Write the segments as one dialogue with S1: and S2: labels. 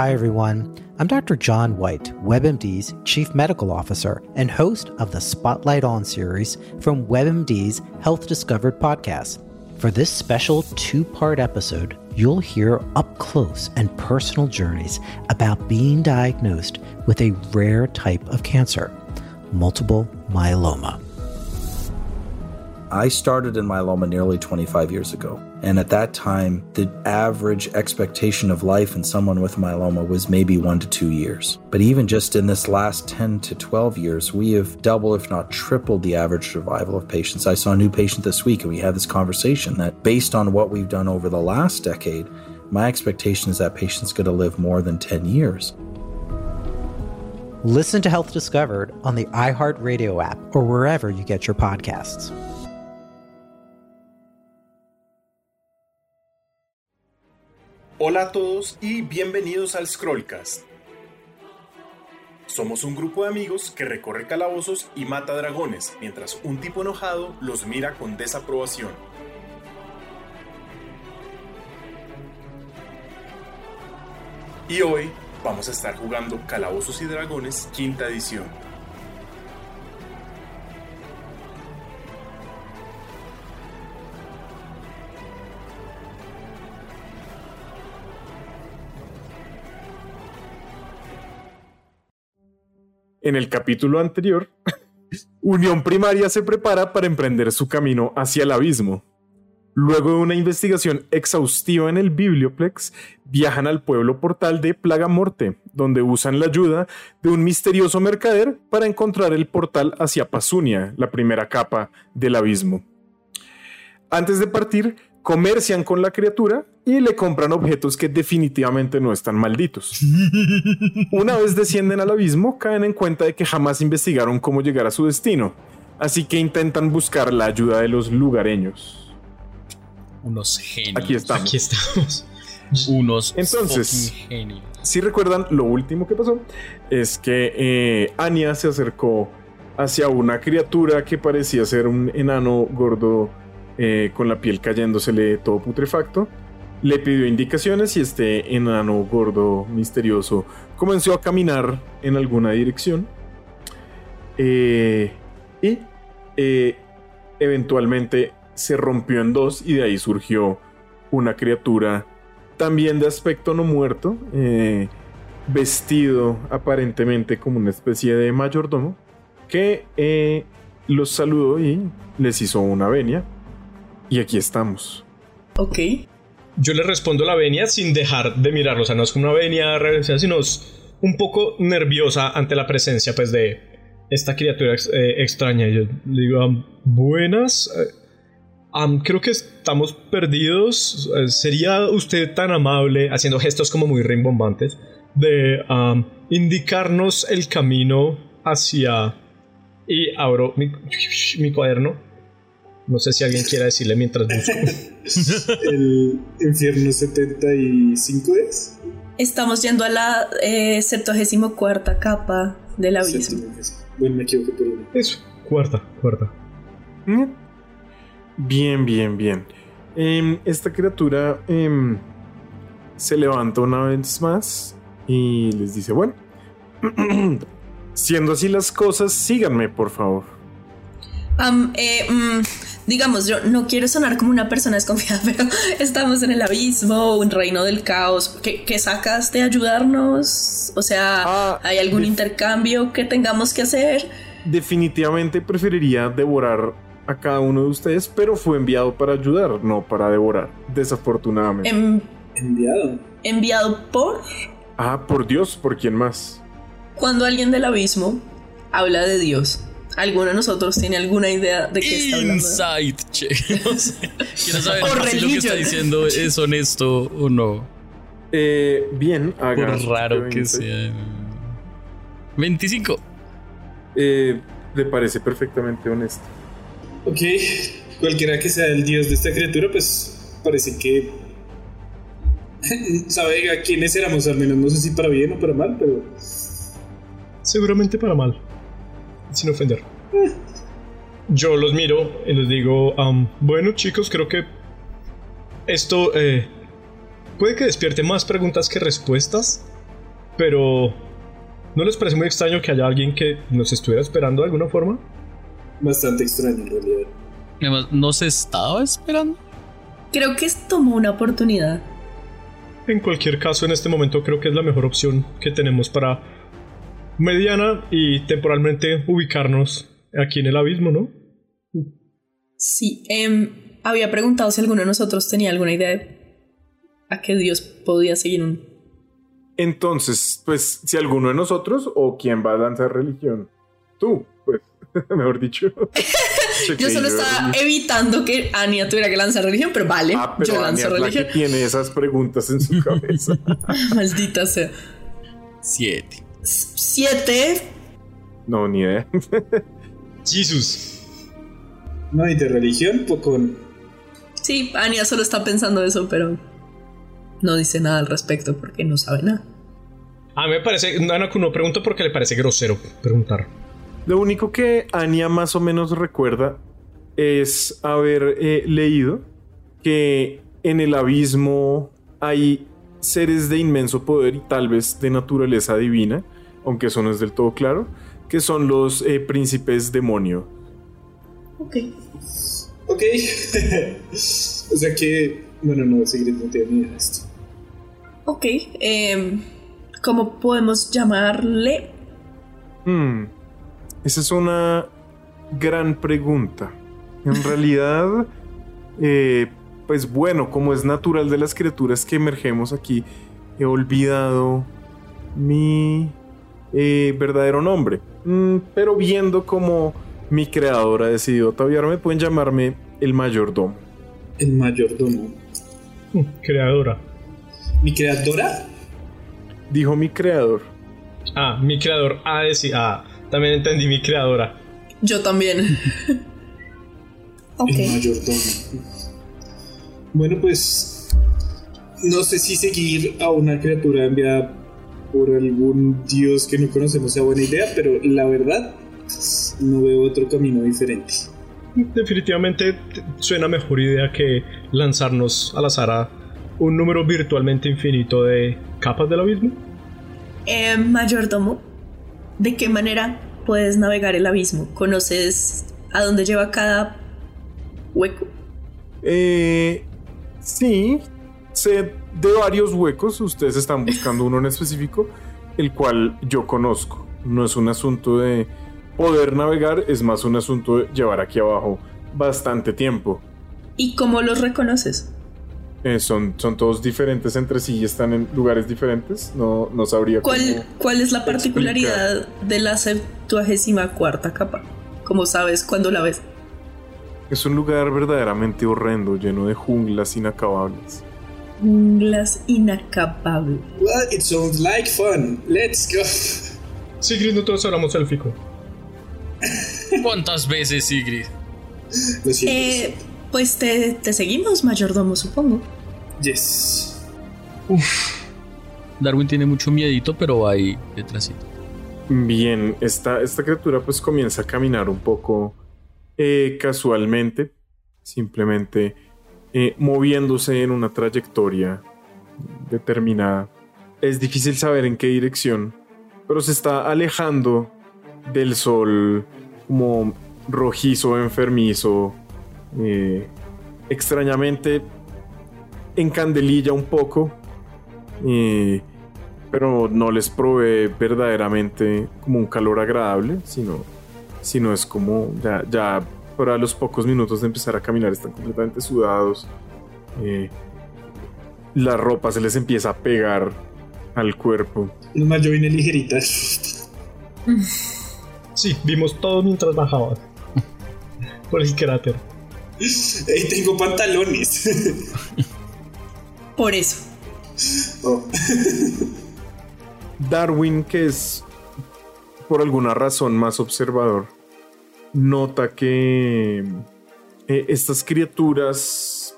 S1: Hi, everyone. I'm Dr. John White, WebMD's Chief Medical Officer and host of the Spotlight On series from WebMD's Health Discovered podcast. For this special two part episode, you'll hear up close and personal journeys about being diagnosed with a rare type of cancer, multiple myeloma.
S2: I started in myeloma nearly 25 years ago. And at that time, the average expectation of life in someone with myeloma was maybe one to two years. But even just in this last 10 to 12 years, we have doubled, if not tripled, the average survival of patients. I saw a new patient this week, and we had this conversation that based on what we've done over the last decade, my expectation is that patient's going to live more than 10 years.
S1: Listen to Health Discovered on the iHeartRadio app or wherever you get your podcasts.
S3: Hola a todos y bienvenidos al Scrollcast. Somos un grupo de amigos que recorre calabozos y mata dragones, mientras un tipo enojado los mira con desaprobación. Y hoy vamos a estar jugando Calabozos y Dragones quinta edición. En el capítulo anterior, Unión Primaria se prepara para emprender su camino hacia el abismo. Luego de una investigación exhaustiva en el Biblioplex, viajan al pueblo portal de Plaga Morte, donde usan la ayuda de un misterioso mercader para encontrar el portal hacia Pasunia, la primera capa del abismo. Antes de partir, comercian con la criatura y le compran objetos que definitivamente no están malditos. Una vez descienden al abismo, caen en cuenta de que jamás investigaron cómo llegar a su destino, así que intentan buscar la ayuda de los lugareños.
S4: Unos genios.
S3: Aquí estamos.
S4: Aquí estamos. Unos
S3: Entonces,
S4: genios.
S3: Si recuerdan, lo último que pasó es que eh, Anya se acercó hacia una criatura que parecía ser un enano gordo eh, con la piel cayéndosele todo putrefacto. Le pidió indicaciones y este enano gordo misterioso comenzó a caminar en alguna dirección. Eh, y eh, eventualmente se rompió en dos y de ahí surgió una criatura también de aspecto no muerto, vestido aparentemente como una especie de mayordomo, que los saludó y les hizo una venia. Y aquí estamos.
S5: Ok.
S4: Yo le respondo la venia sin dejar de mirarlo. O sea, no es como una venia reverencial, sino es un poco nerviosa ante la presencia, pues, de esta criatura ex- eh, extraña. Y yo le digo, "Am, buenas. eh, creo que estamos perdidos. Eh, ¿Sería usted tan amable, haciendo gestos como muy rimbombantes, de indicarnos el camino hacia... Y abro mi, mi cuaderno. No sé si alguien quiera decirle mientras busco.
S6: El infierno 75 es.
S5: Estamos yendo a la eh, 74 capa del abismo.
S6: Bueno, me equivoqué por uno.
S4: Eso, cuarta, cuarta.
S3: Mm. Bien, bien, bien. Em, esta criatura em, se levanta una vez más y les dice, bueno, siendo así las cosas, síganme, por favor.
S5: Eh, mm, digamos, yo no quiero sonar como una persona desconfiada, pero estamos en el abismo, un reino del caos. ¿Qué, qué sacas de ayudarnos? O sea,
S3: Ah,
S5: ¿hay algún intercambio que tengamos que hacer?
S3: Definitivamente preferiría devorar a cada uno de ustedes, pero fue enviado para ayudar, no para devorar, desafortunadamente.
S5: Em-
S6: Enviado.
S5: enviado por
S3: Ah, por Dios, ¿por quién más?
S5: cuando alguien del abismo habla de Dios. ¿Alguno de nosotros tiene alguna idea de qué está hablando?
S4: Insight check. No sé. Quiero saber
S5: O
S4: si lo que está diciendo es honesto o no.
S3: Eh, bien, haga
S4: Por raro que
S3: 20.
S4: sea. 25.
S3: Eh, le parece perfectamente honesto.
S6: Ok. Cualquiera que sea el dios de esta criatura, pues parece que. Sabe a quiénes éramos, al menos no sé si para bien o para mal, pero.
S4: Seguramente para mal. Sin ofender. Yo los miro y les digo, am, bueno chicos, creo que esto eh, puede que despierte más preguntas que respuestas. pero ¿no les parece muy extraño que haya alguien que nos estuviera esperando de alguna forma?
S6: Bastante extraño en realidad.
S7: Además, ¿no se estaba esperando?
S5: Creo que tomó una oportunidad.
S4: En cualquier caso, en este momento creo que es la mejor opción que tenemos para mediana y temporalmente ubicarnos aquí en el abismo, ¿no?
S5: Sí, em, había preguntado si alguno de nosotros tenía alguna idea de a qué Dios podía seguir un...
S3: Entonces, pues, si alguno de nosotros o quién va a lanzar religión, tú, pues, mejor dicho.
S5: Yo solo estaba evitando que Ania tuviera que lanzar religión, pero vale,
S3: Ah, pero
S5: yo
S3: Ania
S5: lanzo
S3: es la
S5: religión.
S3: que tiene esas preguntas en su cabeza.
S5: Maldita sea.
S7: Siete.
S5: Siete.
S3: no, ni idea.
S4: Jesus.
S6: No, y de religión, pues con.
S5: Sí, Ania solo está pensando eso, pero no dice nada al respecto porque no sabe nada.
S4: A mí me parece, Anaku no pregunta porque le parece grosero preguntar.
S3: Lo único que Anya más o menos recuerda es haber eh, leído que en el abismo hay seres de inmenso poder y tal vez de naturaleza divina, aunque eso no es del todo claro, que son los eh, príncipes demonio.
S5: Ok.
S6: Ok. o sea que. Bueno, no, seguiré no tiene ni idea de esto.
S5: Ok. em, ¿Cómo podemos llamarle?
S3: Hmm, esa es una gran pregunta. En realidad, eh, pues bueno, como es natural de las criaturas que emergemos aquí, he olvidado mi eh, verdadero nombre. Mm, pero viendo como mi creador ha decidido ataviarme, pueden llamarme el mayordomo.
S6: El mayordomo.
S4: Mm, Creadora.
S6: ¿Mi creadora?
S3: Dijo mi creador.
S4: Ah, mi creador. Ah, sí, ah, también entendí mi creadora.
S5: Yo también. ok.
S6: El mayordomo. Bueno, pues. No sé si seguir a una criatura enviada por algún dios que no conocemos sea buena idea, pero la verdad. No veo otro camino diferente.
S4: Definitivamente suena mejor idea que lanzarnos al azar a un número virtualmente infinito de capas del abismo.
S5: Eh, mayordomo, ¿de qué manera puedes navegar el abismo? ¿Conoces a dónde lleva cada hueco?
S3: Eh, sí, sé de varios huecos. Ustedes están buscando uno en específico, el cual yo conozco. No es un asunto de poder navegar, es más un asunto de llevar aquí abajo bastante tiempo.
S5: ¿Y cómo los reconoces?
S3: Eh, son, son todos diferentes entre sí y están en lugares diferentes. No, no sabría cómo.
S5: ¿Cuál, cuál es la
S3: explicar.
S5: particularidad de la septuagésima cuarta capa? ¿Cómo sabes cuando la ves?
S3: Es un lugar verdaderamente horrendo, lleno de junglas inacabables.
S5: Las inacabables.
S6: Well, it sounds like fun. Let's go.
S4: Sigrid, no todos hablamos élfico.
S7: ¿Cuántas veces, Sigrid?
S5: Eh, pues te, te seguimos, mayordomo, supongo.
S6: Yes.
S7: Darwin tiene mucho miedito, pero va ahí detrásito.
S3: Bien, esta, esta criatura pues comienza a caminar un poco eh, casualmente, simplemente eh, moviéndose en una trayectoria determinada. Es difícil saber en qué dirección, pero se está alejando del sol como rojizo, enfermizo, eh, extrañamente encandelilla un poco. eh, pero no les provee verdaderamente como un calor agradable, sino, sino es como ya, ya para los pocos minutos de empezar a caminar están completamente sudados. eh, la ropa se les empieza a pegar al cuerpo.
S6: Nomás yo vine ligerita.
S4: Sí, vimos todo mientras bajaba. Por el cráter.
S6: Ey, tengo pantalones.
S5: Por eso.
S6: Oh.
S3: Darwin, que es por alguna razón más observador, nota que eh, estas criaturas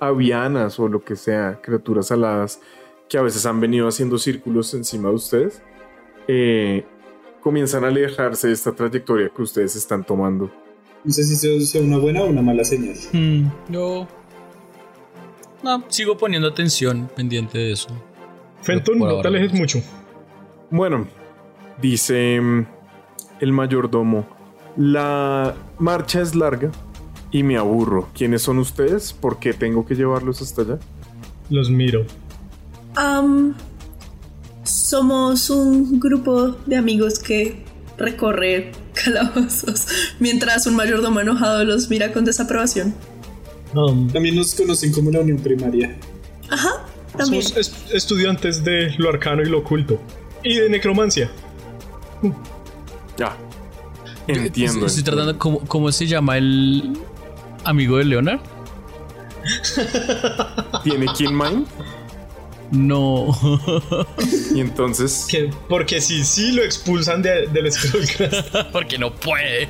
S3: avianas o lo que sea, criaturas aladas, que a veces han venido haciendo círculos encima de ustedes, eh, comienzan a alejarse de esta trayectoria que ustedes están tomando.
S6: No sé si eso sea una buena o una mala señal.
S7: Hmm, yo. No, sigo poniendo atención pendiente de eso.
S4: Fenton, no te alejes mucho.
S3: Bueno, dice mm, el mayordomo, la marcha es larga y me aburro. ¿Quiénes son ustedes? ¿Por qué tengo que llevarlos hasta allá?
S4: Los miro.
S5: Am, somos un grupo de amigos que recorre calabozos mientras un mayordomo enojado los mira con desaprobación.
S4: Um,
S6: También nos conocen como la Unión Primaria.
S5: Ajá, también.
S4: somos est- estudiantes de lo arcano y lo oculto. Y de necromancia.
S3: Ya. Entiendo.
S7: Estoy tratando. ¿cómo, ¿Cómo se llama el amigo de Leonard?
S3: ¿Tiene King Mind?
S7: No.
S3: Y entonces...
S4: Que- porque si sí lo expulsan de- del Scrollcraft.
S7: porque no puede.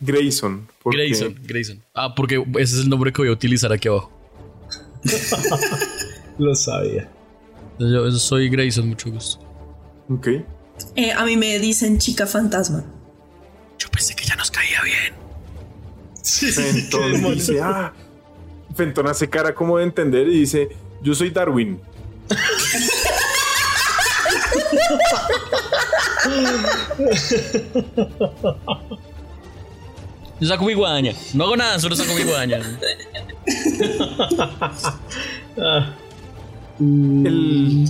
S3: Grayson. ¿por qué?
S7: Grayson, Grayson. Ah, porque ese es el nombre que voy a utilizar aquí abajo.
S4: lo sabía.
S7: Yo soy Grayson, mucho gusto.
S3: Ok.
S5: Eh, a mí me dicen chica fantasma.
S7: Yo pensé que ya nos caía bien.
S4: Sí,
S3: Fenton dice, ah. Fenton hace cara como de entender y dice, yo soy Darwin.
S7: Yo saco mi guadaña. No hago nada, solo saco mi guadaña.
S3: El,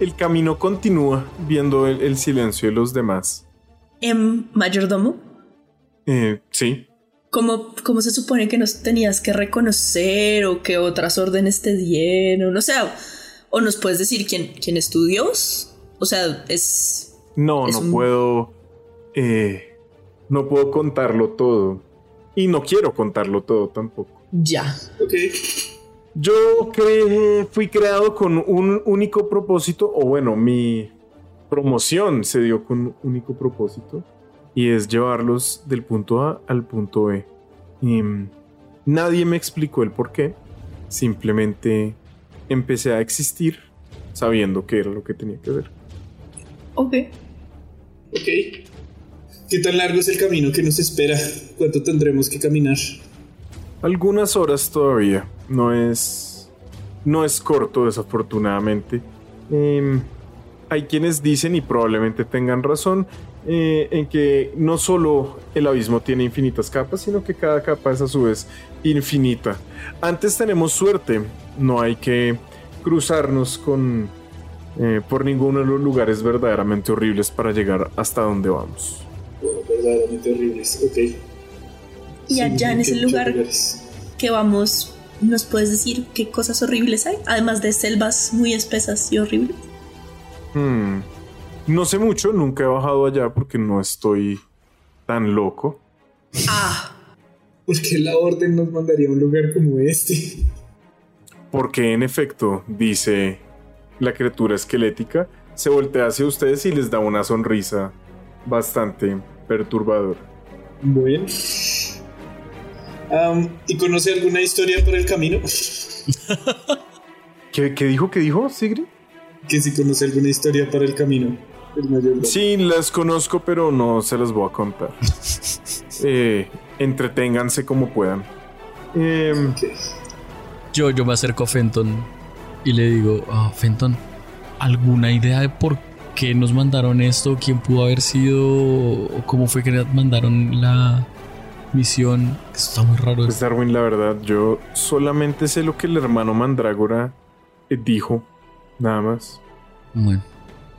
S3: el camino continúa viendo el, el silencio de los demás.
S5: Em, mayordomo,
S3: Eh, sí.
S5: ¿cómo, ¿cómo se supone que nos tenías que reconocer o qué otras órdenes te dieron? O sea, o nos puedes decir quién, quién es tu Dios. O sea, es.
S3: No,
S5: Es
S3: no
S5: un-
S3: puedo. eh, no puedo contarlo todo. Y no quiero contarlo todo tampoco.
S5: Ya.
S6: Ok.
S3: Yo cre- fui creado con un único propósito, o bueno, mi promoción se dio con un único propósito, y es llevarlos del punto A al punto B. Y, mm, nadie me explicó el por qué, simplemente empecé a existir sabiendo que era lo que tenía que hacer.
S5: Ok.
S6: Ok. ¿Qué tan largo es el camino que nos espera? ¿Cuánto tendremos que caminar?
S3: Algunas horas todavía. No es. No es corto, desafortunadamente. Em, hay quienes dicen, y probablemente tengan razón, eh, en que no solo el abismo tiene infinitas capas, sino que cada capa es a su vez infinita. Antes tenemos suerte. No hay que cruzarnos con. eh, por ninguno de los lugares verdaderamente horribles para llegar hasta donde vamos.
S6: Wow, verdaderamente horribles. Ok.
S5: Y
S6: Sí,
S5: allá en
S6: ¿qué-
S5: ese lugar
S6: lugares?
S5: que vamos, ¿nos puedes decir qué cosas horribles hay? Además de selvas muy espesas y horribles.
S3: Hmm. No sé mucho, nunca he bajado allá porque no estoy tan loco.
S5: Ah,
S6: ¿Por qué la orden nos mandaría a un lugar como este?
S3: Porque en efecto, dice la criatura esquelética, se voltea hacia ustedes y les da una sonrisa bastante perturbadora.
S6: Bueno. Am, ¿Y conoce alguna historia por el camino?
S3: ¿Qué, qué dijo? ¿Qué dijo, Sigrid?
S6: Que si conoce alguna historia para el camino. El mayor
S3: Sí, las conozco, pero no se las voy a contar. Eh, entreténganse como puedan. Em.
S7: Yo, yo me acerco a Fenton y le digo, ah, Fenton, ¿alguna idea de por qué nos mandaron esto? ¿Quién pudo haber sido? ¿O cómo fue que nos mandaron la misión? Esto está muy raro.
S3: pues Darwin, la verdad, yo solamente sé lo que el hermano Mandrágora eh, dijo, nada más.
S7: Bueno,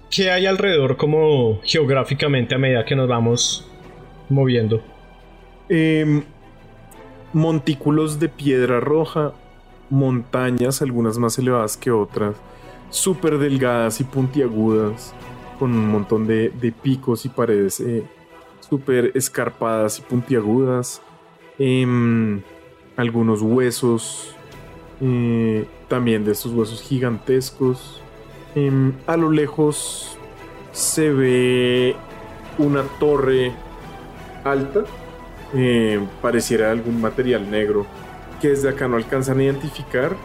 S4: ¿Qué hay alrededor como geográficamente a medida que nos vamos moviendo?
S3: Em, montículos de piedra roja, montañas, algunas más elevadas que otras, súper delgadas y puntiagudas, con un montón de, de picos y paredes eh, súper escarpadas y puntiagudas, Em, algunos huesos, eh, también de estos huesos gigantescos. Em, a lo lejos se ve una torre alta eh, pareciera algún material negro que desde acá no alcanzan a identificar,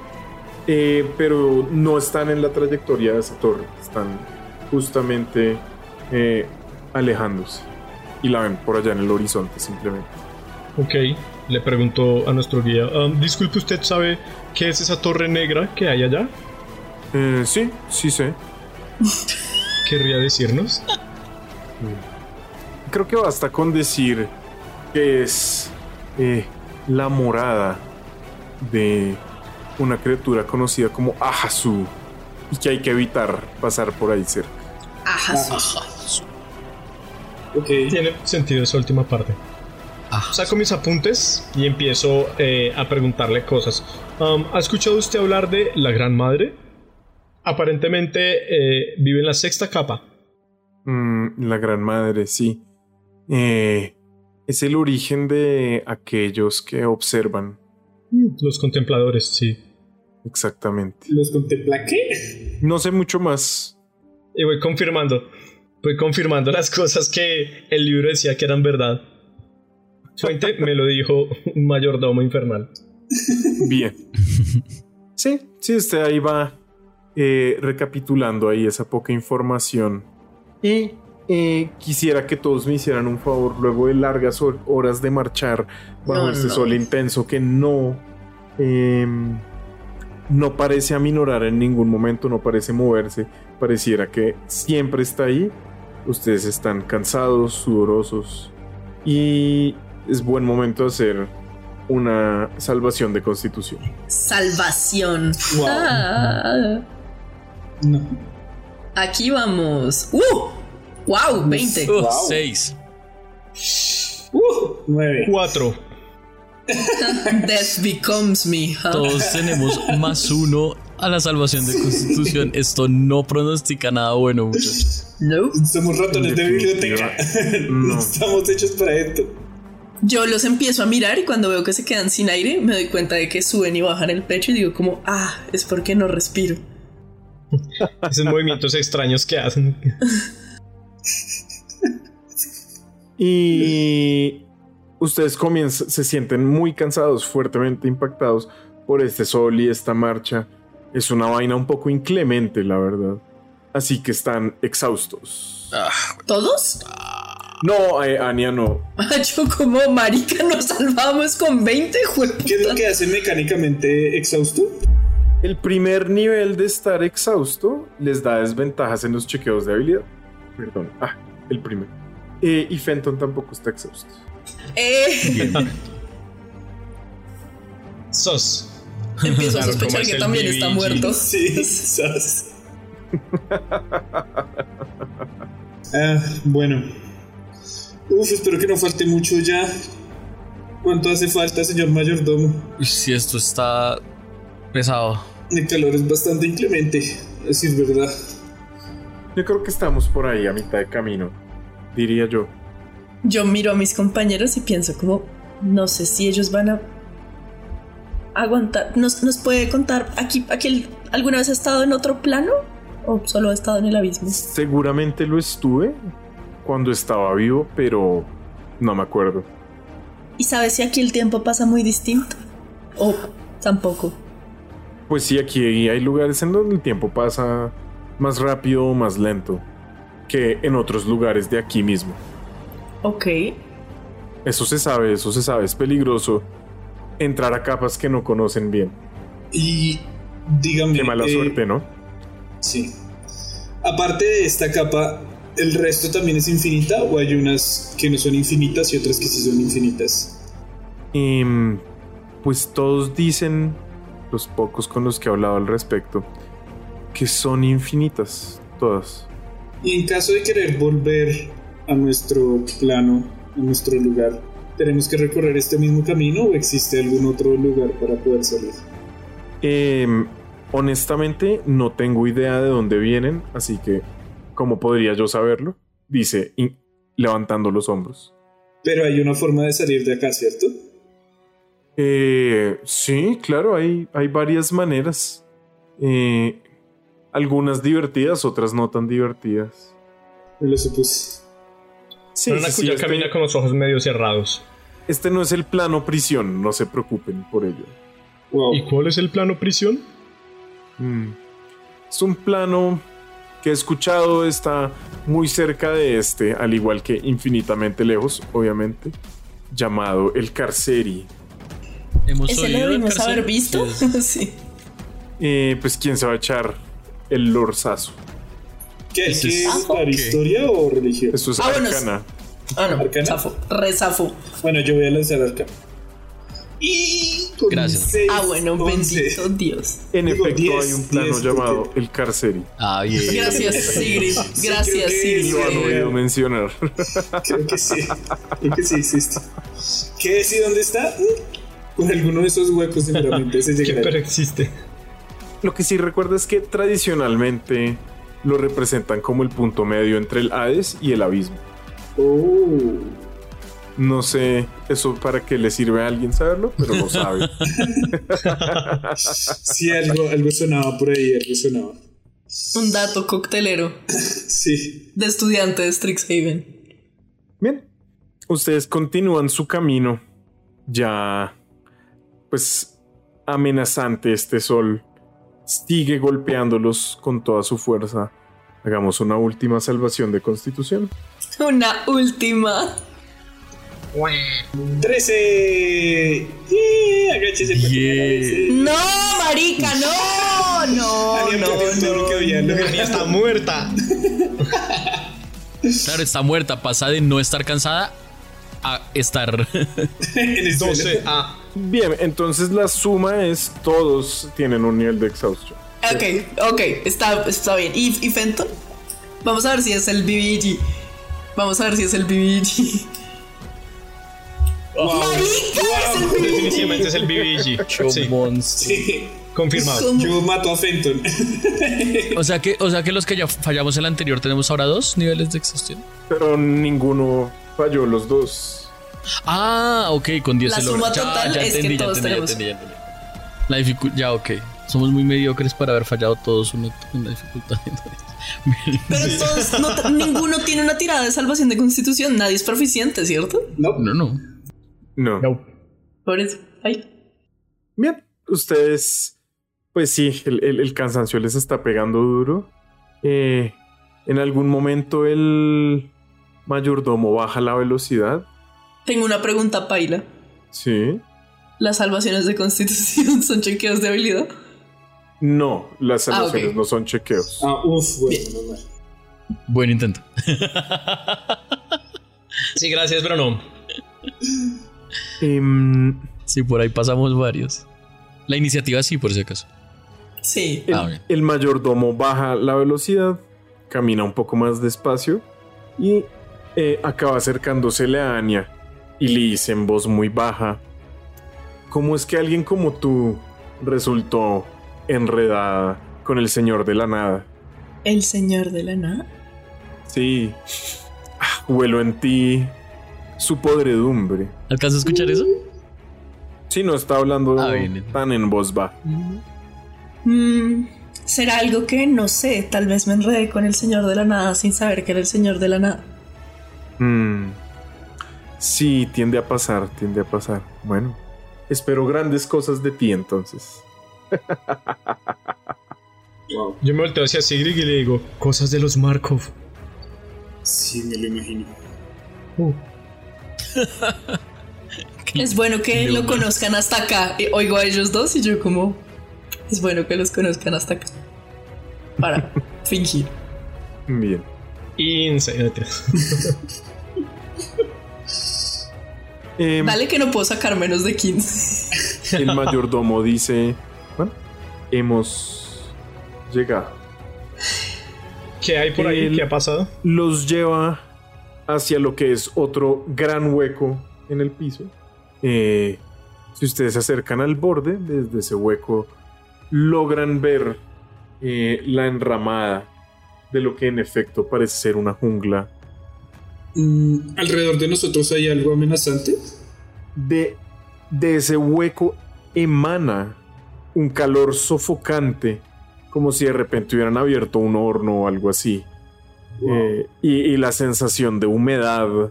S3: eh, pero no están en la trayectoria de esa torre, están justamente eh, alejándose y la ven por allá en el horizonte simplemente.
S4: Ok, le pregunto a nuestro guía. um, disculpe, ¿usted sabe qué es esa torre negra que hay allá?
S3: Eh, sí, sí sé.
S4: querría decirnos?
S3: Creo que basta con decir que es eh, la morada de una criatura conocida como Ahasu y que hay que evitar pasar por ahí cerca.
S5: Ajá.
S6: Ok.
S4: Tiene sentido esa última parte.
S7: Ah,
S4: Saco mis apuntes y empiezo eh, a preguntarle cosas. Um, ¿Ha escuchado usted hablar de la Gran Madre? Aparentemente eh, vive en la sexta capa.
S3: Mm, la gran madre, sí. Eh, es el origen de aquellos que observan.
S4: Los contempladores, sí.
S3: Exactamente.
S6: ¿Los contempla qué?
S3: No sé mucho más.
S4: Y voy confirmando. Voy confirmando las cosas que el libro decía que eran verdad. Suente me lo dijo un mayordomo infernal.
S3: Bien. Sí, sí, usted ahí va eh, recapitulando ahí esa poca información. Y eh, quisiera que todos me hicieran un favor luego de largas hor- horas de marchar bajo
S5: No,
S3: este
S5: no.
S3: sol intenso que no em, no parece aminorar en ningún momento, no parece moverse, pareciera que siempre está ahí. Ustedes están cansados, sudorosos y es buen momento de hacer una salvación de constitución.
S5: Salvación.
S6: Wow.
S5: Ah,
S6: No.
S5: aquí vamos. ¡Uh! ¡Wow! 20.
S7: uh,
S6: Wow.
S7: seis.
S6: Uh, nueve.
S4: Cuatro.
S5: Death becomes me. huh?
S7: Todos tenemos más uno a la salvación de constitución. Esto no pronostica nada bueno, muchachos.
S5: No.
S6: Somos ratones de biblioteca.
S3: No.
S6: No estamos hechos para esto.
S5: Yo los empiezo a mirar y cuando veo que se quedan sin aire, me doy cuenta de que suben y bajan el pecho y digo como, ah, es porque no respiro.
S4: Esos movimientos extraños que hacen.
S3: Y ustedes comienzan, se sienten muy cansados, fuertemente impactados por este sol y esta marcha. Es una vaina un poco inclemente, la verdad. Así que están exhaustos.
S5: ¿Todos?
S3: No, eh, Anya no.
S5: Yo como marica nos salvamos con 20, jueputa.
S6: ¿Qué es lo que hace mecánicamente exhausto?
S3: El primer nivel de estar exhausto les da desventajas en los chequeos de habilidad. Perdón. Ah, el primero. Eh, y Fenton tampoco está exhausto.
S5: Eh,
S4: Sos.
S5: empiezo a sospechar que también
S4: BBG.
S5: está muerto.
S6: Sí, sas. Ah, bueno. Uf, espero que no falte mucho ya. ¿Cuánto hace falta, señor mayordomo?
S7: Uy, si esto está pesado.
S6: El calor es bastante inclemente, a decir verdad.
S3: Yo creo que estamos por ahí a mitad de camino, diría yo.
S5: Yo miro a mis compañeros y pienso como, no sé si ellos van a aguantar. ¿Nos, nos puede contar aquí, aquí alguna vez ha estado en otro plano o solo ha estado en el abismo?
S3: Seguramente lo estuve cuando estaba vivo, pero no me acuerdo.
S5: ¿Y sabes si aquí el tiempo pasa muy distinto? O tampoco.
S3: Pues sí, aquí hay lugares en donde el tiempo pasa más rápido o más lento que en otros lugares de aquí mismo.
S5: Ok.
S3: Eso se sabe, eso se sabe, es peligroso entrar a capas que no conocen bien.
S6: Y dígame.
S3: Qué mala
S6: eh,
S3: suerte, ¿no?
S6: Sí. Aparte de esta capa, ¿el resto también es infinita o hay unas que no son infinitas y otras que sí son infinitas?
S3: Y mm, pues todos dicen, los pocos con los que he hablado al respecto, que son infinitas, todas.
S6: Y en caso de querer volver a nuestro plano, a nuestro lugar, ¿tenemos que recorrer este mismo camino o existe algún otro lugar para poder salir?
S3: Em, honestamente, no tengo idea de dónde vienen, así que, ¿cómo podría yo saberlo? Dice, levantando los hombros.
S6: Pero hay una forma de salir de acá, ¿cierto?
S3: Eh, sí, claro, hay, hay varias maneras. Eh, algunas divertidas, otras no tan divertidas.
S6: Lo supuse.
S3: Sí,
S4: Pero
S3: sí, sí, este-
S4: camina con los ojos medio cerrados.
S3: este no es el plano prisión, no se preocupen por ello.
S6: Wow.
S4: ¿Y cuál es el plano prisión?
S3: Mm. Es un plano que he escuchado está muy cerca de este, al igual que infinitamente lejos, obviamente, llamado el Carceri.
S7: Hemos
S5: Ese
S7: oído
S5: lo
S7: el
S5: debimos haber visto.
S7: Sí.
S5: sí.
S3: Eh, pues quién se va a echar el lorzazo.
S6: ¿Qué
S7: es- ¿qué?
S6: historia o religión?
S3: Eso es
S5: Ah, bueno,
S3: arcana.
S5: Ah, no.
S6: ¿Arcana?
S5: Zafo. Re zafo.
S6: Bueno, yo voy a lanzar arcana. Y con
S7: Gracias.
S6: seis,
S5: Ah, bueno,
S6: once.
S5: bendito Dios.
S3: En
S6: Digo,
S3: efecto,
S6: 10,
S3: hay un plano
S6: 10,
S3: llamado
S6: porque-
S3: el Carceri.
S7: Ah, bien.
S5: Gracias, Sigrid. Gracias, Sigrid.
S3: Lo han oído mencionar.
S6: Creo que sí. Creo que sí existe. ¿Qué es y dónde está? Mm, Por alguno de esos huecos seguramente se llegará.
S4: pero existe.
S3: Lo que sí recuerdo es que tradicionalmente lo representan como el punto medio entre el Hades y el abismo.
S6: Oh.
S3: No sé eso para qué le sirve a alguien saberlo, pero lo sabe.
S6: Sí, algo, algo sonaba por ahí, algo sonaba.
S5: Un dato coctelero
S6: Sí.
S5: de estudiante de Strixhaven.
S3: Bien, ustedes continúan su camino. Ya, pues, amenazante este sol. Sigue golpeándolos con toda su fuerza. Hagamos una última salvación de constitución.
S5: Una última.
S6: 13. Yeah, que.
S5: No, marica, no, no, no,
S6: que ¿no?
S4: Ania está muerta.
S7: Claro, está muerta. Pasa de no estar cansada a estar.
S6: En el suelo.
S4: 12 a.
S3: Bien, entonces la suma es todos tienen un nivel de exhaustión.
S5: Ok, ok, está, está bien. ¿Y, ¿Y Fenton? Vamos a ver si es el BBG. Vamos a ver si es el BBG. ¡Marica! Es el.
S4: Definitivamente es el BBG.
S7: Monstruo.
S6: Sí.
S4: confirmado.
S6: Yo mato a Fenton.
S7: O sea que, o sea que los que ya fallamos el anterior tenemos ahora dos niveles de exhaustión.
S3: Pero ninguno falló los dos.
S7: Ah, ok, con 10
S5: La
S7: se logra.
S5: suma total es que todos tenemos.
S7: ya entendí. La dificultad, ya, ok. Somos muy mediocres para haber fallado todos una, una dificultad.
S5: Pero todos, no- ninguno tiene una tirada de salvación de constitución. Nadie es proficiente, ¿cierto?
S6: No.
S7: no, no.
S3: No.
S4: No.
S5: Por eso. Ay.
S3: Bien, ustedes, pues sí, el, el- el cansancio les está pegando duro. Eh, en algún momento el mayordomo baja la velocidad.
S5: Tengo una pregunta, Paila.
S3: Sí.
S5: ¿Las salvaciones de constitución son chequeos de habilidad?
S3: No, las
S5: Ah,
S3: salvaciones no son chequeos.
S6: Ah, uff, bueno, normal.
S7: Buen intento.
S4: Sí, gracias, pero no.
S3: Em,
S7: Sí, por ahí pasamos varios. La iniciativa sí, por si acaso.
S5: Sí.
S3: el,
S7: Ah, bien.
S3: el mayordomo baja la velocidad, camina un poco más despacio y eh, acaba acercándosele a Anya y le dice en voz muy baja, ¿cómo es que alguien como tú resultó enredada con el señor de la nada?
S5: El señor de la nada.
S3: Sí, Ah, huelo en ti su podredumbre.
S7: ¿Alcanzas a escuchar eso?
S3: Sí, no está hablando
S7: Ah, bien.
S3: tan en voz baja.
S5: Mm, ¿Será algo que no sé? Tal vez me enredé con el señor de la nada sin saber que era el señor de la nada.
S3: Mm. Sí, tiende a pasar, tiende a pasar. Bueno, espero grandes cosas de ti entonces.
S6: Wow.
S4: Yo me volteo hacia Sigrid y le digo, cosas de los Markov.
S6: Sí, me lo imagino.
S5: Es bueno que lo conozcan hasta acá. Oigo a ellos dos y yo como... Es bueno que los conozcan hasta acá. Para fingir.
S3: Bien.
S4: Insane.
S3: Em,
S5: Vale que no puedo sacar menos de 15.
S3: el mayordomo dice, bueno, hemos llegado.
S4: ¿Qué hay por ahí? ¿Qué ha pasado?
S3: Los lleva hacia lo que es otro gran hueco en el piso. Eh, si ustedes se acercan al borde, desde ese hueco logran ver eh, la enramada de lo que en efecto parece ser una jungla
S6: Mm, ¿Alrededor de nosotros hay algo amenazante?
S3: de, de ese hueco emana un calor sofocante, como si de repente hubieran abierto un horno o algo así.
S6: Wow.
S3: Eh, y, y la sensación de humedad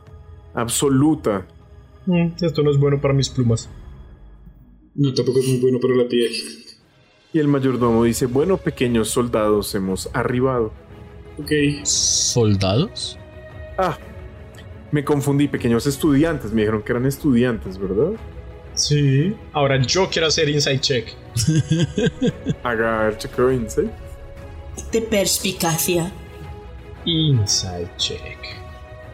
S3: absoluta.
S4: Mm, esto no es bueno para mis plumas.
S6: No, tampoco es muy bueno para la piel.
S3: Y el mayordomo dice, bueno, pequeños soldados, hemos arribado.
S6: Ok.
S7: ¿Soldados?
S3: Ah, me confundí, pequeños estudiantes, me dijeron que eran estudiantes, ¿verdad?
S4: Sí. Ahora yo quiero hacer inside check.
S3: Haga de insight.
S5: De perspicacia.
S4: Inside check.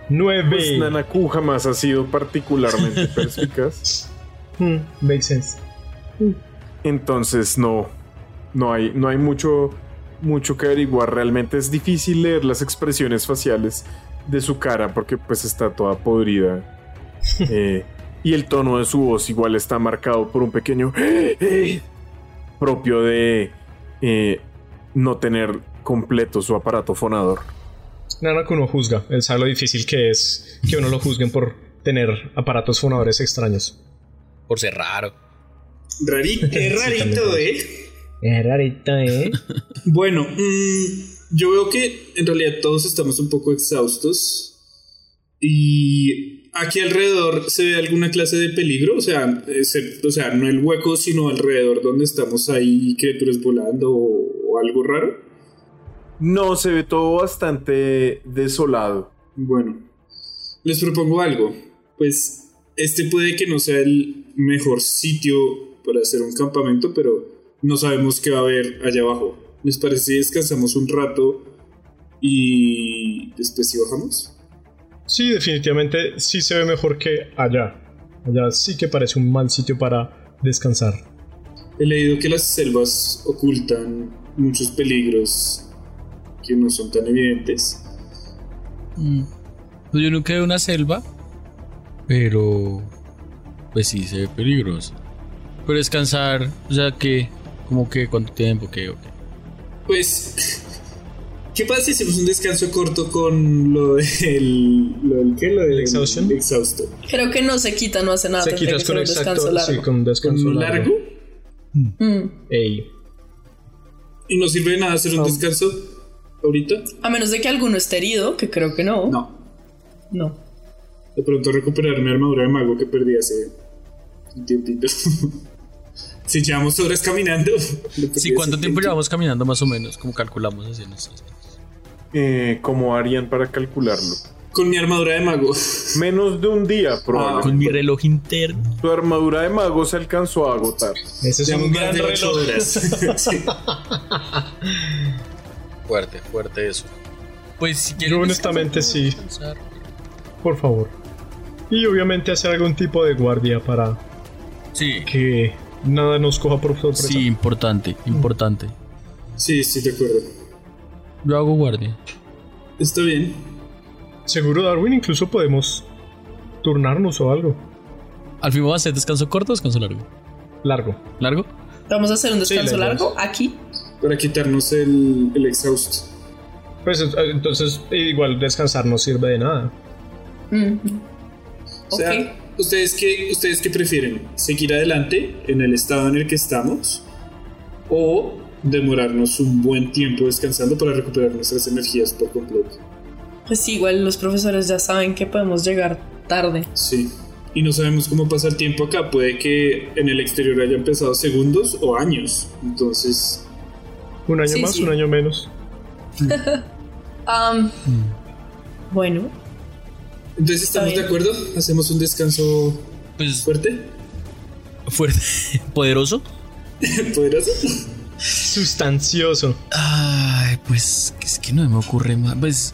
S4: 9.
S3: Pues Nanaku jamás ha sido particularmente perspicaz.
S4: Hmm, makes sense.
S3: Entonces no, no hay, no hay mucho, mucho que averiguar. Realmente es difícil leer las expresiones faciales de su cara porque pues está toda podrida. Eh, y el tono de su voz igual está marcado por un pequeño propio de eh, no tener completo su aparato fonador.
S4: Nanaku no juzga. Él sabe lo difícil que es que uno lo juzguen por tener aparatos fonadores extraños.
S7: Por ser raro.
S6: Rarito, es rarito, ¿eh?
S4: Es rarito, ¿eh?
S6: Bueno, mm, yo veo que en realidad todos estamos un poco exhaustos. Y aquí alrededor se ve alguna clase de peligro. O sea, o sea no el hueco, sino alrededor donde estamos ahí criaturas volando o, o algo raro.
S3: No, se ve todo bastante desolado.
S6: Bueno, les propongo algo. Pues este puede que no sea el mejor sitio para hacer un campamento, pero no sabemos qué va a haber allá abajo. ¿Les parece si descansamos un rato y después si bajamos?
S4: Sí, definitivamente sí se ve mejor que allá. Allá sí que parece un mal sitio para descansar.
S6: He leído que las selvas ocultan muchos peligros que no son tan evidentes.
S7: Pues yo nunca he una selva, pero pues sí se ve peligroso. Pero descansar, o sea que, como que cuánto tiempo, qué, ok.
S6: Pues, ¿qué pasa si hacemos un descanso corto con lo del, lo del qué? Lo del
S4: exhaustion?
S6: exhausto.
S5: Creo que no se quita, no hace nada.
S4: Se quitas
S5: que
S4: con
S5: un
S4: exacto,
S5: descanso largo.
S4: sí, con un descanso
S6: ¿Con largo?
S5: Mm.
S4: Ey.
S6: ¿Y no sirve de nada hacer un descanso ahorita?
S5: A menos de que alguno esté herido, que creo que no.
S6: No.
S5: No.
S6: De pronto recuperar mi armadura de mago que perdí hace un tiempito. si llevamos horas caminando.
S7: Sí, ¿cuánto tiempo
S6: tiempo.
S7: llevamos caminando más o menos? Como calculamos así en estos
S3: Eh, ¿Cómo harían para calcularlo?
S6: Con mi armadura de mago.
S3: Menos de un día,
S6: Ah,
S3: probablemente.
S7: Con mi reloj interno.
S3: Tu armadura de mago se alcanzó a agotar.
S4: Ese es un gran reloj.
S6: horas. Sí.
S7: Fuerte, fuerte eso. Pues si
S4: Yo
S7: quieren
S4: honestamente
S7: descansar,
S4: sí.
S7: descansar.
S4: Por favor. Y obviamente hacer algún tipo de guardia para
S7: Sí,
S4: que nada nos coja por sorpresa.
S7: sí, importante, importante.
S6: sí, sí, de acuerdo.
S7: Yo hago guardia.
S6: Está bien.
S4: Seguro, Darwin, incluso podemos turnarnos o algo.
S7: Al fin vamos a hacer descanso corto o descanso largo.
S4: Largo.
S7: ¿Largo?
S5: Vamos a hacer un descanso largo aquí.
S6: Para quitarnos el, el exhausto.
S4: Pues eh, entonces, igual descansar no sirve de nada.
S5: Mm.
S6: O sea. ¿ustedes qué, ¿ustedes qué prefieren? ¿Seguir adelante en el estado en el que estamos? ¿O demorarnos un buen tiempo descansando para recuperar nuestras energías por completo?
S5: Pues sí, igual los profesores ya saben que podemos llegar tarde.
S6: Sí. Y no sabemos cómo pasa el tiempo acá. Puede que en el exterior hayan empezado segundos o años. Entonces,
S4: Un año
S5: Sí,
S4: más,
S5: sí.
S4: un año menos.
S5: Am, Bueno,
S6: entonces ¿estamos de acuerdo? ¿Hacemos un descanso
S7: Pues
S6: fuerte?
S7: fuerte, poderoso.
S6: ¿Poderoso?
S4: Sustancioso.
S7: Ay, pues es que no me ocurre más. Pues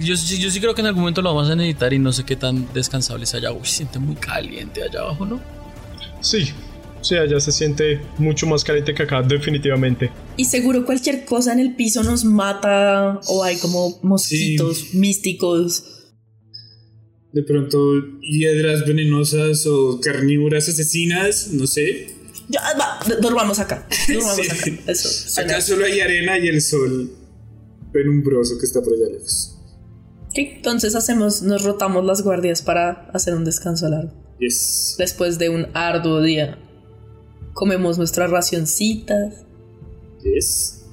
S7: yo, sí- yo sí creo que en algún momento lo vamos a necesitar y no sé qué tan descansable es allá. Uy, se siente muy caliente allá abajo, ¿no?
S4: Sí. O sea, ya se siente mucho más caliente que acá, definitivamente.
S5: y seguro cualquier cosa en el piso nos mata o hay como mosquitos místicos.
S6: De pronto, hiedras venenosas o carnívoras asesinas, no sé.
S5: Ya, va, dormamos acá. Dormamos
S6: Sí.
S5: acá. Eso.
S6: Acá solo hay arena y el sol penumbroso que está por allá lejos.
S5: Ok, Entonces hacemos, nos rotamos las guardias para hacer un descanso largo.
S6: Yes.
S5: Después de un arduo día, comemos nuestras racioncitas,
S6: Yes.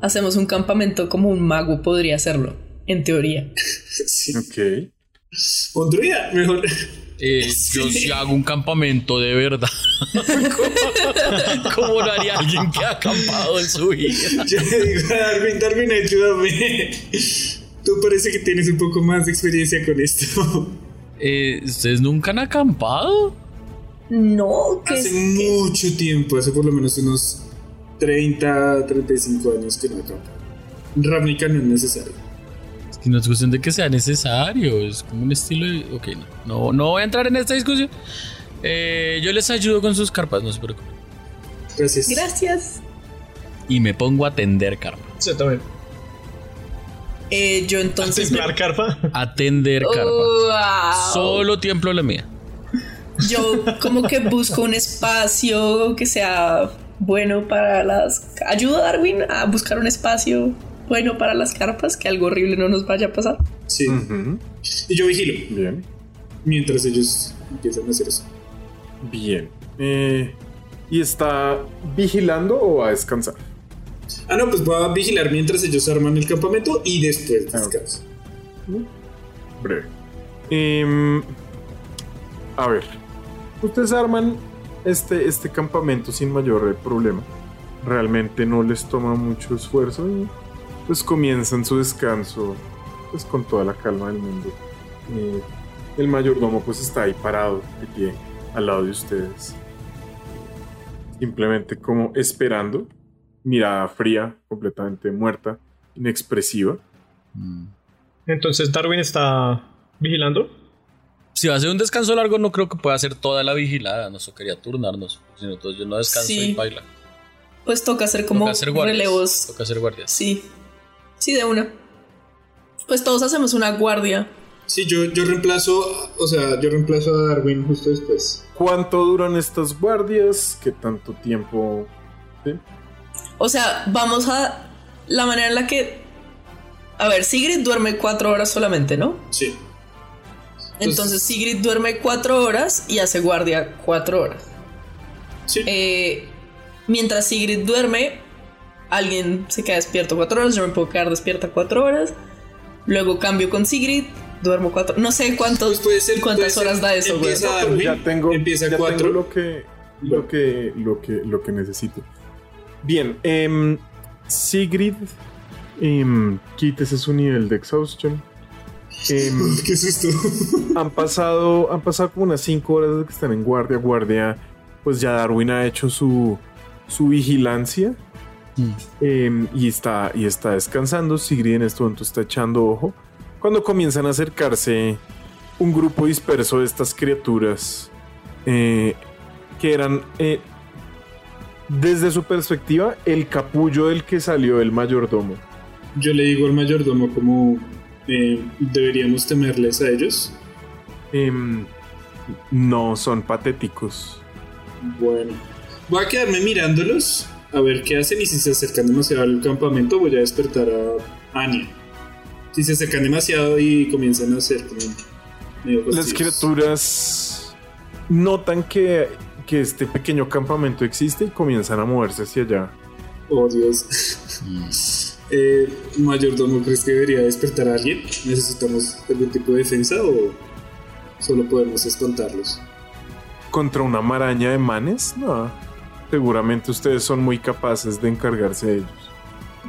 S5: hacemos un campamento como un mago podría hacerlo, en teoría.
S6: Sí.
S3: Ok.
S6: Un druida, mejor.
S7: Eh, Yo
S6: Sí.
S7: sí hago un campamento de verdad. ¿Cómo lo haría alguien que ha acampado en su vida?
S6: Yo le digo a Darwin, Darwin, ayúdame. Tú parece que tienes un poco más de experiencia con esto.
S7: Eh, ¿Ustedes nunca han acampado?
S5: No, que
S6: Hace
S5: es-
S6: mucho tiempo, hace por lo menos unos 30, 35 años que no acampo. Ravnica no es necesario.
S7: Es que no es cuestión de que sea necesario, es como un estilo de... Ok, no, no, no voy a entrar en esta discusión. Eh, yo les ayudo con sus carpas, no se preocupen.
S6: Gracias.
S5: Gracias.
S7: Y me pongo a tender carpa.
S4: Sí, también.
S5: Eh, yo entonces. me-
S4: Templar carpa.
S7: Atender carpa.
S5: Wow.
S7: Solo tiemplo la mía.
S5: Yo como que busco un espacio que sea bueno para las... Ayudo a Darwin a buscar un espacio bueno para las carpas, que algo horrible no nos vaya a pasar.
S6: Sí. Y yo vigilo
S3: Bien.
S6: mientras ellos empiezan a hacer eso.
S3: Bien. Eh, ¿Y está vigilando o va a descansar?
S6: Ah, no, pues voy a vigilar mientras ellos arman el campamento y después
S3: Ah,
S6: descanso.
S3: Breve. Em, a ver. Ustedes arman este, este campamento sin mayor problema. Realmente no les toma mucho esfuerzo y pues comienzan su descanso pues con toda la calma del mundo. Eh, el mayordomo pues está ahí parado de pie al lado de ustedes. Simplemente como esperando. Mirada fría, completamente muerta, inexpresiva.
S4: Entonces Darwin está vigilando.
S7: Si va a ser un descanso largo, no creo que pueda hacer toda la vigilada. Nos tocaría turnarnos. Si no, entonces yo no descanso
S5: Sí.
S7: y baila.
S5: Pues toca hacer como
S7: Toca hacer guardias.
S5: relevos.
S7: Toca hacer guardias.
S5: Sí. Sí, de una. Pues todos hacemos una guardia.
S6: Sí, yo, yo reemplazo, o sea, yo reemplazo a Darwin justo después.
S3: ¿Cuánto duran estas guardias? ¿Qué tanto tiempo? ¿Sí?
S5: O sea, vamos a. La manera en la que. A ver, Sigrid duerme cuatro horas solamente, ¿no?
S6: Sí.
S5: Entonces Sigrid duerme cuatro horas y hace guardia cuatro horas.
S6: Sí.
S5: Eh, mientras Sigrid duerme, alguien se queda despierto cuatro horas, yo me puedo quedar despierta cuatro horas. Luego cambio con Sigrid, duermo cuatro. No sé cuántos,
S6: Pues puede ser-
S5: cuántas
S6: puede ser-
S5: horas da eso, güey.
S3: ya tengo,
S6: empieza
S3: ya
S6: cuatro.
S3: tengo lo que, lo que, lo que, lo que necesito. Bien, em, Sigrid, em, quítese su nivel de exhaustion. Em,
S6: Qué susto.
S3: han pasado, han pasado como unas 5 horas desde que están en guardia. Guardia, pues ya Darwin ha hecho su, su vigilancia.
S7: Mm.
S3: em, y, está, y está descansando. Sigrid en este momento está echando ojo. Cuando comienzan a acercarse un grupo disperso de estas criaturas eh, que eran, eh, desde su perspectiva, el capullo del que salió el mayordomo.
S6: Yo le digo al mayordomo como eh, deberíamos temerles a ellos.
S3: Em, no son patéticos.
S6: Bueno, voy a quedarme mirándolos a ver qué hacen y si se acercan demasiado al campamento voy a despertar a Anya. Si se acercan demasiado y comienzan a hacer
S3: Las criaturas notan que, que este pequeño campamento existe y comienzan a moverse hacia allá.
S6: Oh Dios. Eh, mayordomo, ¿crees que debería despertar a alguien? ¿Necesitamos algún tipo de defensa o solo podemos espantarlos?
S3: ¿Contra una maraña de manes? No. Seguramente ustedes son muy capaces de encargarse de ellos.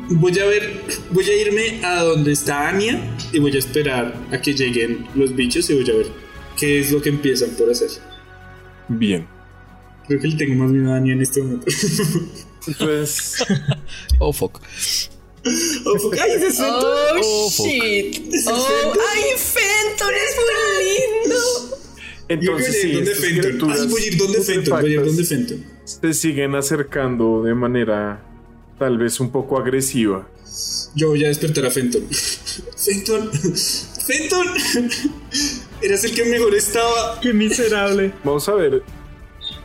S6: Voy a ver, voy a irme a donde está Anya y voy a esperar a que lleguen los bichos y voy a ver qué es lo que empiezan por hacer.
S3: Bien.
S6: Creo que le tengo más miedo a Anya en este momento.
S3: Entonces,
S7: Oh, fuck.
S6: Oh, fuck, ¡Ay, ese Fenton!
S5: Oh,
S7: Oh, fuck.
S5: shit.
S6: ¿Es
S5: Oh, ay, Fenton es muy lindo.
S3: Entonces sí, estas
S6: Fenton.
S3: criaturas
S6: Ay, voy a ir donde Fenton. Voy a ir donde Fenton.
S3: se siguen acercando de manera tal vez un poco agresiva.
S6: Yo voy a despertar a Fenton. Fenton. Fenton. Eras el que mejor estaba.
S4: Qué miserable.
S3: Vamos a ver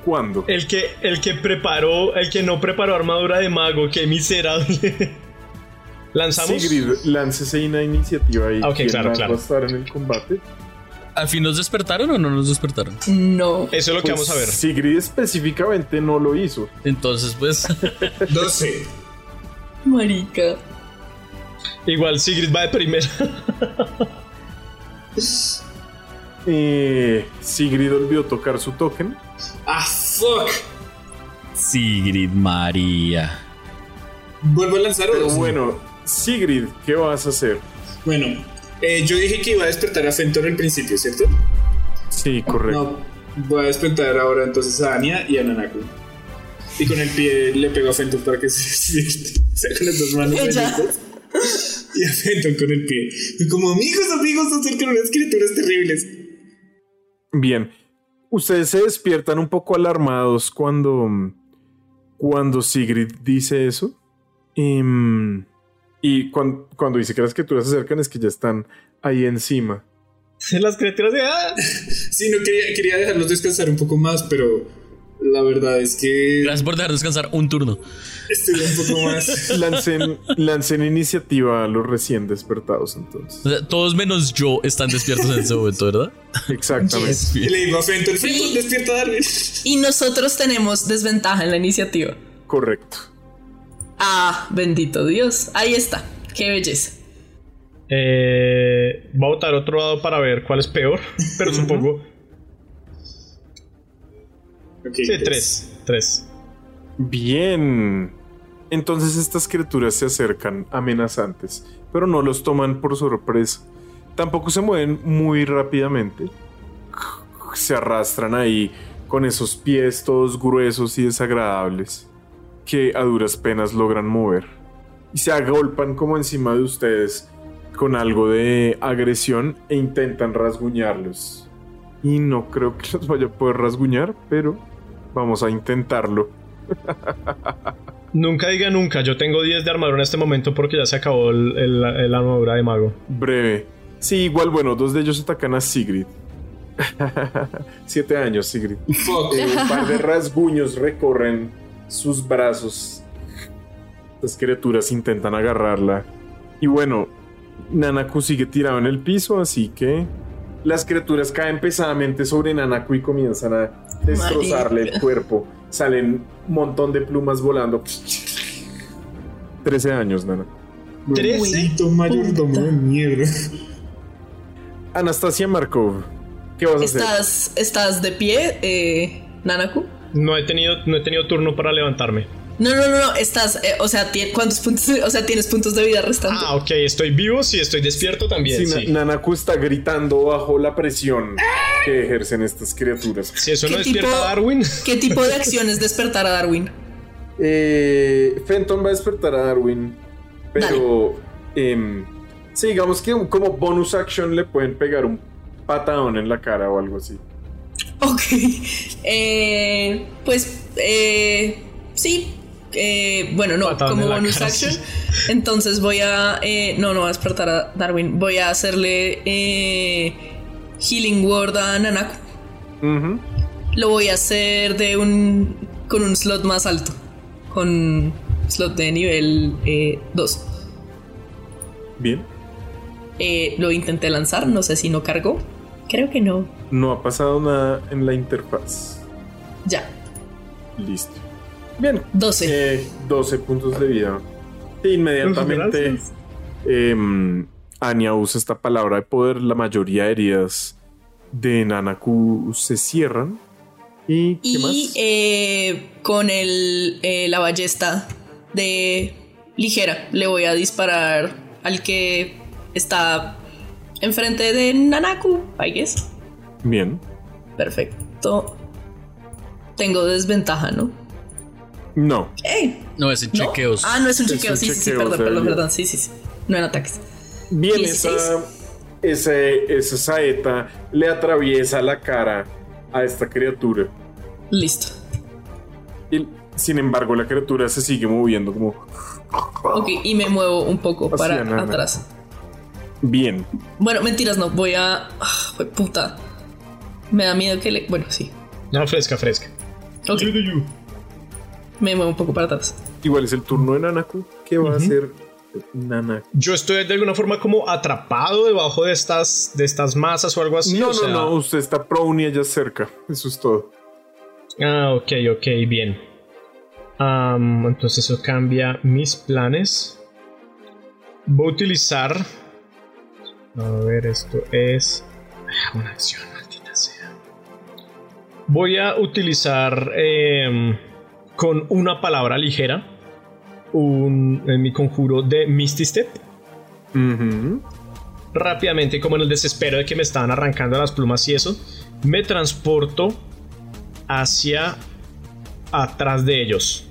S3: cuándo.
S4: El que, el que preparó, el que no preparó armadura de mago, qué miserable. ¿Lanzamos?
S3: Sigrid, láncese una iniciativa y
S4: Ah, ok,
S3: quién
S4: claro,
S3: va a estar en el combate.
S7: ¿Al fin nos despertaron o no nos despertaron?
S5: No.
S4: Eso es lo que
S3: Pues
S4: vamos a ver.
S3: Sigrid específicamente no lo hizo.
S7: Entonces, pues,
S6: 12.
S5: Marica.
S4: Igual Sigrid va de primera.
S3: Eh, Sigrid olvidó tocar su token.
S6: Ah, fuck.
S7: Sigrid María.
S6: ¿Vuelvo a lanzar
S3: Pero bueno, Sigrid, ¿qué vas a hacer?
S6: Bueno, eh, yo dije que iba a despertar a Fenton al principio, ¿cierto?
S3: Sí, correcto.
S6: No, voy a despertar ahora entonces a Anya y a Nanaku. Y con el pie le pego a Fenton para que se despierte. O sea, con las dos manos. Y a Fenton con el pie. Y como amigos, amigos, acercan unas criaturas terribles.
S3: Bien. Ustedes se despiertan un poco alarmados cuando. Cuando Sigrid dice eso. Em, y cuando, cuando dice que las criaturas se acercan es que ya están ahí encima.
S4: Las criaturas de. ¡Ah!
S6: Sí, no quería, quería dejarlos descansar un poco más, pero la verdad es que
S7: Gracias por dejar descansar un turno.
S6: estoy un poco más.
S3: Lancen, lancen iniciativa a los recién despertados entonces.
S7: O sea, todos menos yo están despiertos en ese momento, ¿verdad?
S3: Exactamente.
S6: Y le digo a Fenton, Fenton, despierta a Darwin.
S5: Y nosotros tenemos desventaja en la iniciativa.
S3: Correcto.
S5: Ah, bendito Dios. Ahí está. Qué belleza.
S4: Eh, voy a botar otro lado para ver cuál es peor. Pero supongo.
S6: Ok,
S4: Sí, tres. Tres.
S3: Bien. Entonces estas criaturas se acercan amenazantes, pero no los toman por sorpresa. Tampoco se mueven muy rápidamente. Se arrastran ahí con esos pies todos gruesos y desagradables que a duras penas logran mover. Y se agolpan como encima de ustedes con algo de agresión e intentan rasguñarlos. Y no creo que los vaya a poder rasguñar, pero vamos a intentarlo.
S4: Nunca diga nunca. Yo tengo 10 de armadura en este momento porque ya se acabó el, el- el armadura de mago.
S3: Breve. Sí, igual, bueno, dos de ellos atacan a Sigrid. Siete años, Sigrid.
S6: Fuck.
S3: Eh, un par de rasguños recorren sus brazos. Las criaturas intentan agarrarla. Y bueno, Nanaku sigue tirado en el piso, así que las criaturas caen pesadamente sobre Nanaku y comienzan a destrozarle el cuerpo. Salen un montón de plumas volando. 13 años, Nana.
S4: ¿Trece?
S6: Maldito mayordomo de mierda.
S3: Anastasia Markov, ¿qué vas a hacer?
S5: ¿Estás, estás de pie, eh, Nanaku?
S4: No he tenido, no he tenido turno para levantarme.
S5: No, no, no, no. Estás, eh, o sea, ¿cuántos puntos? O sea, tienes puntos de vida restantes.
S4: Ah, ok. Estoy vivo. Sí, estoy despierto también.
S3: Sí,
S4: Sí,
S3: Na- Nanaku está gritando bajo la presión que ejercen estas criaturas.
S4: Si eso no
S5: ¿Qué
S4: despierta
S5: tipo-
S4: a Darwin.
S5: ¿Qué tipo de acción es despertar a Darwin?
S3: Eh, Fenton va a despertar a Darwin, pero em, sí, digamos que como bonus action le pueden pegar un patadón en la cara o algo así.
S5: Ok. Eh, pues, eh, sí. Eh, bueno, no, como bonus
S4: cara,
S5: action.
S4: sí.
S5: Entonces voy a. eh, no, no voy a despertar a Darwin. Voy a hacerle eh, Healing Word a Nanaku. Lo voy a hacer de un. con un slot más alto. Con slot de nivel 2.
S3: Bien,
S5: lo intenté lanzar, no sé si no cargó. Creo que no.
S3: no ha pasado nada en la interfaz.
S5: Ya,
S3: Listo. Bien,
S5: 12.
S3: eh, 12 puntos de vida. Sí, inmediatamente em, Anya usa esta palabra de poder. La mayoría de heridas de Nanaku se cierran. ¿Y qué
S5: Y
S3: más?
S5: eh, con el, eh, la ballesta de ligera le voy a disparar al que está enfrente de Nanaku, I guess.
S3: Bien.
S5: Perfecto. Tengo desventaja, ¿no?
S3: No.
S7: No, es en
S5: ¿No?
S7: chequeos.
S5: Ah, no es un
S3: Es
S5: chequeo.
S3: un
S5: sí, sí, sí, perdón, perdón, perdón. Sí, sí, sí. No en ataques.
S3: Bien,
S5: 16.
S3: esa, ese- esa saeta le atraviesa la cara a esta criatura.
S5: Listo.
S3: Y, sin embargo, la criatura se sigue moviendo como
S5: Ok, y me muevo un poco para
S3: Nana.
S5: atrás.
S3: Bien.
S5: Bueno, mentiras, no. Voy a. Jue- puta. Me da miedo que le. Bueno, sí.
S4: No, fresca, fresca.
S5: Me muevo un poco para atrás.
S3: Igual es el turno de Nanaku. ¿Qué va a hacer Nanaku?
S4: Yo estoy de alguna forma como atrapado debajo de estas, de estas masas o algo así.
S3: no,
S4: o sea-
S3: no, no. Usted está prone y allá cerca. Eso es todo.
S4: Ah, ok, ok, bien. Am, entonces eso cambia mis planes. Voy a utilizar. A ver, esto es. Una acción, maldita sea. Voy a utilizar em, con una palabra ligera un, en mi conjuro de Misty Step. Rápidamente, como en el desespero de que me estaban arrancando las plumas y eso, me transporto hacia atrás de ellos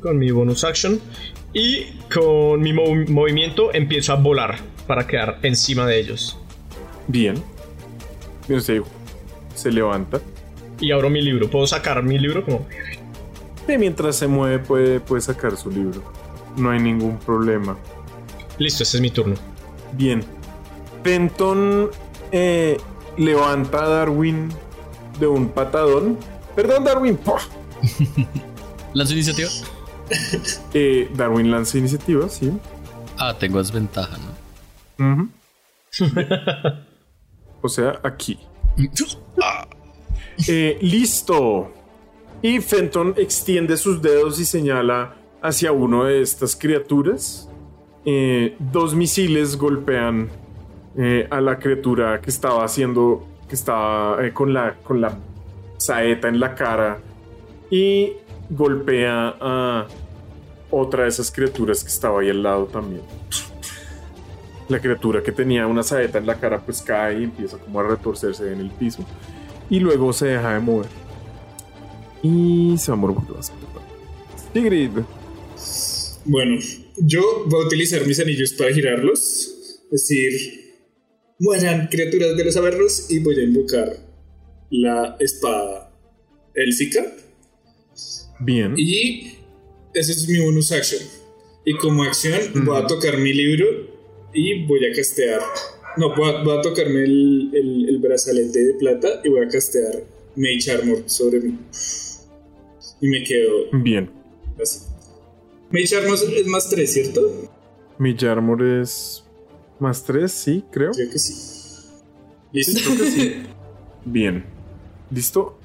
S4: con mi bonus action Y con mi mov- movimiento empiezo a volar para quedar encima de ellos.
S3: Bien. Bien, se, se levanta.
S4: Y abro mi libro. ¿Puedo sacar mi libro? Como...
S3: Y mientras se mueve puede, puede sacar su libro. No hay ningún problema.
S4: Listo, ese es mi turno.
S3: Bien. Fenton eh, levanta a Darwin de un patadón. Perdón, Darwin. ¡Pah!
S7: ¿Lanzo iniciativa?
S3: Eh, Darwin lanza iniciativa, sí.
S7: Ah, tengo desventaja, ¿no?
S3: O sea, aquí. Eh, listo. Y Fenton extiende sus dedos y señala hacia uno de estas criaturas. Eh, dos misiles golpean eh, a la criatura que estaba haciendo, que estaba con, la, con la saeta en la cara y golpea a otra de esas criaturas que estaba ahí al lado también. La criatura que tenía una saeta en la cara pues cae y empieza como a retorcerse en el piso. Y luego se deja de mover. Y se va a. Sigrid.
S6: Bueno, yo voy a utilizar mis anillos para girarlos. Es decir, mueran criaturas de los avernos y voy a invocar la espada élfica.
S3: Bien.
S6: Y ese es mi bonus action. Y como acción voy a tocar mi libro y voy a castear. No, voy a, voy a tocarme el, el- el brazalete de plata y voy a castear Mage Armor sobre mí. Y me quedo
S3: Bien.
S6: así. Mage Armor es más 3, ¿cierto?
S3: Mi Armor es más 3, sí, creo.
S6: Creo que sí. ¿Listo?
S3: Creo que sí. Bien. ¿Listo?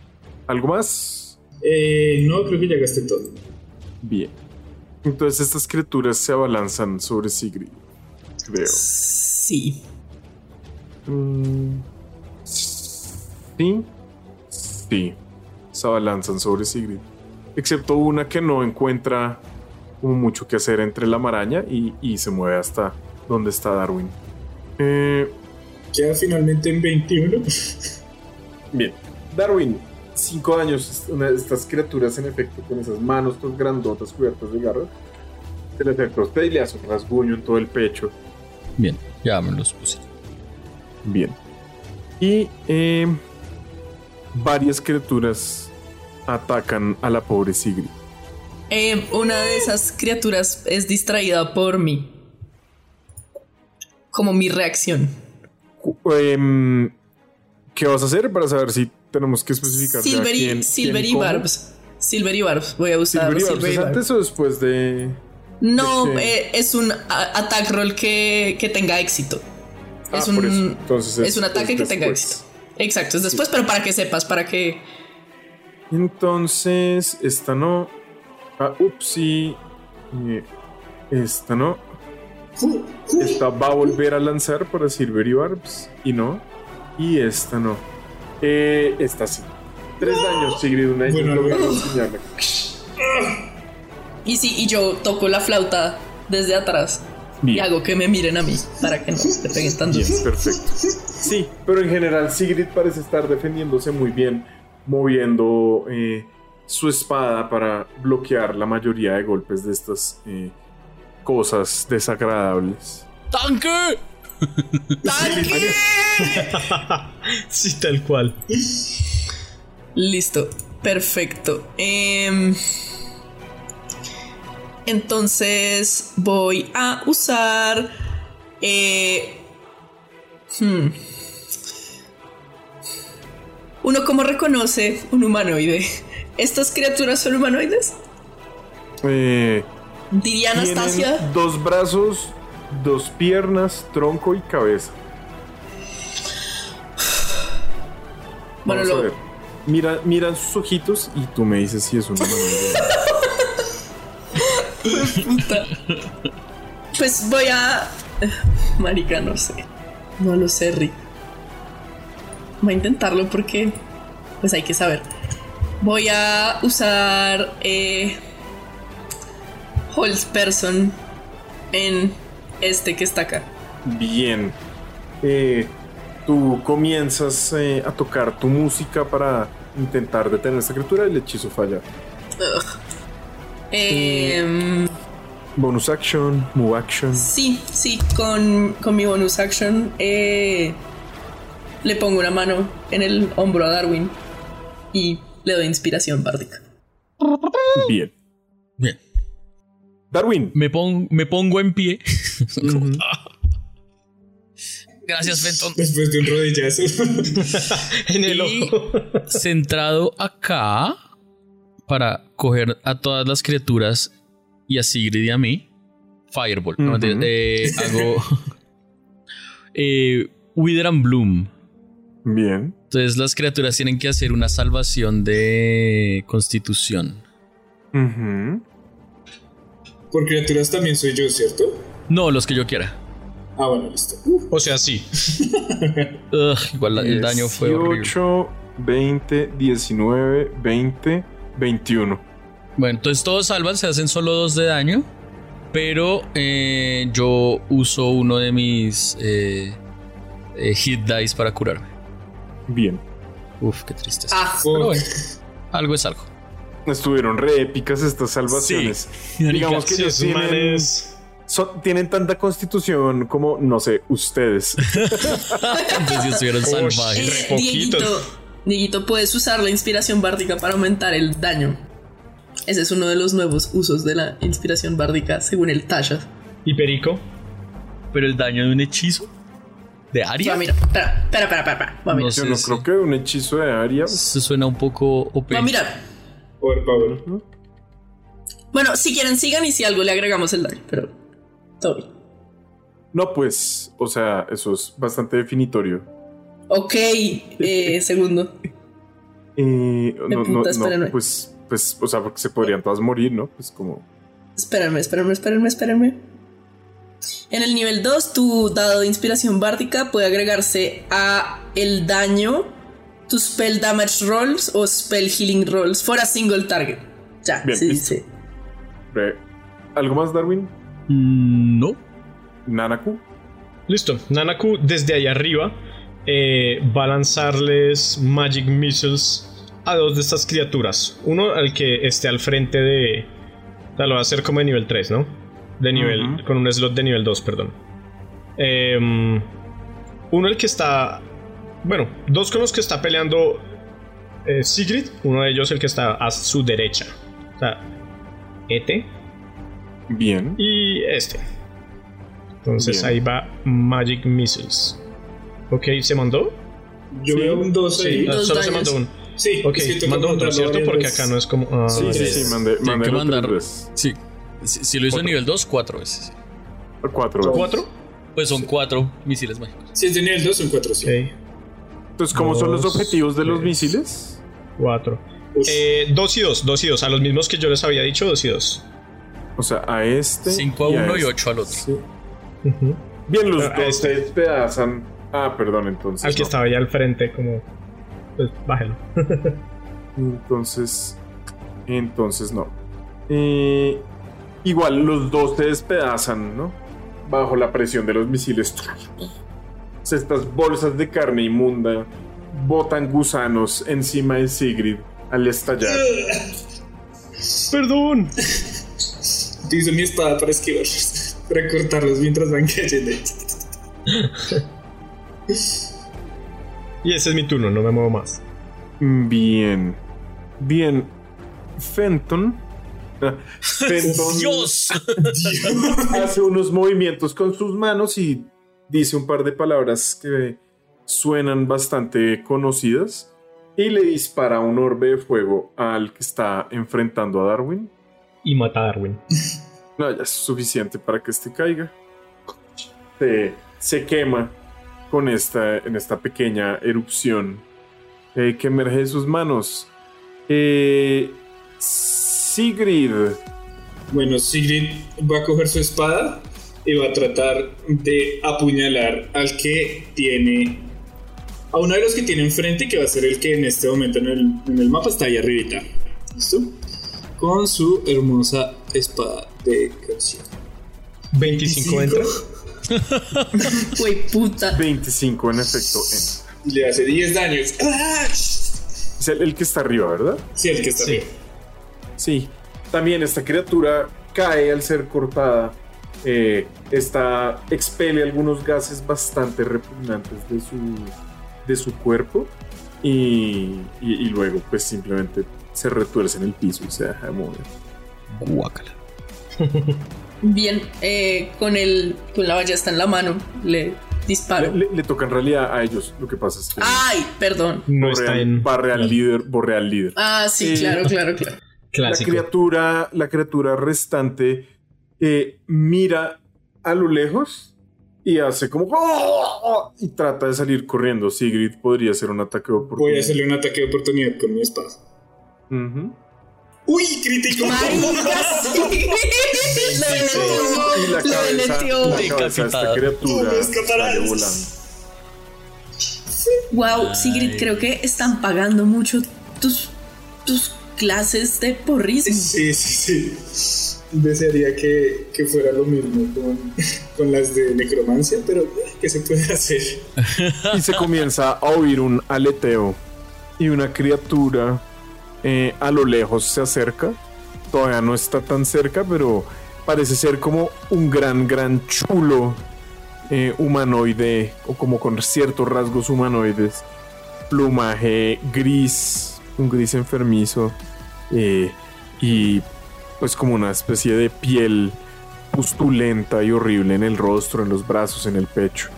S3: ¿Algo más?
S6: Eh, no, creo que ya gasté todo.
S3: Bien. Entonces estas criaturas se abalanzan sobre Sigrid. Creo.
S5: Sí.
S3: Mm, Sí. Sí. Se abalanzan sobre Sigrid. Excepto una que no encuentra como mucho que hacer entre la maraña y, y se mueve hasta donde está Darwin. Eh,
S6: Queda finalmente en 21.
S3: bien. Darwin, cinco años. Una de estas criaturas, en efecto, con esas manos tan grandotas cubiertas de garras, se le acerca a usted y le hace un rasguño en todo el pecho.
S7: Bien, ya me los puse.
S3: Bien. Y eh, varias criaturas atacan a la pobre Sigrid.
S5: Eh, una de esas criaturas es distraída por mí. Como mi reacción.
S3: Em, ¿Qué vas a hacer para saber si tenemos que especificar ya
S5: Silvery,
S3: quién-
S5: Silvery
S3: quién y cómo?
S5: Barbs. Silvery Barbs. Voy a usar
S3: Silvery Barbs,
S5: Silvery
S3: ¿es
S5: Barbs.
S3: antes o después de...?
S5: No,
S3: qué?
S5: eh, es un attack roll que, que tenga éxito.
S3: Ah,
S5: es
S3: por
S5: un,
S3: eso. Entonces
S5: es,
S3: es-
S5: un ataque
S3: es
S5: que tenga éxito. Exacto, es después, pero para que sepas, para que.
S3: Entonces, esta no. Ah, upsi. Eh, Esta no. Esta va a volver a lanzar para Silvery Barbs. Y no. Y esta no. Eh, esta sí. Tres daños, Sigrid. Una
S6: Bueno,
S3: yo
S6: bueno.
S3: voy a enseñarle.
S5: Y sí, y yo toco la flauta desde atrás. Y hago que me miren a mí para que no te peguen tan duro.
S3: Bien, perfecto. Sí, pero en general Sigrid parece estar defendiéndose muy bien, moviendo eh, su espada para bloquear la mayoría de golpes de estas eh, cosas desagradables.
S7: ¡Tanque!
S5: ¡Tanque!
S4: Sí, tal cual.
S5: Listo, perfecto. Em, entonces voy a usar. eh, hmm. Uno, ¿cómo reconoce un humanoide? ¿Estas criaturas son humanoides?
S3: Eh,
S5: Diría Anastasia.
S3: dos brazos, dos piernas, tronco y cabeza.
S5: Bueno,
S3: a
S5: lo-
S3: ver. Mira, mira sus ojitos y tú me dices si es un humanoide.
S5: Puta. Pues voy a. Marica, no sé. No lo sé, Rick. Voy a intentarlo porque. Pues hay que saber. Voy a usar. Eh, Holz Person en este que está acá.
S3: Bien. Eh, tú comienzas eh, a tocar tu música para intentar detener a esta criatura y el hechizo falla.
S5: Em,
S3: Bonus action, move action.
S5: Sí, sí, con, con mi bonus action eh, le pongo una mano en el hombro a Darwin y le doy inspiración bárdica.
S3: Bien.
S7: Bien.
S3: Darwin.
S7: Me, pon- me pongo en pie. Gracias, Fenton.
S6: Después de un rodillazo.
S4: en el
S7: Y
S4: ojo.
S7: centrado acá para coger a todas las criaturas y a Sigrid y a mí. Fireball. No,
S3: Ujú.
S7: mentira, eh, hago. eh, Wither and Bloom.
S3: Bien.
S7: Entonces las criaturas tienen que hacer una salvación de constitución.
S3: Ujú.
S6: Por criaturas también soy yo, ¿cierto?
S7: No, los que yo quiera.
S6: Ah, bueno, listo.
S4: O sea, sí.
S7: Ugh, igual el daño fue horrible.
S3: 18, 20, 19, 20, 21.
S7: Bueno, entonces todos salvan, se hacen solo dos de daño. Pero eh, yo uso uno de mis eh, eh, hit dice para curarme.
S3: Bien.
S7: Uf, qué tristeza.
S5: Ah,
S7: Pero bueno, algo es algo.
S3: Estuvieron re épicas estas salvaciones. Digamos que ellos tienen,
S4: manes-
S3: son- tienen tanta constitución como, no sé, ustedes.
S7: Entonces estuvieron salvajes.
S5: eh,
S4: poquitos.
S5: Dieguito, puedes usar la inspiración bárdica para aumentar el daño. Ese es uno de los nuevos usos de la inspiración bárdica según el Tasha.
S4: ¿Y Perico?
S7: Pero el daño de un hechizo de.
S5: Va, mira, espera, espera, espera, espera, espera. Va, mira.
S7: No
S3: Yo creo que un hechizo de área.
S7: Se suena un poco OP.
S5: Va, mira. Bueno, si quieren sigan y si algo le agregamos el daño, pero todo bien.
S3: No, pues, o sea, eso es bastante definitorio.
S5: Ok, eh, segundo.
S3: Eh, no, no,
S5: puta,
S3: no,
S5: espérenme.
S3: pues, pues, o sea, porque se podrían todas morir, ¿no? Pues como.
S5: Espérenme, espérenme, espérenme, espérenme. En el nivel 2, tu dado de inspiración bárdica puede agregarse a el daño, tus spell damage rolls o spell healing rolls for a single target. Ya,
S3: Bien,
S5: sí,
S3: listo.
S5: sí.
S3: ¿Algo más, Darwin?
S7: Mm, No.
S3: ¿Nanaku?
S4: Listo. Nanaku desde ahí arriba eh, va a lanzarles Magic Missiles a dos de estas criaturas. Uno al que esté al frente de... O sea, lo va a hacer como de nivel 3, ¿no? De nivel... Con un slot de nivel 2, perdón. Em, uno el que está... Bueno, dos con los que está peleando eh, Sigrid. Uno de ellos el que está a su derecha. O sea, Ete
S3: Bien.
S4: y este. Entonces
S3: Bien.
S4: ahí va Magic Missiles. Ok, ¿se mandó?
S6: Yo
S3: Sí.
S6: veo un 2
S4: Sí,
S6: ahí.
S4: ah,
S5: Dos
S4: solo se
S5: daños.
S4: mandó uno.
S6: Sí,
S4: Ok, mandó otro, ¿cierto? Porque
S6: veces.
S4: acá no es como. ah,
S3: Sí, sí, sí, mandé, mandé
S7: que mandar.
S3: tres.
S7: Sí. Si, si lo hizo en nivel 2, cuatro veces.
S3: Cuatro.
S4: ¿Cuatro?
S7: Pues son cuatro misiles mágicos.
S6: Si es de nivel 2 son 4, sí.
S4: Ok,
S3: Entonces, ¿cómo son los
S4: Dos,
S3: objetivos de los
S4: tres.
S3: misiles?
S4: cuatro.
S6: Uf.
S4: Eh, dos y dos, dos y dos. A los mismos que yo les había dicho, dos y dos.
S3: O sea, a este.
S7: 5 a
S3: y
S7: 1 y
S3: este.
S7: 8 al otro.
S3: Sí. Bien, los
S4: A
S3: dos
S4: este.
S3: se despedazan. Ah, perdón, entonces.
S4: Al que
S3: no.
S4: estaba allá al frente, como. Pues bájelo.
S3: Entonces. Entonces no. Eh, igual los dos se despedazan, ¿no? Bajo la presión de los misiles. Estas bolsas de carne inmunda botan gusanos encima de Sigrid al estallar.
S4: ¡Perdón!
S6: Utilizo mi espada para esquivarlos. Para cortarlos mientras van cayendo.
S4: Y ese es mi turno, no me muevo más.
S3: Bien. Bien. Fenton. Fenton
S7: ¡Dios!
S3: hace unos movimientos con sus manos y dice un par de palabras que suenan bastante conocidas y le dispara un orbe de fuego al que está enfrentando a Darwin.
S4: Y mata a Darwin.
S3: No, ya es suficiente para que este caiga. Se, se quema con esta, en esta pequeña erupción eh, que emerge de sus manos. Eh, Sigrid.
S6: Bueno, Sigrid va a coger su espada y va a tratar de apuñalar al que tiene. A uno de los que tiene enfrente, que va a ser el que en este momento en el, en el mapa está ahí arribita. ¿Listo? Con su hermosa espada de canción.
S4: 25 entra.
S5: Güey, puta.
S3: 25 en efecto. En.
S6: Le hace 10 daños.
S3: Es el, el que está arriba, ¿verdad?
S6: Sí, el que está
S4: Sí.
S6: arriba.
S3: Sí. También esta criatura cae al ser cortada. Eh, esta expele algunos gases bastante repugnantes de su, de su cuerpo y, y- y luego pues simplemente se retuerce en el piso y se deja de mover.
S7: Guácala.
S5: Bien, eh, con el con la ballesta en la mano le disparo.
S3: le- le toca en realidad a ellos. Lo que pasa es que
S5: Ay, perdón.
S4: No está
S3: Borreal,
S4: en
S3: Barreal líder, Borreal líder.
S5: Ah, sí, claro, claro, claro.
S3: La criatura, la criatura restante eh, mira a lo lejos y hace como "Oh", y trata de salir corriendo. Sigrid podría hacer un ataque de oportunidad.
S6: Voy a hacerle un ataque de oportunidad con mi espada.
S3: Ujú.
S6: ¡Uy, crítico!
S5: Marica, sí. Lo deleteó, lo deleteó. Wow, Sigrid, creo que están pagando mucho tus, tus clases de porrismo.
S6: Sí, sí, sí. Desearía que, que fuera lo mismo con, con las de necromancia, pero eh, ¿qué se puede hacer?
S3: Y se comienza a oír un aleteo y una criatura eh, a lo lejos se acerca. Todavía no está tan cerca, pero parece ser como un gran, gran chulo eh, humanoide o como con ciertos rasgos humanoides. Plumaje gris, un gris enfermizo eh, y pues como una especie de piel pustulenta y horrible en el rostro, en los brazos, en el pecho.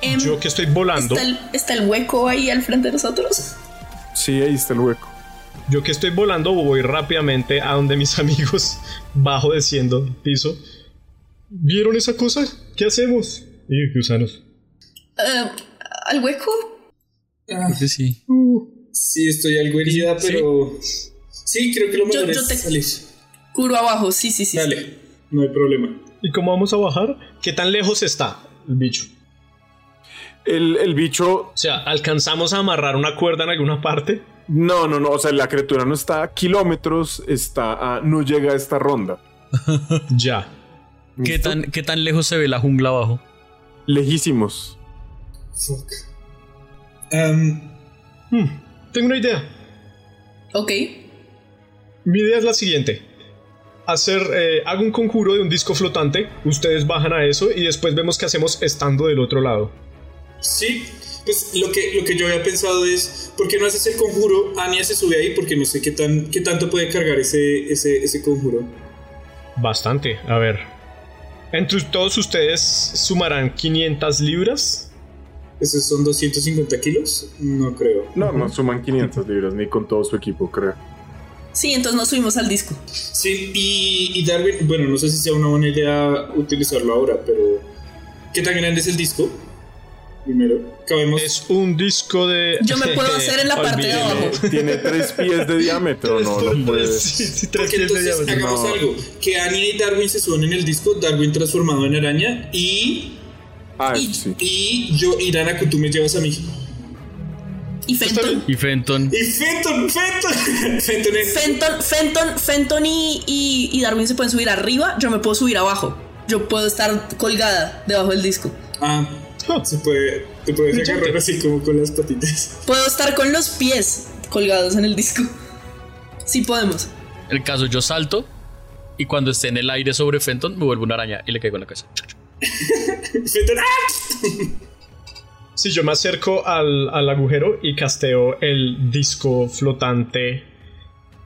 S5: Em,
S4: Yo que estoy volando,
S5: ¿está, el, está el hueco ahí al frente de nosotros?
S3: Sí, ahí está el hueco.
S4: Yo que estoy volando, voy rápidamente a donde mis amigos, bajo desciendo piso. ¿Vieron esa cosa? ¿Qué hacemos? Y gusanos.
S5: Eh, ¿Al hueco?
S6: Ah,
S7: Creo que sí.
S6: sí, estoy algo herida,
S7: Sí.
S6: pero... Sí, creo que lo
S5: Yo-
S6: mejor
S5: yo
S6: es
S5: te-
S6: salir.
S5: Curo abajo, sí, sí, sí. sí.
S6: Dale, no hay problema.
S4: ¿Y cómo vamos a bajar? ¿Qué tan lejos está el bicho?
S3: El, el bicho,
S4: O sea, ¿alcanzamos a amarrar una cuerda en alguna parte?
S3: No, no, no, o sea, la criatura no está a kilómetros, está a, no llega a esta ronda.
S4: Ya.
S7: ¿Qué tan, ¿Qué tan lejos se ve la jungla abajo?
S3: Lejísimos.
S6: Fuck. Am,
S4: Hmm, tengo una idea.
S5: Ok.
S4: Mi idea es la siguiente. Hacer, eh, hago un conjuro de un disco flotante, ustedes bajan a eso y después vemos qué hacemos estando del otro lado.
S6: sí, pues lo que, lo que yo había pensado es, ¿por qué no haces el conjuro? Anya se sube ahí porque no sé qué, tan, qué tanto puede cargar ese, ese, ese conjuro.
S4: Bastante, a ver. Entre todos ustedes sumarán 500 libras.
S6: ¿Esos son 250 kilos? No creo.
S3: No, no suman 500 libras, ni con todo su equipo, creo.
S5: Sí, entonces nos subimos al disco.
S6: Sí, y, y Darwin, bueno, no sé si sea una buena idea utilizarlo ahora, pero ¿qué tan grande es el disco? Primero, cabemos.
S4: Es un disco de...
S5: Yo me puedo hacer en la parte de abajo.
S3: Tiene tres pies de diámetro, no lo puedes.
S4: Sí, sí, tres
S6: Porque
S4: pies de
S6: entonces
S4: diámetro.
S6: hagamos
S3: No.
S6: algo: que Anya y Darwin se suban en el disco, Darwin transformado en araña, y,
S3: Ah,
S5: Y-
S3: sí.
S6: y yo, Irana, que tú me llevas a mí.
S5: Y Fenton.
S7: Y Fenton.
S6: Y Fenton, Fenton, Fenton es.
S5: Fenton, Fenton, Fenton y, y, y Darwin se pueden subir arriba, yo me puedo subir abajo. Yo puedo estar colgada debajo del disco.
S6: Ah, se puede. Te puedes agarrar así como con las patitas.
S5: Puedo estar con los pies colgados en el disco. Sí podemos.
S7: El caso, yo salto y cuando esté en el aire sobre Fenton me vuelvo una araña y le caigo en la cabeza.
S6: Fenton, ¡ah!
S4: Sí, yo me acerco al, al agujero y casteo el disco flotante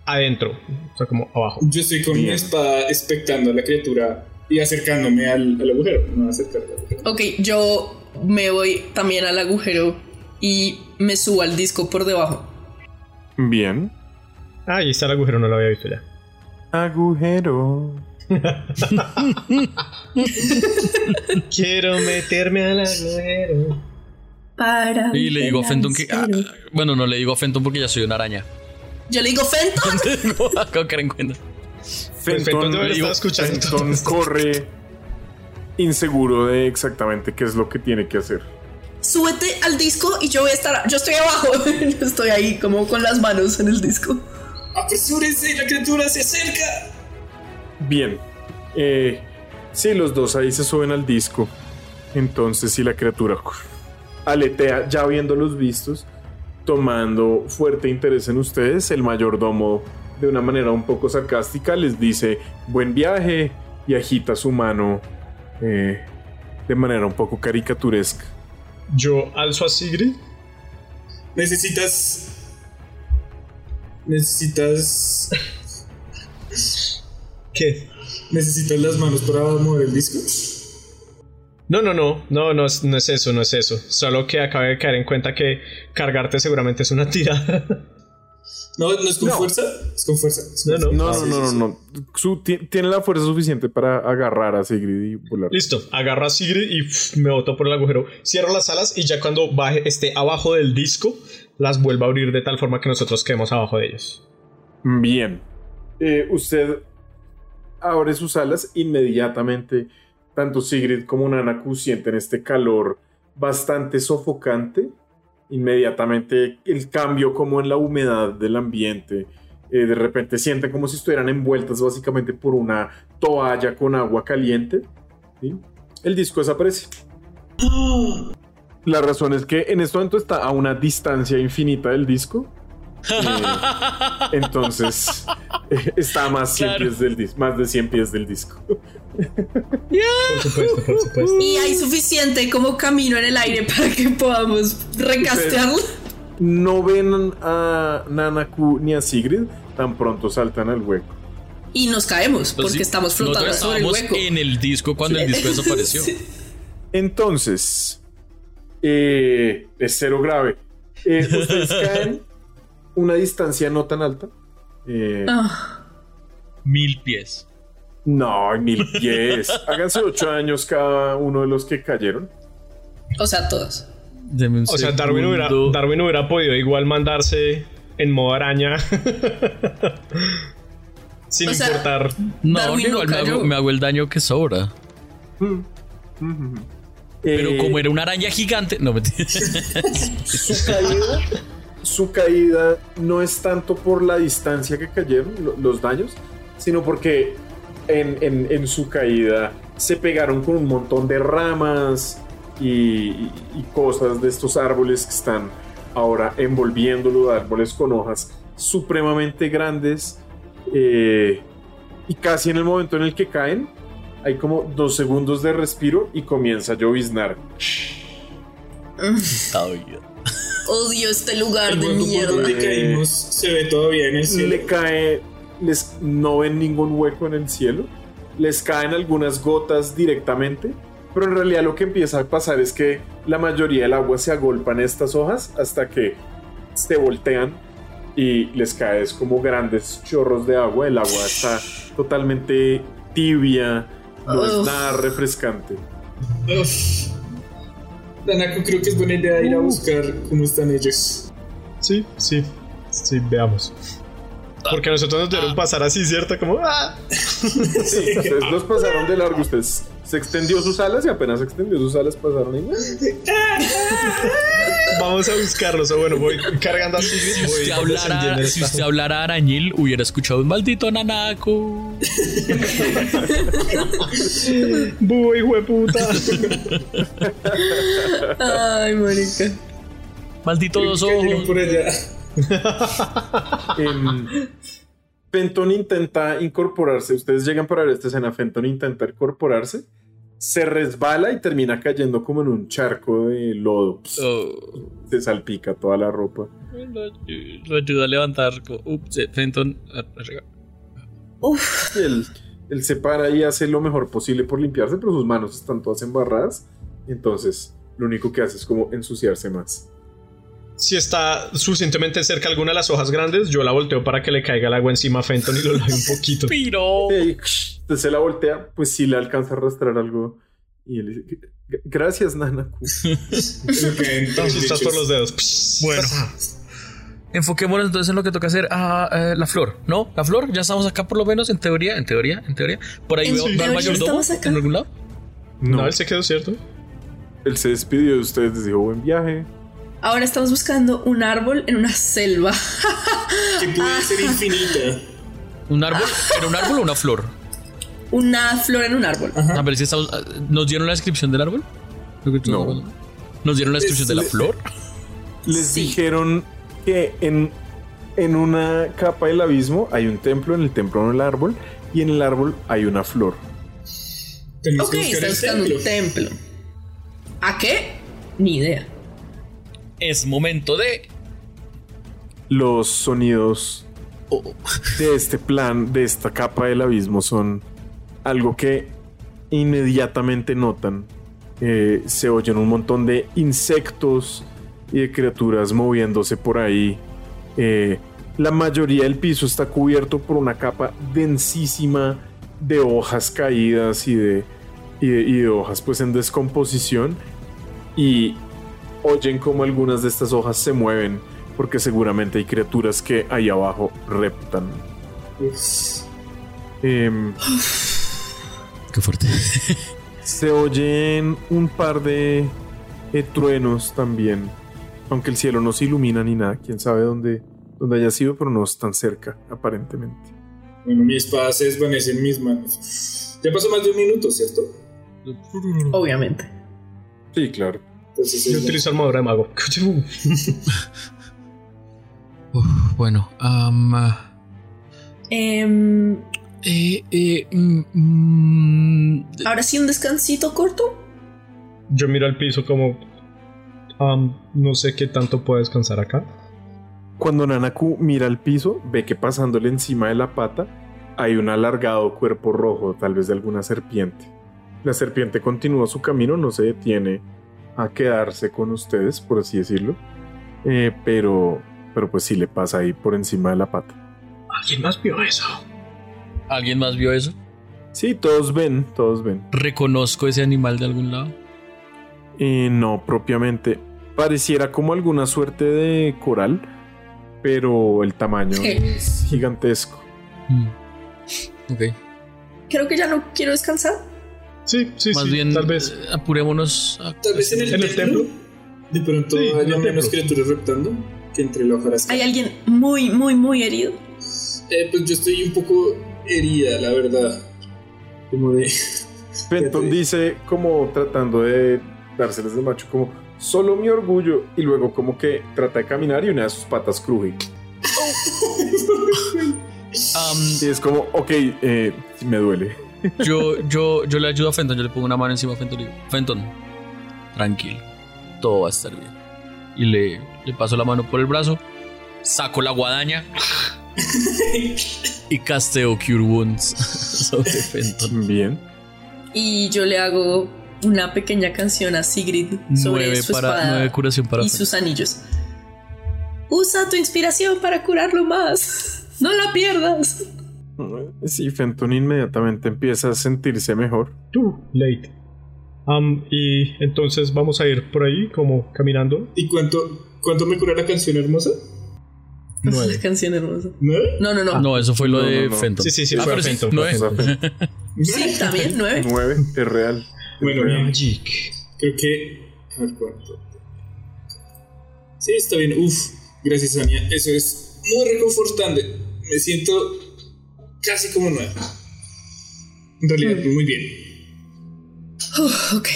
S4: adentro. O sea, como abajo.
S6: Yo estoy con mi espada expectando a la criatura y acercándome al, al agujero. No acercarme al agujero.
S5: Ok, yo me voy también al agujero y me subo al disco por debajo.
S3: Bien.
S4: Ah, ahí está el agujero, no lo había visto ya.
S3: Agujero.
S4: Quiero meterme al agujero.
S5: Para.
S7: Y le digo a Fenton que. ah, bueno, no le digo a Fenton porque ya soy una araña.
S5: Yo le digo Fenton.
S7: ¿Cómo que en cuenta?
S4: Fenton
S3: Fenton,
S4: escuchando
S3: Fenton corre inseguro de exactamente qué es lo que tiene que hacer.
S5: Súbete al disco y yo voy a estar. Yo estoy abajo. Yo estoy ahí como con las manos en el disco.
S6: ¡Apresúrense! ¡La criatura se acerca!
S3: Bien. Eh, sí, los dos ahí se suben al disco. Entonces, si la criatura aletea, ya viéndolos vistos, tomando fuerte interés en ustedes, el mayordomo de una manera un poco sarcástica, les dice buen viaje y agita su mano eh, de manera un poco caricaturesca.
S4: Yo alzo a Sigrid.
S6: Necesitas. Necesitas.
S4: ¿Qué?
S6: Necesitas las manos para mover el disco.
S4: No, no, no, no, no es, no es eso, no es eso. Solo que acabé de caer en cuenta que cargarte seguramente es una tirada.
S6: No, no es con
S3: No.
S6: fuerza. Es con fuerza. es con
S4: No, no.
S3: No, no, no, no, no. Su- ti- tiene la fuerza suficiente para agarrar a Sigrid y volar.
S4: Listo, agarro a Sigrid y me boto por el agujero. Cierro las alas y ya cuando baje, esté abajo del disco, las vuelvo a abrir de tal forma que nosotros quedemos abajo de ellos.
S3: Bien. Eh, usted abre sus alas inmediatamente. Tanto Sigrid como Nanaku sienten este calor bastante sofocante. Inmediatamente el cambio como en la humedad del ambiente. Eh, de repente sienten como si estuvieran envueltas básicamente por una toalla con agua caliente. ¿sí? El disco desaparece. La razón es que en este momento está a una distancia infinita del disco. Eh, entonces eh, está a más, 100
S7: Claro.
S3: pies del dis- más de 100 pies del disco.
S4: Por supuesto, por supuesto.
S5: Y hay suficiente como camino en el aire para que podamos recastearlo.
S3: No ven a Nanaku ni a Sigrid, tan pronto saltan al hueco.
S5: Y nos caemos
S7: Pues
S5: porque
S7: sí,
S5: estamos flotando sobre el
S7: estábamos
S5: hueco.
S7: en el disco cuando el disco desapareció.
S5: Sí.
S3: Entonces, eh, es cero grave. Eh, ustedes caen una distancia no tan alta. Eh,
S5: Ah,
S7: Mil pies.
S3: No, mil pies. Háganse ocho años cada uno de los que cayeron.
S5: o sea, todos.
S7: Deme un
S4: O sea, Darwin hubiera. Darwin hubiera podido igual mandarse en modo araña. Sin
S5: O sea,
S4: importar.
S7: No,
S5: Darwin no
S7: igual me hago, me hago el daño que sobra. Pero
S3: Eh,
S7: como era una araña gigante. No, mentira.
S3: su caída, su caída no es tanto por la distancia que cayeron lo- los daños, sino porque en, en- en su caída se pegaron con un montón de ramas y, y- y cosas de estos árboles que están ahora envolviéndolo, árboles con hojas supremamente grandes eh, y casi en el momento en el que caen hay como dos segundos de respiro y comienza a lloviznar.
S5: Odio este lugar
S6: El
S5: de mierda.
S6: donde caímos se ve todavía en el cielo.
S3: le cae, les no ven ningún hueco en el cielo, les caen algunas gotas directamente, pero en realidad lo que empieza a pasar es que la mayoría del agua se agolpa en estas hojas hasta que se voltean y les cae es como grandes chorros de agua, el agua está totalmente tibia, no es nada refrescante.
S6: Uf. Nanako, creo que es buena idea ir a buscar cómo están ellos.
S4: Sí, sí. Sí, veamos. Porque nosotros nos debieron pasar así, ¿cierto? Como. ¡ah!
S3: Sí, ustedes los pasaron de largo, ustedes se extendió sus alas y apenas extendió sus alas pasaron y
S4: Vamos a buscarlos. O bueno, voy cargando así.
S7: Si
S4: voy
S7: usted, hablara, si usted hablara arañil, hubiera escuchado un maldito nanaco.
S4: ¡Bu, hijo de puta!
S5: Ay, marica.
S7: Maldito dos ojos.
S6: por allá.
S3: Em, Fenton intenta incorporarse. Ustedes llegan para ver esta escena. Fenton intenta incorporarse. Se resbala y termina cayendo como en un charco de lodo.
S7: Oh,
S3: Se salpica toda la ropa.
S7: lo, lo ayuda a levantar. Ups, eh, Fenton.
S5: Uf,
S3: Y él, él se para y hace lo mejor posible por limpiarse, pero sus manos están todas embarradas. Entonces lo único que hace es como ensuciarse más.
S4: Si está suficientemente cerca alguna de las hojas grandes, yo la volteo para que le caiga el agua encima a Fenton y lo lave un poquito.
S7: Piro.
S3: Y entonces se la voltea, pues sí le alcanza a arrastrar algo. Y él dice: "G- Gracias, Nanaku.
S4: Entonces estás por los dedos.
S7: Bueno. Enfoquémonos entonces en lo que toca hacer. Ah, eh, la flor, ¿no? La flor, ya estamos acá por lo menos, en teoría, en teoría, en teoría. Por ahí
S5: ¿En
S7: veo veo al mayordomo
S5: estamos acá?
S7: en algún lado.
S4: No, él se quedó cierto.
S3: Él se despidió de ustedes, les dijo buen viaje.
S5: Ahora estamos buscando un árbol en una selva.
S6: Que puede ser infinita.
S7: ¿Un árbol? ¿Era un árbol o una flor?
S5: Una flor en un árbol.
S7: A ver si estamos. ah, ¿Nos dieron la descripción del árbol? Lo que tú-
S3: No.
S7: ¿Nos dieron la descripción de la flor?
S3: Les
S5: Sí.
S3: dijeron que en en una capa del abismo hay un templo, en el templo hay un árbol y en el árbol hay una flor.
S5: Ok, está
S6: el
S5: buscando
S6: templo.
S5: un templo. ¿A qué? Ni idea.
S7: Es momento de.
S3: Los sonidos
S7: Oh,
S3: de este plan, de esta capa del abismo, son algo que inmediatamente notan. Eh, se oyen un montón de insectos y de criaturas moviéndose por ahí. Eh, la mayoría del piso está cubierto por una capa densísima de hojas caídas y de, y de, y de hojas pues en descomposición. Y oyen como algunas de estas hojas se mueven porque seguramente hay criaturas que ahí abajo reptan.
S6: Uf.
S3: Em,
S7: qué fuerte.
S3: se oyen un par de eh, truenos también, aunque el cielo no se ilumina ni nada. Quién sabe dónde, dónde haya sido, pero no es tan cerca, aparentemente.
S6: Bueno, mi espada se desvanece en mis manos. Ya pasó más de un minuto, ¿cierto?
S5: Obviamente.
S3: Sí, claro.
S6: Entonces,
S4: Yo utilizo armadura de mago.
S7: Uf, bueno, ah,
S5: Em,
S7: eh, eh, mm, mm,
S5: Ahora sí, un descansito corto.
S4: Yo miro al piso como. am, no sé qué tanto puedo descansar acá.
S3: Cuando Nanaku mira al piso, ve que pasándole encima de la pata hay un alargado cuerpo rojo, tal vez de alguna serpiente. La serpiente continúa su camino, no se detiene a quedarse con ustedes, por así decirlo. Eh, pero, pero pues sí le pasa ahí por encima de la pata.
S4: ¿Alguien más vio eso?
S7: ¿Alguien más vio eso?
S3: Sí, todos ven, todos ven.
S7: ¿Reconozco ese animal de algún lado?
S3: Eh, no, propiamente. Pareciera como alguna suerte de coral, pero el tamaño es gigantesco.
S7: Mm. Ok.
S5: Creo que ya no quiero descansar.
S4: Sí, sí,
S7: Más
S4: sí.
S7: bien,
S4: tal vez.
S7: eh, apurémonos. a-
S6: Tal vez en el,
S4: ¿En el
S6: templo,
S4: templo?
S6: De pronto
S4: Sí, el
S6: menos criaturas reptando que entre la hojarasca.
S5: Hay alguien muy, muy, muy herido.
S6: Eh, pues yo estoy un poco herida, la verdad. Como de.
S3: Fenton dice, como tratando de dárseles de macho, como solo mi orgullo, y luego como que trata de caminar y una de sus patas cruje.
S7: Am,
S3: Y es como, ok, eh, me duele.
S7: Yo, yo, yo le ayudo a Fenton, yo le pongo una mano encima a Fenton y digo, Fenton, tranquilo, todo va a estar bien. Y le, le paso la mano por el brazo, saco la guadaña y casteo Cure Wounds sobre Fenton.
S3: Bien.
S5: Y yo le hago una pequeña canción a Sigrid sobre
S7: Nueve,
S5: su
S7: para,
S5: espada
S7: nueve curación para
S5: y
S7: Fenton.
S5: sus anillos. Usa tu inspiración para curarlo más. No la pierdas.
S3: Sí, Fenton inmediatamente empieza a sentirse mejor.
S4: Too late. Am, y entonces vamos a ir por ahí, como caminando.
S6: ¿Y cuánto, cuánto me cura la canción hermosa?
S4: Nueve.
S5: La canción hermosa.
S6: ¿Nueve?
S5: No, no, no.
S7: No, eso fue lo
S3: No,
S7: de
S3: no, no.
S7: Fenton.
S4: Sí, sí, sí,
S7: Ah,
S4: fue Fenton,
S7: nueve.
S5: Sí, también, nueve.
S3: Nueve, es real.
S6: Bueno, bien.
S4: Magic.
S6: Creo que. A ver cuánto. Sí, está bien. Uf, gracias, Sonia. Eso es muy reconfortante. Me siento casi como nueva. En realidad, muy bien.
S5: Ok.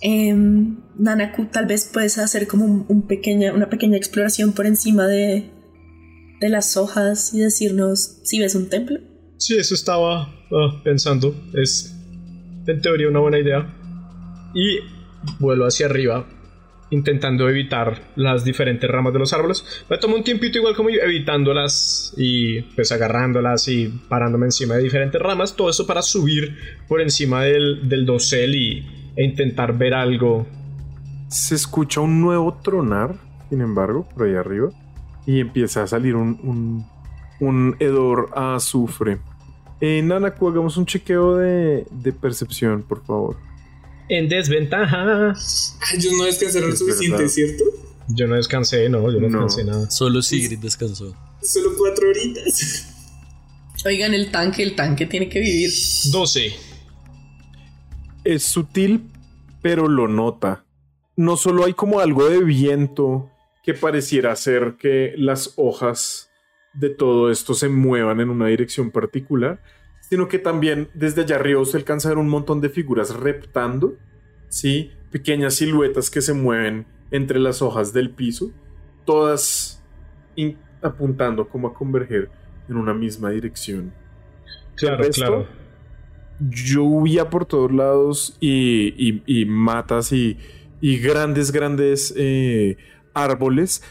S5: Em, Nanaku, tal vez puedes hacer como un, un pequeña, una pequeña exploración por encima de, de las hojas y decirnos si ves un templo.
S4: Sí, eso estaba ah, pensando. Es en teoría una buena idea. Y vuelo hacia arriba, intentando evitar las diferentes ramas de los árboles. Me tomo un tiempito igual como evitándolas y pues agarrándolas y parándome encima de diferentes ramas. Todo eso para subir por encima del, del dosel y, e intentar ver algo.
S3: Se escucha un nuevo tronar, sin embargo, por ahí arriba, y empieza a salir un, un, un hedor a azufre. Eh, Nanaku, hagamos un chequeo de, de percepción, por favor.
S4: En desventaja.
S6: Ah, ellos no descansaron lo suficiente,
S3: verdad.
S6: ¿cierto?
S4: Yo no descansé, no, yo no,
S3: No.
S4: descansé nada.
S7: Solo Sigrid descansó.
S6: Solo cuatro horitas.
S5: Oigan, el tanque, el tanque tiene que vivir.
S4: 12.
S3: Es sutil, pero lo nota. No solo hay como algo de viento que pareciera hacer que las hojas de todo esto se muevan en una dirección particular, sino que también desde allá arriba se alcanza a ver un montón de figuras reptando, ¿sí? Pequeñas siluetas que se mueven entre las hojas del piso todas apuntando como a converger en una misma dirección.
S4: Claro,
S3: resto,
S4: claro.
S3: Llovía por todos lados y, y- y matas y, y grandes, grandes eh, árboles.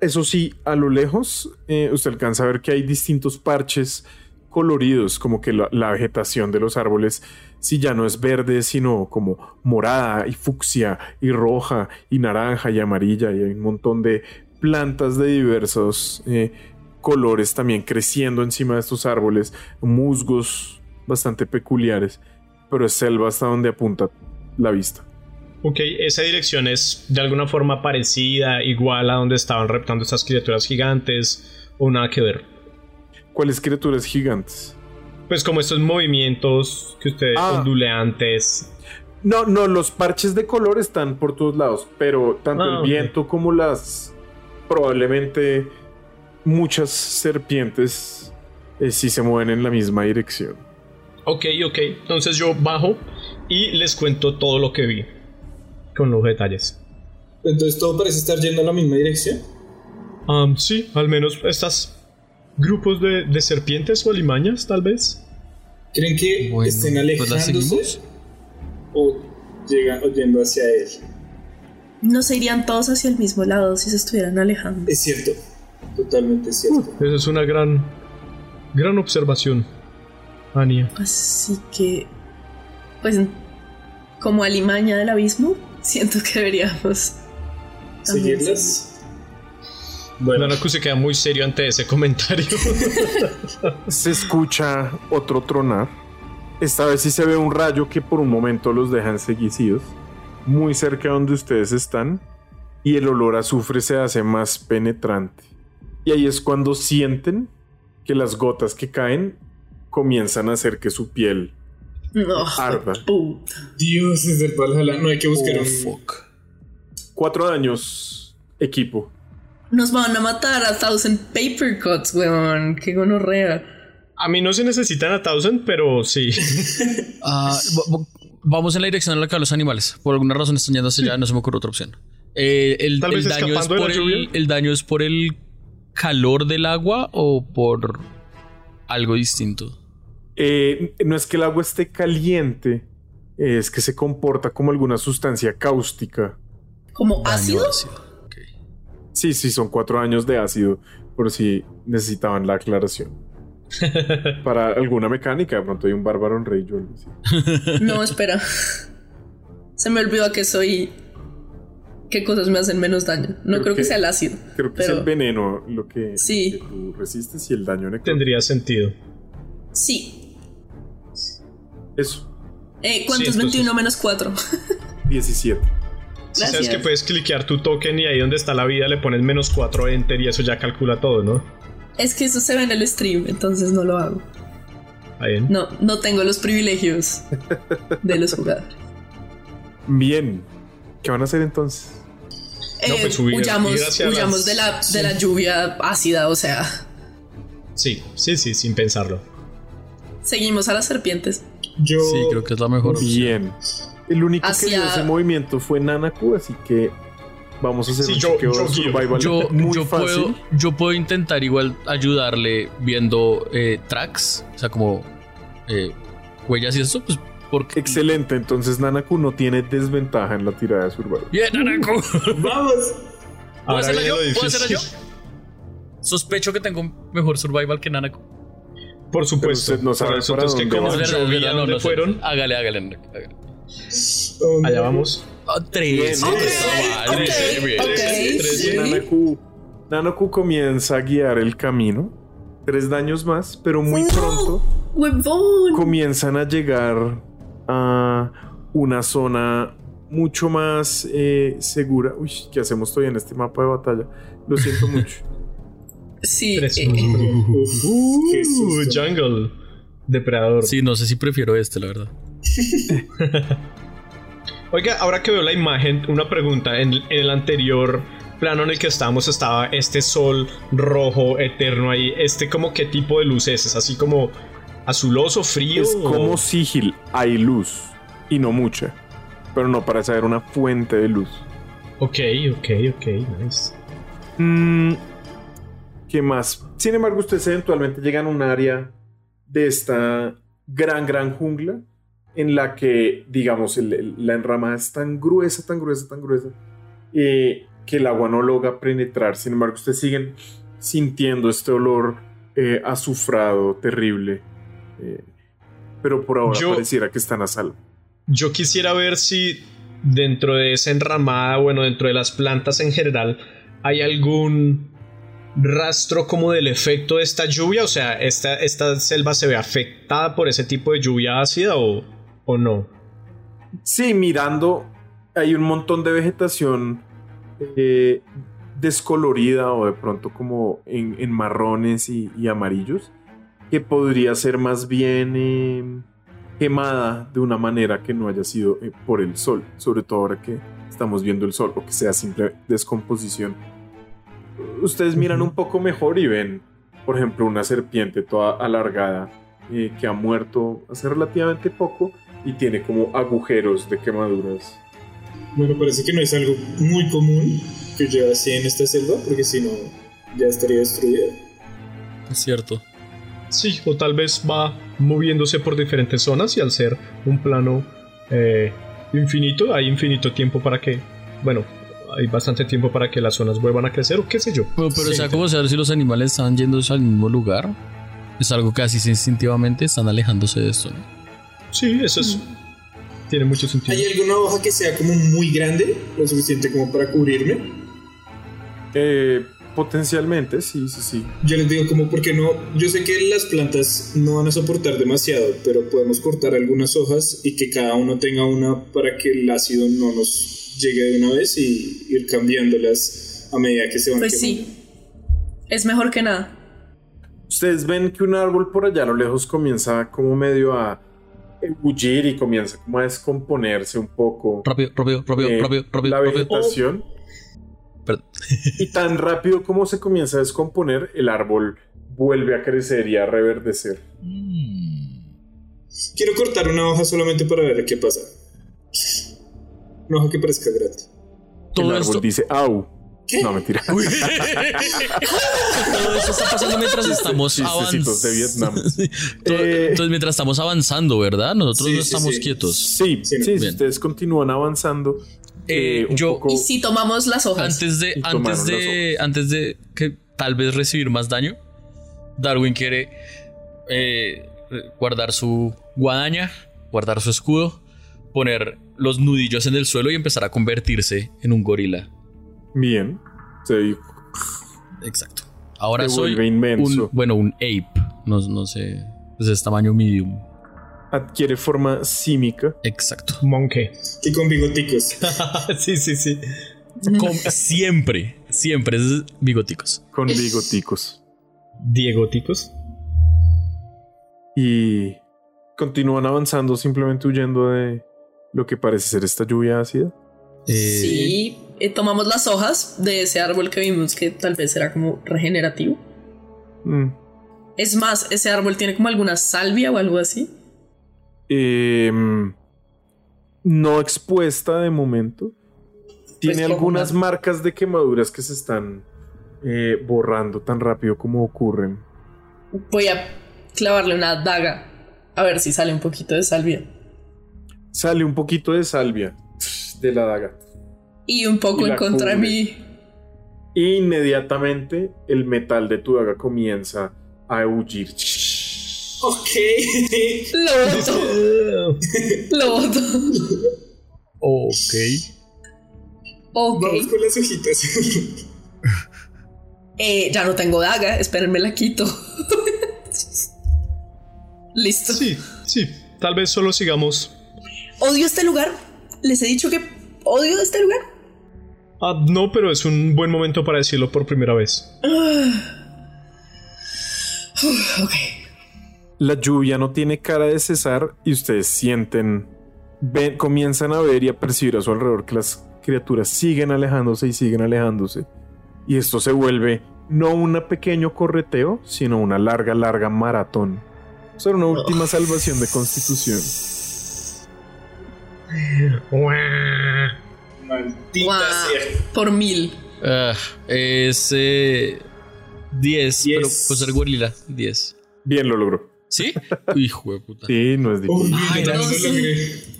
S3: Eso sí, a lo lejos eh, usted alcanza a ver que hay distintos parches coloridos, como que la, vegetación de los árboles, si ya no es verde, sino como morada y fucsia y roja y naranja y amarilla y hay un montón de plantas de diversos eh, colores también creciendo encima de estos árboles, musgos bastante peculiares, pero es selva hasta donde apunta la vista.
S4: Ok, esa dirección es de alguna forma parecida, igual a donde estaban reptando estas criaturas gigantes, o nada que ver.
S3: ¿Cuáles criaturas gigantes?
S4: Pues como estos movimientos que ustedes
S3: Ah.
S4: onduleantes.
S3: No, no, los parches de color están por todos lados, pero tanto
S4: Ah,
S3: el
S4: ok.
S3: viento como las probablemente muchas serpientes eh, sí se mueven en la misma dirección.
S4: Ok, ok. Entonces yo bajo y les cuento todo lo que vi. Con los detalles.
S6: Entonces todo parece estar yendo en la misma dirección.
S4: Am, sí, al menos estas grupos de, de serpientes o alimañas, tal vez.
S6: ¿Creen que
S7: Bueno,
S6: estén
S7: pues
S6: alejándose
S7: seguimos.
S6: o llegan o yendo hacia él?
S5: No se irían todos hacia el mismo lado si se estuvieran alejando.
S6: Es cierto, totalmente cierto.
S4: Esa es una gran, gran observación, Ania.
S5: Así que, pues, como alimaña del abismo, siento que deberíamos
S6: ¿Seguirlas? Bueno,
S4: Nanaku se queda muy serio ante ese comentario.
S3: Se escucha otro tronar. Esta vez sí se ve un rayo que por un momento los deja enseguecidos, muy cerca de donde ustedes están, y el olor a azufre se hace más penetrante. Y ahí es cuando sienten que las gotas que caen comienzan a hacer que su piel
S5: No,
S3: arda.
S5: puta.
S6: Dios es del Valhalla, no hay que buscar
S7: Oh,
S6: un...
S7: fuck.
S3: Cuatro daños, equipo.
S5: Nos van a matar a Thousand Paper Cuts, weón. Qué gonorrea.
S4: A mí no se necesitan a Thousand, pero sí.
S7: Ah, va- va- vamos en la dirección en la que van los animales. Por alguna razón están yendo hacia allá, no se me ocurre otra opción. Eh, el,
S4: Tal
S7: el
S4: vez
S7: daño es por el,
S4: lluvia.
S7: el daño es por el calor del agua o por algo distinto.
S3: Eh, no es que el agua esté caliente, es que se comporta como alguna sustancia cáustica.
S5: ¿Como ácido?
S3: Sí, sí, son cuatro años de ácido, por si necesitaban la aclaración. Para alguna mecánica, de pronto hay un bárbaro en rey, yo.
S5: No, espera. Se me olvidó que soy. ¿Qué cosas me hacen menos daño? No
S3: Creo
S5: creo, que,
S3: que-
S5: sea el ácido.
S3: Creo que
S5: pero-
S3: es el veneno lo que,
S5: Sí.
S3: que tú resistes y el daño necrótico.
S4: Tendría sentido.
S5: Sí.
S3: Eso,
S5: Eh,
S4: entonces-
S5: 21 menos 4.
S3: 17.
S4: Si sabes que puedes cliquear tu token y ahí donde está la vida le pones menos 4 enter y eso ya calcula todo, ¿no?
S5: Es que eso se ve en el stream, entonces no lo hago.
S4: Bien.
S5: No, no tengo los privilegios de los jugadores.
S3: Bien. ¿Qué van a hacer entonces?
S4: No,
S5: Eh,
S4: pues huir-
S5: huyamos huyamos
S4: las-
S5: de, la, de la lluvia ácida, o sea,
S4: Sí, sí, sí, sin pensarlo.
S5: seguimos a las serpientes.
S6: Yo...
S7: Sí, creo que es la mejor opción.
S3: Bien. El único que dio ese movimiento fue Nanaku, así que vamos a hacer
S4: Sí,
S3: un
S4: yo-
S3: chequeo
S4: yo
S3: survival
S7: Yo,
S3: muy
S7: yo
S3: fácil.
S7: puedo, yo puedo intentar igual ayudarle viendo eh, tracks, o sea, como eh, huellas y eso, pues porque...
S3: Excelente, entonces Nanaku no tiene desventaja en la tirada de survival.
S7: Bien, Anaco.
S6: ¡Vamos!
S7: ¿Puedo
S4: Ahora
S7: hacerla yo? ¿Puedo hacerla yo? Sospecho que tengo mejor survival que Nanako.
S4: Por supuesto.
S3: usted no sabe para
S4: es que como
S7: no, no
S4: fueron,
S7: Hágale, hágale. Hágale.
S6: Oh,
S4: allá vamos.
S7: Ah, tres.
S3: Bien,
S7: Eso,
S5: ok,
S7: vale,
S5: ok,
S7: bien.
S5: ok.
S4: Tres,
S5: Sí.
S3: Nanaku, Nanaku comienza a guiar el camino. Tres daños más, pero muy
S5: No.
S3: pronto
S5: ¡Huevón!
S3: comienzan a llegar a una zona mucho más eh, segura. Uy, ¿qué hacemos todavía en este mapa de batalla? Lo siento mucho.
S5: Sí,
S4: Tres.
S5: eh,
S4: Uh,
S6: susto.
S4: jungle. Depredador.
S7: Sí, no sé si prefiero este, la verdad.
S4: Oiga, ahora que veo la imagen, una pregunta. En, en el anterior plano en el que estábamos estaba este sol rojo eterno ahí. Este como qué tipo de luz es? ¿Es así como azuloso, frío?
S3: Es como sigil, hay luz y no mucha, pero no parece haber una fuente de luz.
S4: Ok, ok, ok, nice.
S3: Mm, ¿Qué más? Sin embargo, ustedes eventualmente llegan a un área de esta gran, gran jungla en la que, digamos, el- el- la enramada es tan gruesa, tan gruesa, tan gruesa, eh, que el agua no logra penetrar. Sin embargo, ustedes siguen sintiendo este olor eh, azufrado, terrible. eh, pero por ahora
S4: Yo-
S3: pareciera que están a salvo.
S4: Yo quisiera ver si dentro de esa enramada, bueno, dentro de las plantas en general, hay algún rastro como del efecto de esta lluvia. O sea, esta, esta selva se ve afectada por ese tipo de lluvia ácida o, o no.
S3: Sí, mirando, hay un montón de vegetación eh, descolorida o de pronto como en, en marrones y, y amarillos, que podría ser más bien eh, quemada de una manera que no haya sido eh, por el sol, sobre todo ahora que estamos viendo el sol o que sea simple descomposición. Ustedes miran un poco mejor y ven, por ejemplo, una serpiente toda alargada eh, que ha muerto hace relativamente poco y tiene como agujeros de quemaduras.
S6: Bueno, parece que no es algo muy común que lleve así en esta selva, porque si no, ya estaría destruida.
S7: Es cierto.
S4: Sí, o tal vez va moviéndose por diferentes zonas y al ser un plano eh, infinito, hay infinito tiempo para que, bueno, hay bastante tiempo para que las zonas vuelvan a crecer o qué sé yo.
S7: Bueno, pero
S4: Sí.
S7: sea como sea, si los animales están yéndose al mismo lugar, es algo que así instintivamente están alejándose de esto, ¿no?
S4: Sí, eso es. Tiene mucho sentido.
S6: ¿Hay alguna hoja que sea como muy grande, lo suficiente como para cubrirme?
S3: Eh, potencialmente, sí, sí, sí.
S6: Yo les digo como, ¿por qué no? Yo sé que las plantas no van a soportar demasiado, pero podemos cortar algunas hojas y que cada uno tenga una para que el ácido no nos llegue de una vez y ir cambiándolas a medida que se van
S5: Pues
S6: quemando.
S5: sí. Es mejor que nada.
S3: Ustedes ven que un árbol por allá a lo lejos comienza como medio a bullir y comienza como a descomponerse un poco.
S7: Rápido, rápido, rápido,
S3: eh,
S7: rápido, rápido,
S3: la vegetación.
S7: Perdón.
S3: Y tan rápido como se comienza a descomponer, el árbol vuelve a crecer y a reverdecer.
S6: Quiero cortar una hoja solamente para ver qué pasa. Una hoja que parezca gratis.
S3: el
S7: Todo
S3: árbol
S7: esto,
S3: dice, au. No, mentira.
S7: todo esto está pasando mientras estamos
S3: chistecitos de Vietnam. Eh,
S7: Entonces, mientras estamos avanzando, ¿verdad? Nosotros
S6: Sí,
S7: no
S6: sí,
S7: estamos
S6: sí.
S7: quietos.
S3: Sí,
S6: Sí,
S3: sí, si ustedes continúan avanzando.
S7: Eh,
S3: eh, un
S7: yo-
S3: poco-
S5: Y si tomamos las hojas.
S7: Antes de, antes de, antes de que tal vez recibir más daño, Darwin quiere eh, guardar su guadaña, guardar su escudo, poner los nudillos en el suelo y empezar a convertirse en un gorila.
S3: Bien. Sí,
S7: Exacto. Ahora
S3: Se
S7: soy
S3: inmenso.
S7: un, bueno, un ape. No, no sé. Pues es tamaño medium.
S3: adquiere forma símica.
S7: Exacto.
S4: Monkey.
S6: Y con bigoticos.
S4: sí, sí, sí.
S7: Com- siempre, siempre es bigoticos.
S3: con bigoticos.
S4: Diegoticos.
S3: Y continúan avanzando simplemente huyendo de lo que parece ser esta lluvia ácida.
S7: Eh,
S5: Sí, eh, tomamos las hojas de ese árbol que vimos que tal vez era como regenerativo.
S3: Mm.
S5: Es más, ese árbol tiene como alguna salvia o algo así.
S3: Em, no expuesta de momento. Tiene
S5: como
S3: algunas
S5: una-
S3: marcas de quemaduras que se están eh, borrando tan rápido como ocurren.
S5: Voy a clavarle una daga a ver si sale un poquito de salvia.
S3: Sale un poquito de salvia de la daga.
S5: Y un poco
S3: Y
S5: en contra de
S3: cubre.
S5: mí.
S3: Inmediatamente el metal de tu daga comienza a huir.
S6: ok.
S5: Lo boto. Lo boto.
S7: ok.
S5: Ok.
S6: Vamos con las hojitas.
S5: Eh, ya no tengo daga, espérenme la quito. Listo.
S4: Sí, sí. Tal vez solo sigamos.
S5: Odio este lugar. Les he dicho que odio este lugar.
S4: Ah, no, pero es un buen momento para decirlo por primera vez.
S5: Ok.
S3: La lluvia no tiene cara de cesar y ustedes sienten, ven, comienzan a ver y a percibir a su alrededor que las criaturas siguen alejándose y siguen alejándose. Y esto se vuelve no un pequeño correteo, sino una larga, larga maratón. Será una última salvación de constitución.
S6: Maldita sea.
S5: Por mil.
S7: Ah, es eh, 10, pero
S6: Diez.
S7: pues ser gorila, 10.
S3: Bien, lo logró.
S7: ¿Sí? Hijo de puta.
S3: Sí, no es difícil.
S7: Ay,
S6: no,
S7: no,
S6: no
S5: sí.
S6: logré.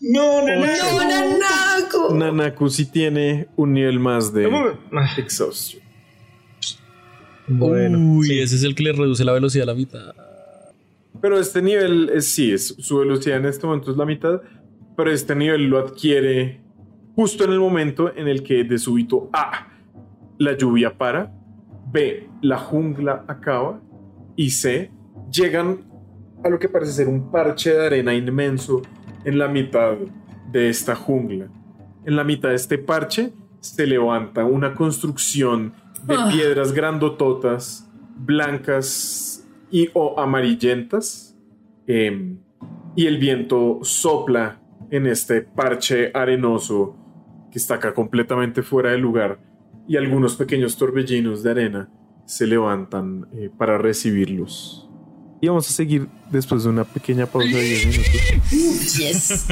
S6: No, no, no.
S5: ¡No, Nanako!
S3: Nanaku sí tiene un nivel más de exhaustion.
S4: Bueno,
S7: Uy,
S4: sí.
S7: ese es el que le reduce la velocidad a la mitad.
S3: Pero este nivel es, sí, es, su velocidad en este momento es la mitad, pero este nivel lo adquiere justo en el momento en el que de súbito A, la lluvia para, B, la jungla acaba y C, llegan a lo que parece ser un parche de arena inmenso en la mitad de esta jungla. En la mitad de este parche se levanta una construcción de
S5: Ah.
S3: piedras grandototas, blancas y o amarillentas. em, y el viento sopla en este parche arenoso que está acá completamente fuera de lugar. Y algunos pequeños torbellinos de arena se levantan eh, para recibirlos. Y vamos a seguir después de una pequeña pausa de 10 minutos.
S5: Yes.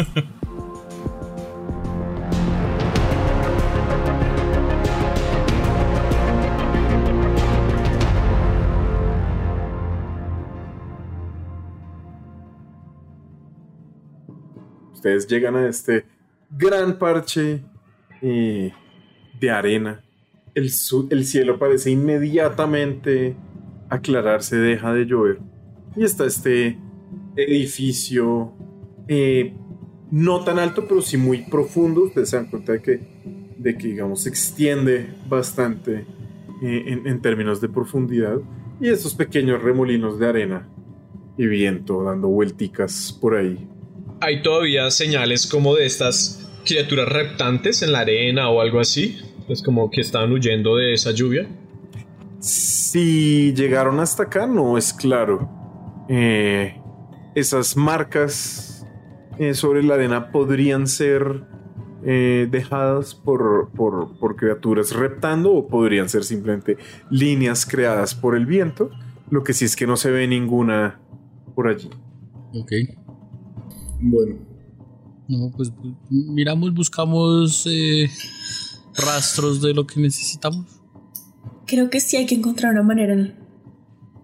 S3: Ustedes llegan a este gran parche eh, de arena. El, el cielo parece inmediatamente aclararse, deja de llover. Y está este edificio eh, no tan alto, pero sí muy profundo. Ustedes se dan cuenta de que, de que digamos, se extiende bastante eh, en, en términos de profundidad. Y estos pequeños remolinos de arena y viento dando vuelticas por ahí.
S4: ¿Hay todavía señales como de estas criaturas reptantes en la arena o algo así? Es como que estaban huyendo de esa lluvia.
S3: Si llegaron hasta acá, no es claro. Eh, esas marcas eh, sobre la arena podrían ser eh, dejadas por, por- por criaturas reptando o podrían ser simplemente líneas creadas por el viento. Lo que sí es que no se ve ninguna por allí.
S7: Ok.
S6: Bueno,
S7: No, pues miramos, buscamos eh, rastros de lo que necesitamos.
S5: Creo que sí hay que encontrar una manera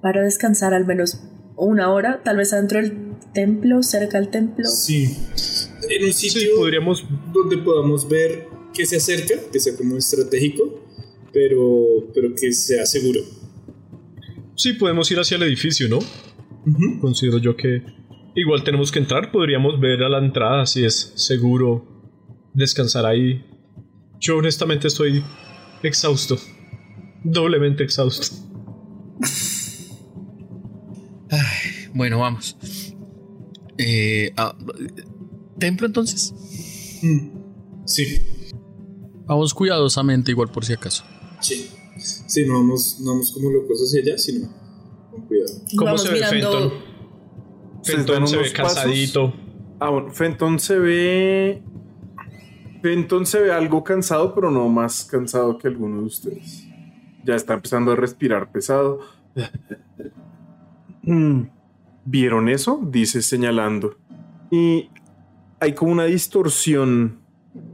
S5: para descansar al menos una hora, tal vez adentro del templo, cerca del templo.
S6: sí. En un sitio
S4: Sí, podríamos.
S6: donde podamos ver que se acerca, que sea como estratégico, pero, pero que sea seguro.
S4: Sí, podemos ir hacia el edificio, ¿no?
S6: Ujú.
S4: Considero yo que igual tenemos que entrar. Podríamos ver a la entrada si es seguro descansar ahí. Yo honestamente estoy exhausto. Doblemente exhausto.
S7: Bueno, vamos. Eh, ah, templo entonces.
S6: Mm. Sí,
S7: Vamos cuidadosamente, igual por si acaso.
S6: sí. Sí, no vamos, no vamos como locos hacia allá, sino con cuidado.
S4: ¿Cómo
S5: Vamos
S4: se ve
S5: mirando-
S4: Fenton? Fenton se ve cansadito.
S3: Ah, bueno, Fenton se ve. Fenton se ve algo cansado, pero no más cansado que alguno de ustedes. Ya está empezando a respirar pesado. Mm, ¿Vieron eso? Dice señalando. Y hay como una distorsión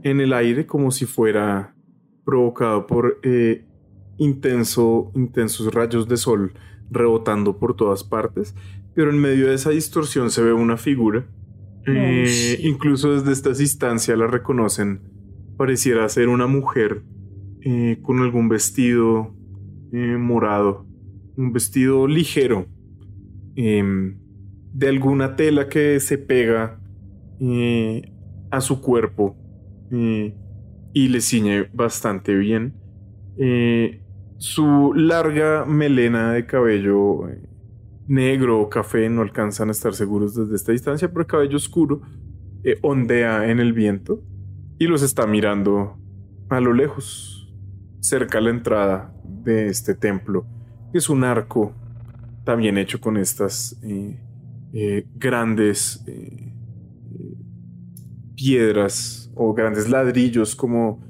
S3: en el aire, como si fuera provocado por eh, intenso, intensos rayos de sol rebotando por todas partes. Pero en medio de esa distorsión se ve una figura. Eh, incluso desde esta instancia la reconocen. Pareciera ser una mujer eh, con algún vestido eh, morado. Un vestido ligero. em, de alguna tela que se pega a su cuerpo. y le ciñe bastante bien. Su larga melena de cabello negro o café, no alcanzan a estar seguros desde esta distancia, pero el cabello oscuro eh, ondea en el viento y los está mirando a lo lejos, cerca a la entrada de este templo, que es un arco también hecho con estas eh, eh, grandes piedras o grandes ladrillos como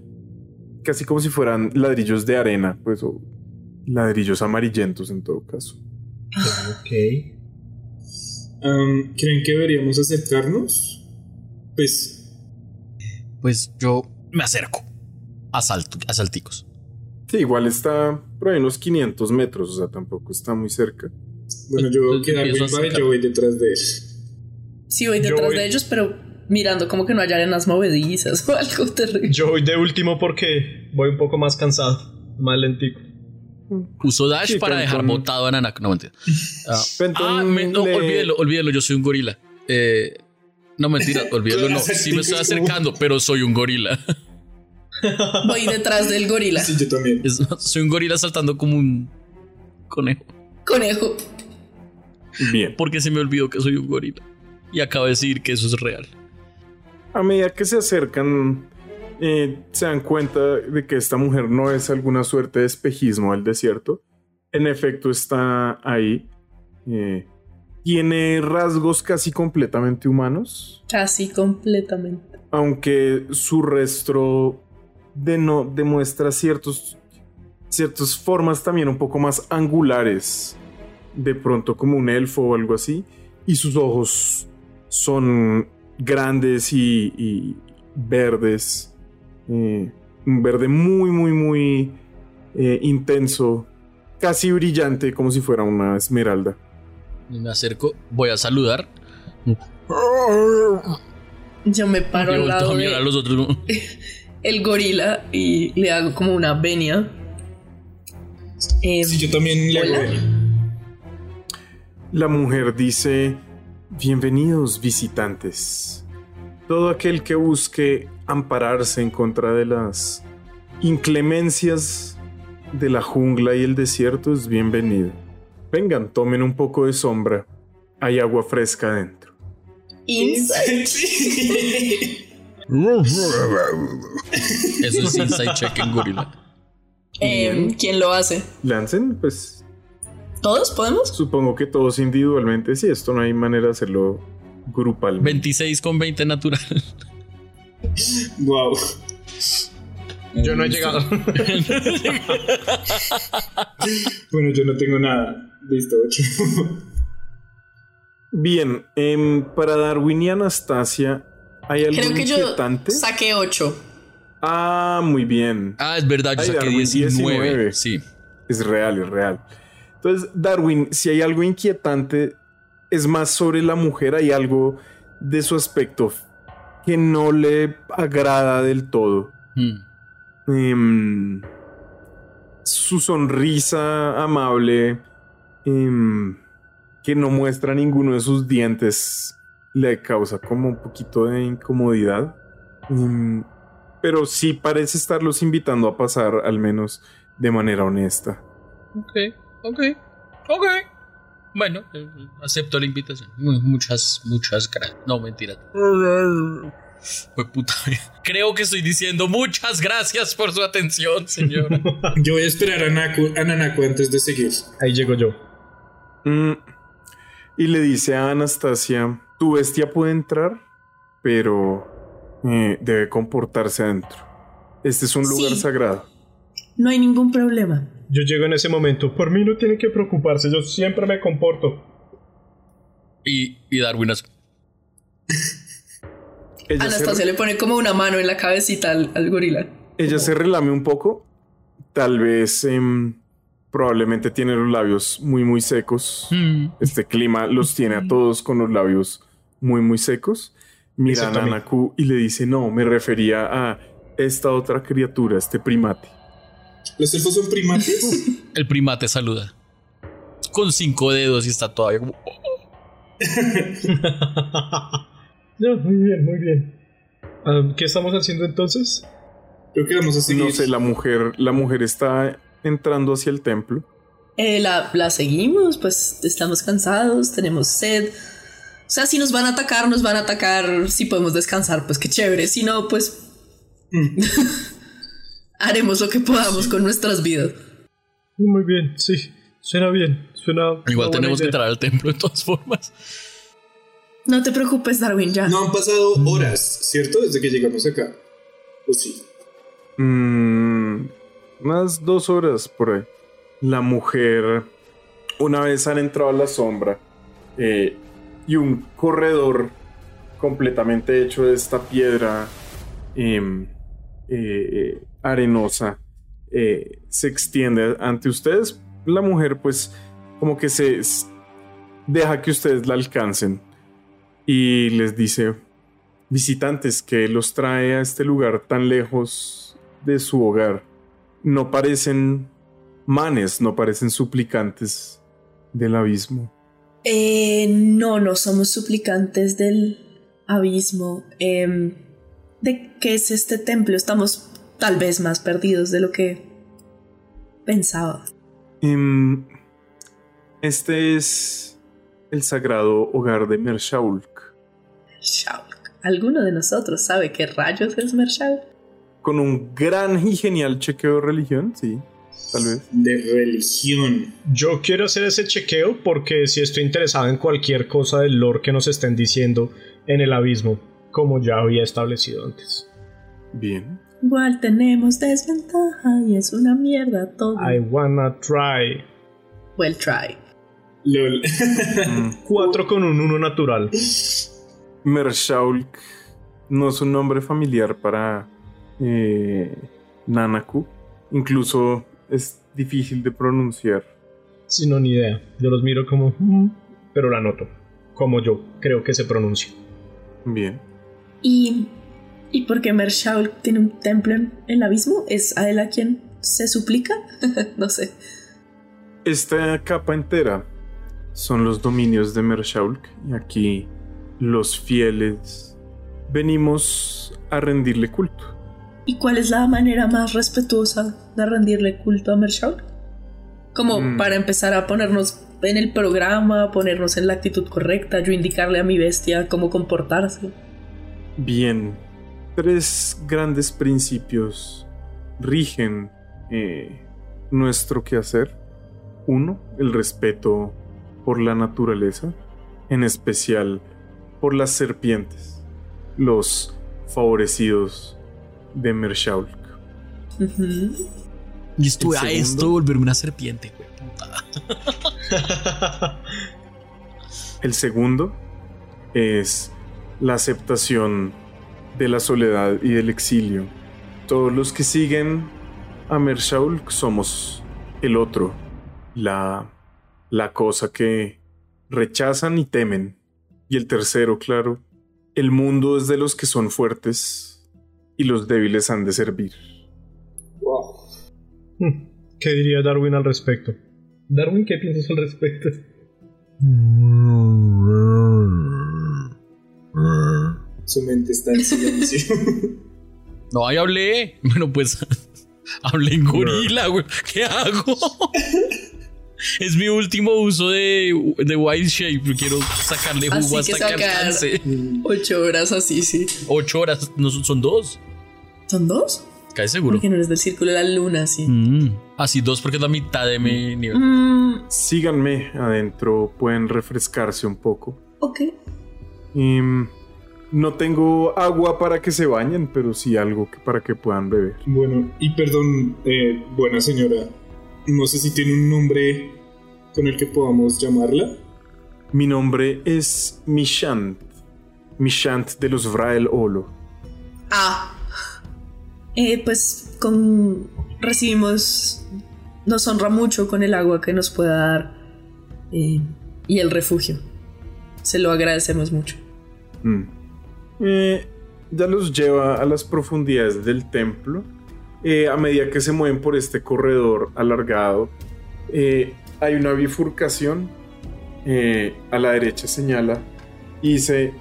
S3: casi como si fueran ladrillos de arena, pues o ladrillos amarillentos en todo caso.
S4: Ok.
S6: ¿Creen que deberíamos acercarnos? Pues
S7: Pues yo me acerco a, salto, a salticos.
S3: Sí, igual está por ahí unos 500 metros, o sea, tampoco está muy cerca.
S6: Bueno, yo veo
S7: Entonces
S6: que Darwin
S7: empiezo a
S6: va y
S7: sacar.
S6: yo voy detrás de él.
S5: Sí, voy detrás
S4: voy-
S5: de ellos, pero mirando como que no haya arenas movedizas o algo terrible.
S4: Yo voy de último porque voy un poco más cansado, más lentico.
S7: Uso Dash
S3: Sí,
S7: para dejar
S3: Fenton-
S7: botado a Nanako. No, mentira. Ah,
S3: Fenton
S7: ah, me- no,
S3: le-
S7: olvídelo, olvídelo, yo soy un gorila. Eh, no, mentira, olvídelo, no. Sí me estoy acercando, pero soy un gorila.
S5: Voy detrás del gorila.
S6: Sí, yo también.
S7: Es- soy un gorila saltando como un conejo.
S5: Conejo.
S3: Bien.
S7: Porque se me olvidó que soy un gorila. Y acabo de decir que eso es real.
S3: A medida que se acercan, eh, se dan cuenta de que esta mujer no es alguna suerte de espejismo del desierto. En efecto, está ahí. Eh, tiene rasgos casi completamente humanos,
S5: Casi completamente.
S3: aunque su rostro deno- demuestra ciertos, ciertas formas también un poco más angulares, de pronto como un elfo o algo así, y sus ojos son grandes y, y verdes, eh, un verde muy, muy, muy eh, intenso, casi brillante, como si fuera una esmeralda.
S7: Y me acerco, voy a saludar.
S5: Yo me paro al
S7: a los otros.
S5: el gorila y le hago como una venia. Eh,
S6: Sí, yo también le hago.
S3: La mujer dice, bienvenidos visitantes. Todo aquel que busque ampararse en contra de las inclemencias de la jungla y el desierto es bienvenido. Vengan, tomen un poco de sombra. Hay agua fresca adentro.
S5: Insight.
S6: Sí.
S7: Eso es inside check en gorila.
S5: Eh, ¿Quién lo hace?
S3: Lancen, pues
S5: ¿Todos podemos?
S3: supongo que todos individualmente, si esto no hay manera de hacerlo grupalmente.
S7: 26 con 20 natural.
S6: Wow.
S4: Yo no he llegado.
S6: Bueno, yo no tengo nada. Listo, 8.
S3: Bien, em, para Darwin y Anastasia, ¿hay algo
S5: Creo que yo
S3: inquietante?
S5: saqué 8.
S3: Ah, muy bien.
S7: Ah, es verdad, yo
S3: Ay,
S7: saqué
S3: Darwin,
S7: 19.
S3: 19.
S7: Sí.
S3: Es real, es real. Entonces, Darwin, si hay algo inquietante, es más sobre la mujer, hay algo de su aspecto que no le agrada del todo.
S7: Hmm.
S3: Em, su sonrisa amable, em, que no muestra ninguno de sus dientes, le causa como un poquito de incomodidad. Em, pero sí parece estarlos invitando a pasar, al menos de manera honesta.
S7: Ok, ok, ok. Bueno, eh, acepto la invitación. Mu- Muchas, muchas gracias. No, mentira. Fue puta. Creo que estoy diciendo muchas gracias por su atención, señor.
S6: Yo voy a esperar a, Naku, a Nanako antes de seguir.
S4: Ahí llego yo.
S3: Mm, Y le dice a Anastasia, tu bestia puede entrar, pero eh, debe comportarse adentro. Este es un lugar
S5: Sí.
S3: sagrado.
S5: No hay ningún problema.
S4: Yo llego en ese momento. Por mí no tiene que preocuparse. Yo siempre me comporto.
S7: y, y Darwin
S3: Ella,
S5: Anastasia
S3: se,
S5: le pone como una mano en la cabecita al, al gorila.
S3: ella se relame un poco. Tal vez em, probablemente tiene los labios muy muy secos.
S7: Hmm.
S3: Este clima los tiene a todos con los labios muy muy secos. Mira a. Nanaku y le dice, no, me refería a esta otra criatura, este primate.
S6: ¿Los elfos son primates?
S7: El primate saluda. Con cinco dedos y está todavía como.
S4: Ya, muy bien, muy bien. Ah, ¿Qué estamos haciendo entonces?
S6: Creo que vamos a seguir.
S3: No sé, la mujer, la mujer está entrando hacia el templo.
S5: Eh, la, la seguimos, pues estamos cansados, tenemos sed. O sea, si nos van a atacar, nos van a atacar. Si podemos descansar, pues qué chévere. Si no, pues
S6: Mm.
S5: haremos lo que podamos con nuestras vidas.
S4: Muy bien, sí. Suena bien. Suena.
S7: Igual tenemos que entrar al templo de todas formas.
S5: No te preocupes, Darwin, ya.
S6: No han pasado horas, ¿cierto? Desde que llegamos acá. ¿O sí?
S3: Mm, unas dos horas por ahí. La mujer, una vez han entrado a la sombra eh, y un corredor completamente hecho de esta piedra em, eh, eh, arenosa eh, se extiende ante ustedes. La mujer pues como que se deja que ustedes la alcancen y les dice, visitantes que los trae a este lugar tan lejos de su hogar, no parecen manes, no parecen suplicantes del abismo.
S5: Eh, no, no somos suplicantes del abismo. Em, ¿De qué es este templo? Estamos tal vez más perdidos de lo que pensaba.
S3: Em, este es el sagrado hogar de Mershaulk.
S5: Mershaulk. ¿Alguno de nosotros sabe qué rayos es Mershaulk?
S3: Con un gran y genial chequeo de religión, sí tal vez.
S6: De religión.
S4: Yo quiero hacer ese chequeo porque si estoy interesado en cualquier cosa del lore que nos estén diciendo en el abismo, como ya había establecido antes.
S3: Bien.
S5: Igual tenemos desventaja y es una mierda todo.
S4: I wanna try.
S5: Well try.
S6: LOL.
S4: Cuatro con un uno natural.
S3: Mershaulk no es un nombre familiar para eh, Nanaku. Incluso es difícil de pronunciar.
S4: Si no, ni idea. Yo los miro como... "Mm", Pero la noto. Como yo creo que se pronuncia.
S3: Bien.
S5: ¿Y, ¿y por qué Mershaul tiene un templo en el abismo? ¿Es a él a quien se suplica? no sé.
S3: Esta capa entera son los dominios de Mershaulk y aquí los fieles venimos a rendirle culto.
S5: ¿Y cuál es la manera más respetuosa de rendirle culto a Mershaul? Como
S3: Mm.
S5: para empezar a ponernos en el programa, ponernos en la actitud correcta, yo indicarle a mi bestia cómo comportarse.
S3: Bien, tres grandes principios rigen eh, nuestro quehacer. Uno, el respeto por la naturaleza, en especial por las serpientes, los favorecidos de Mershaulk.
S7: Y estuve a esto de volverme una serpiente, güey. puta.
S3: El segundo es la aceptación de la soledad y del exilio. Todos los que siguen a Mershaulk somos el otro, la, la cosa que rechazan y temen. Y el tercero, claro, el mundo es de los que son fuertes y los débiles han de servir.
S6: Wow.
S4: Hmm, ¿Qué diría Darwin al respecto? Darwin, ¿qué piensas al respecto?
S6: Su mente está en silencio.
S7: No, ahí hablé. Bueno, pues hablé en gorila, güey. ¿Qué hago? Es mi último uso de, de Wild Shape. Quiero sacarle
S5: Así
S7: jugo
S5: que
S7: hasta que
S5: sacar-
S7: alcance.
S5: Ocho horas así, sí.
S7: Ocho horas, no son, son dos.
S5: ¿Son dos?
S7: Cae seguro.
S5: Porque no eres del círculo de la luna, sí.
S7: Mm. Así dos porque es la mitad de mi nivel.
S5: Mm,
S3: Síganme adentro, pueden refrescarse un poco.
S5: ok.
S3: Em, no tengo agua para que se bañen, pero sí algo que- para que puedan beber.
S6: bueno, y perdón, eh, buena señora. No sé si tiene un nombre con el que podamos llamarla.
S3: Mi nombre es Mishant. Mishant de los Vrael Olo.
S5: Ah. Eh, pues con recibimos nos honra mucho con el agua que nos pueda dar eh, y el refugio. Se lo agradecemos mucho.
S3: Mm. Eh, ya los lleva a las profundidades del templo. Eh, a medida que se mueven por este corredor alargado, eh, hay una bifurcación. Eh, a la derecha señala y dice: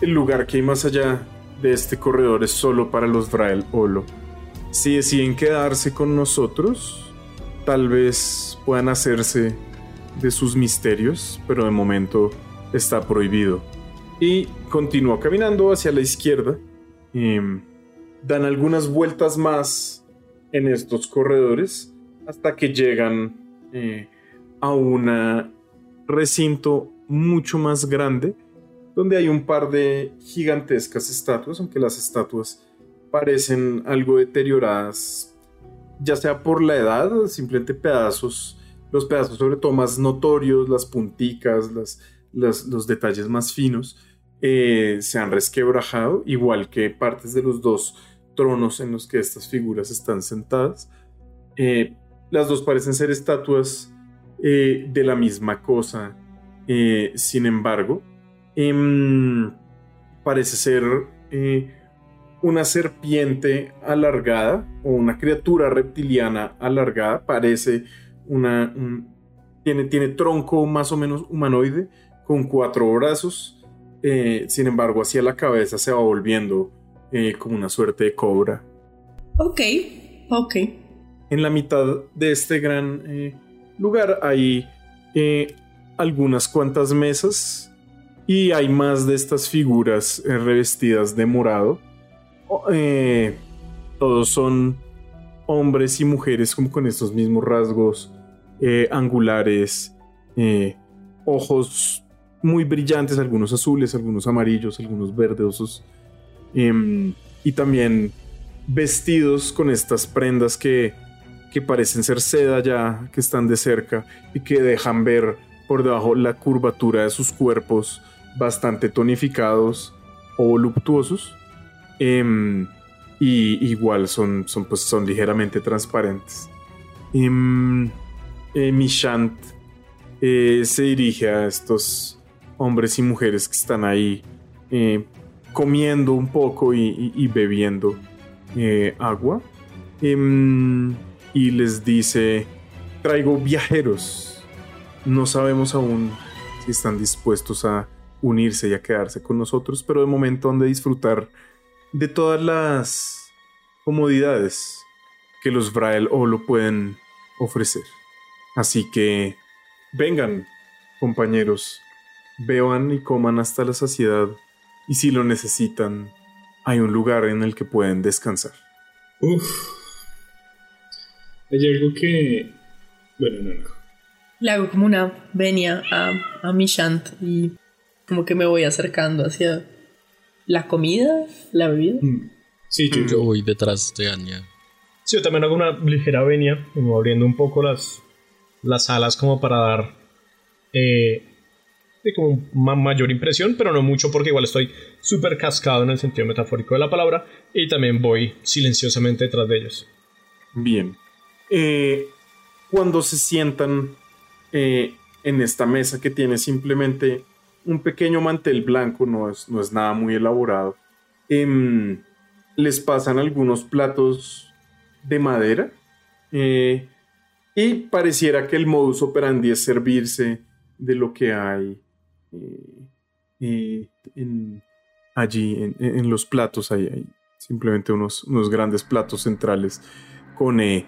S3: El lugar que hay más allá de este corredor es solo para los Vrael Olo. Si deciden quedarse con nosotros, tal vez puedan hacerse de sus misterios, pero de momento está prohibido. Y continúa caminando hacia la izquierda. Em, dan algunas vueltas más en estos corredores hasta que llegan eh, a un recinto mucho más grande donde hay un par de gigantescas estatuas, aunque las estatuas parecen algo deterioradas, ya sea por la edad, simplemente pedazos, los pedazos sobre todo más notorios, las punticas, las, los detalles más finos, eh, se han resquebrajado, igual que partes de los dos tronos en los que estas figuras están sentadas. Eh, las dos parecen ser estatuas eh, de la misma cosa. Sin embargo, em, parece ser una serpiente alargada o una criatura reptiliana alargada. Parece una... un- tiene, tiene tronco más o menos humanoide con cuatro brazos. Eh, sin embargo, hacia la cabeza se va volviendo eh, como una suerte de cobra.
S5: Ok, ok.
S3: En la mitad de este gran eh, lugar hay algunas cuantas mesas y hay más de estas figuras revestidas de morado. Todos son hombres y mujeres como con estos mismos rasgos angulares, ojos muy brillantes, algunos azules, algunos amarillos, algunos verdosos. em, y también vestidos con estas prendas que, que parecen ser seda ya, que están de cerca y que dejan ver por debajo la curvatura de sus cuerpos bastante tonificados o voluptuosos. Em, y igual son, son, pues, son ligeramente transparentes. Em, eh, Mishant eh, se dirige a estos hombres y mujeres que están ahí eh, comiendo un poco y, bebiendo eh, agua Em, y les dice traigo viajeros. No sabemos aún si están dispuestos a unirse y a quedarse con nosotros pero de momento han de disfrutar de todas las comodidades que los Vrael Olo pueden ofrecer. Así que vengan compañeros beban y coman hasta la saciedad y si lo necesitan hay un lugar en el que pueden descansar
S6: Uf. Hay algo que. Bueno, no, no.
S5: Le hago como una venia a, a mi Shant y como que me voy acercando hacia la comida, la bebida.
S6: Mm. Sí, yo,
S7: Yo voy detrás de Anya.
S4: Sí, yo también hago una ligera venia, como abriendo un poco las, las alas como para dar eh, sí, como ma- mayor impresión, pero no mucho porque igual estoy súper cascado en el sentido metafórico de la palabra y también voy silenciosamente detrás de ellos.
S3: Bien. Eh, cuando se sientan eh, en esta mesa que tiene simplemente un pequeño mantel blanco, no es, no es nada muy elaborado, em, les pasan algunos platos de madera eh, y pareciera que el modus operandi es servirse de lo que hay eh, eh, allí en, los platos. Hay, simplemente unos, unos grandes platos centrales con eh,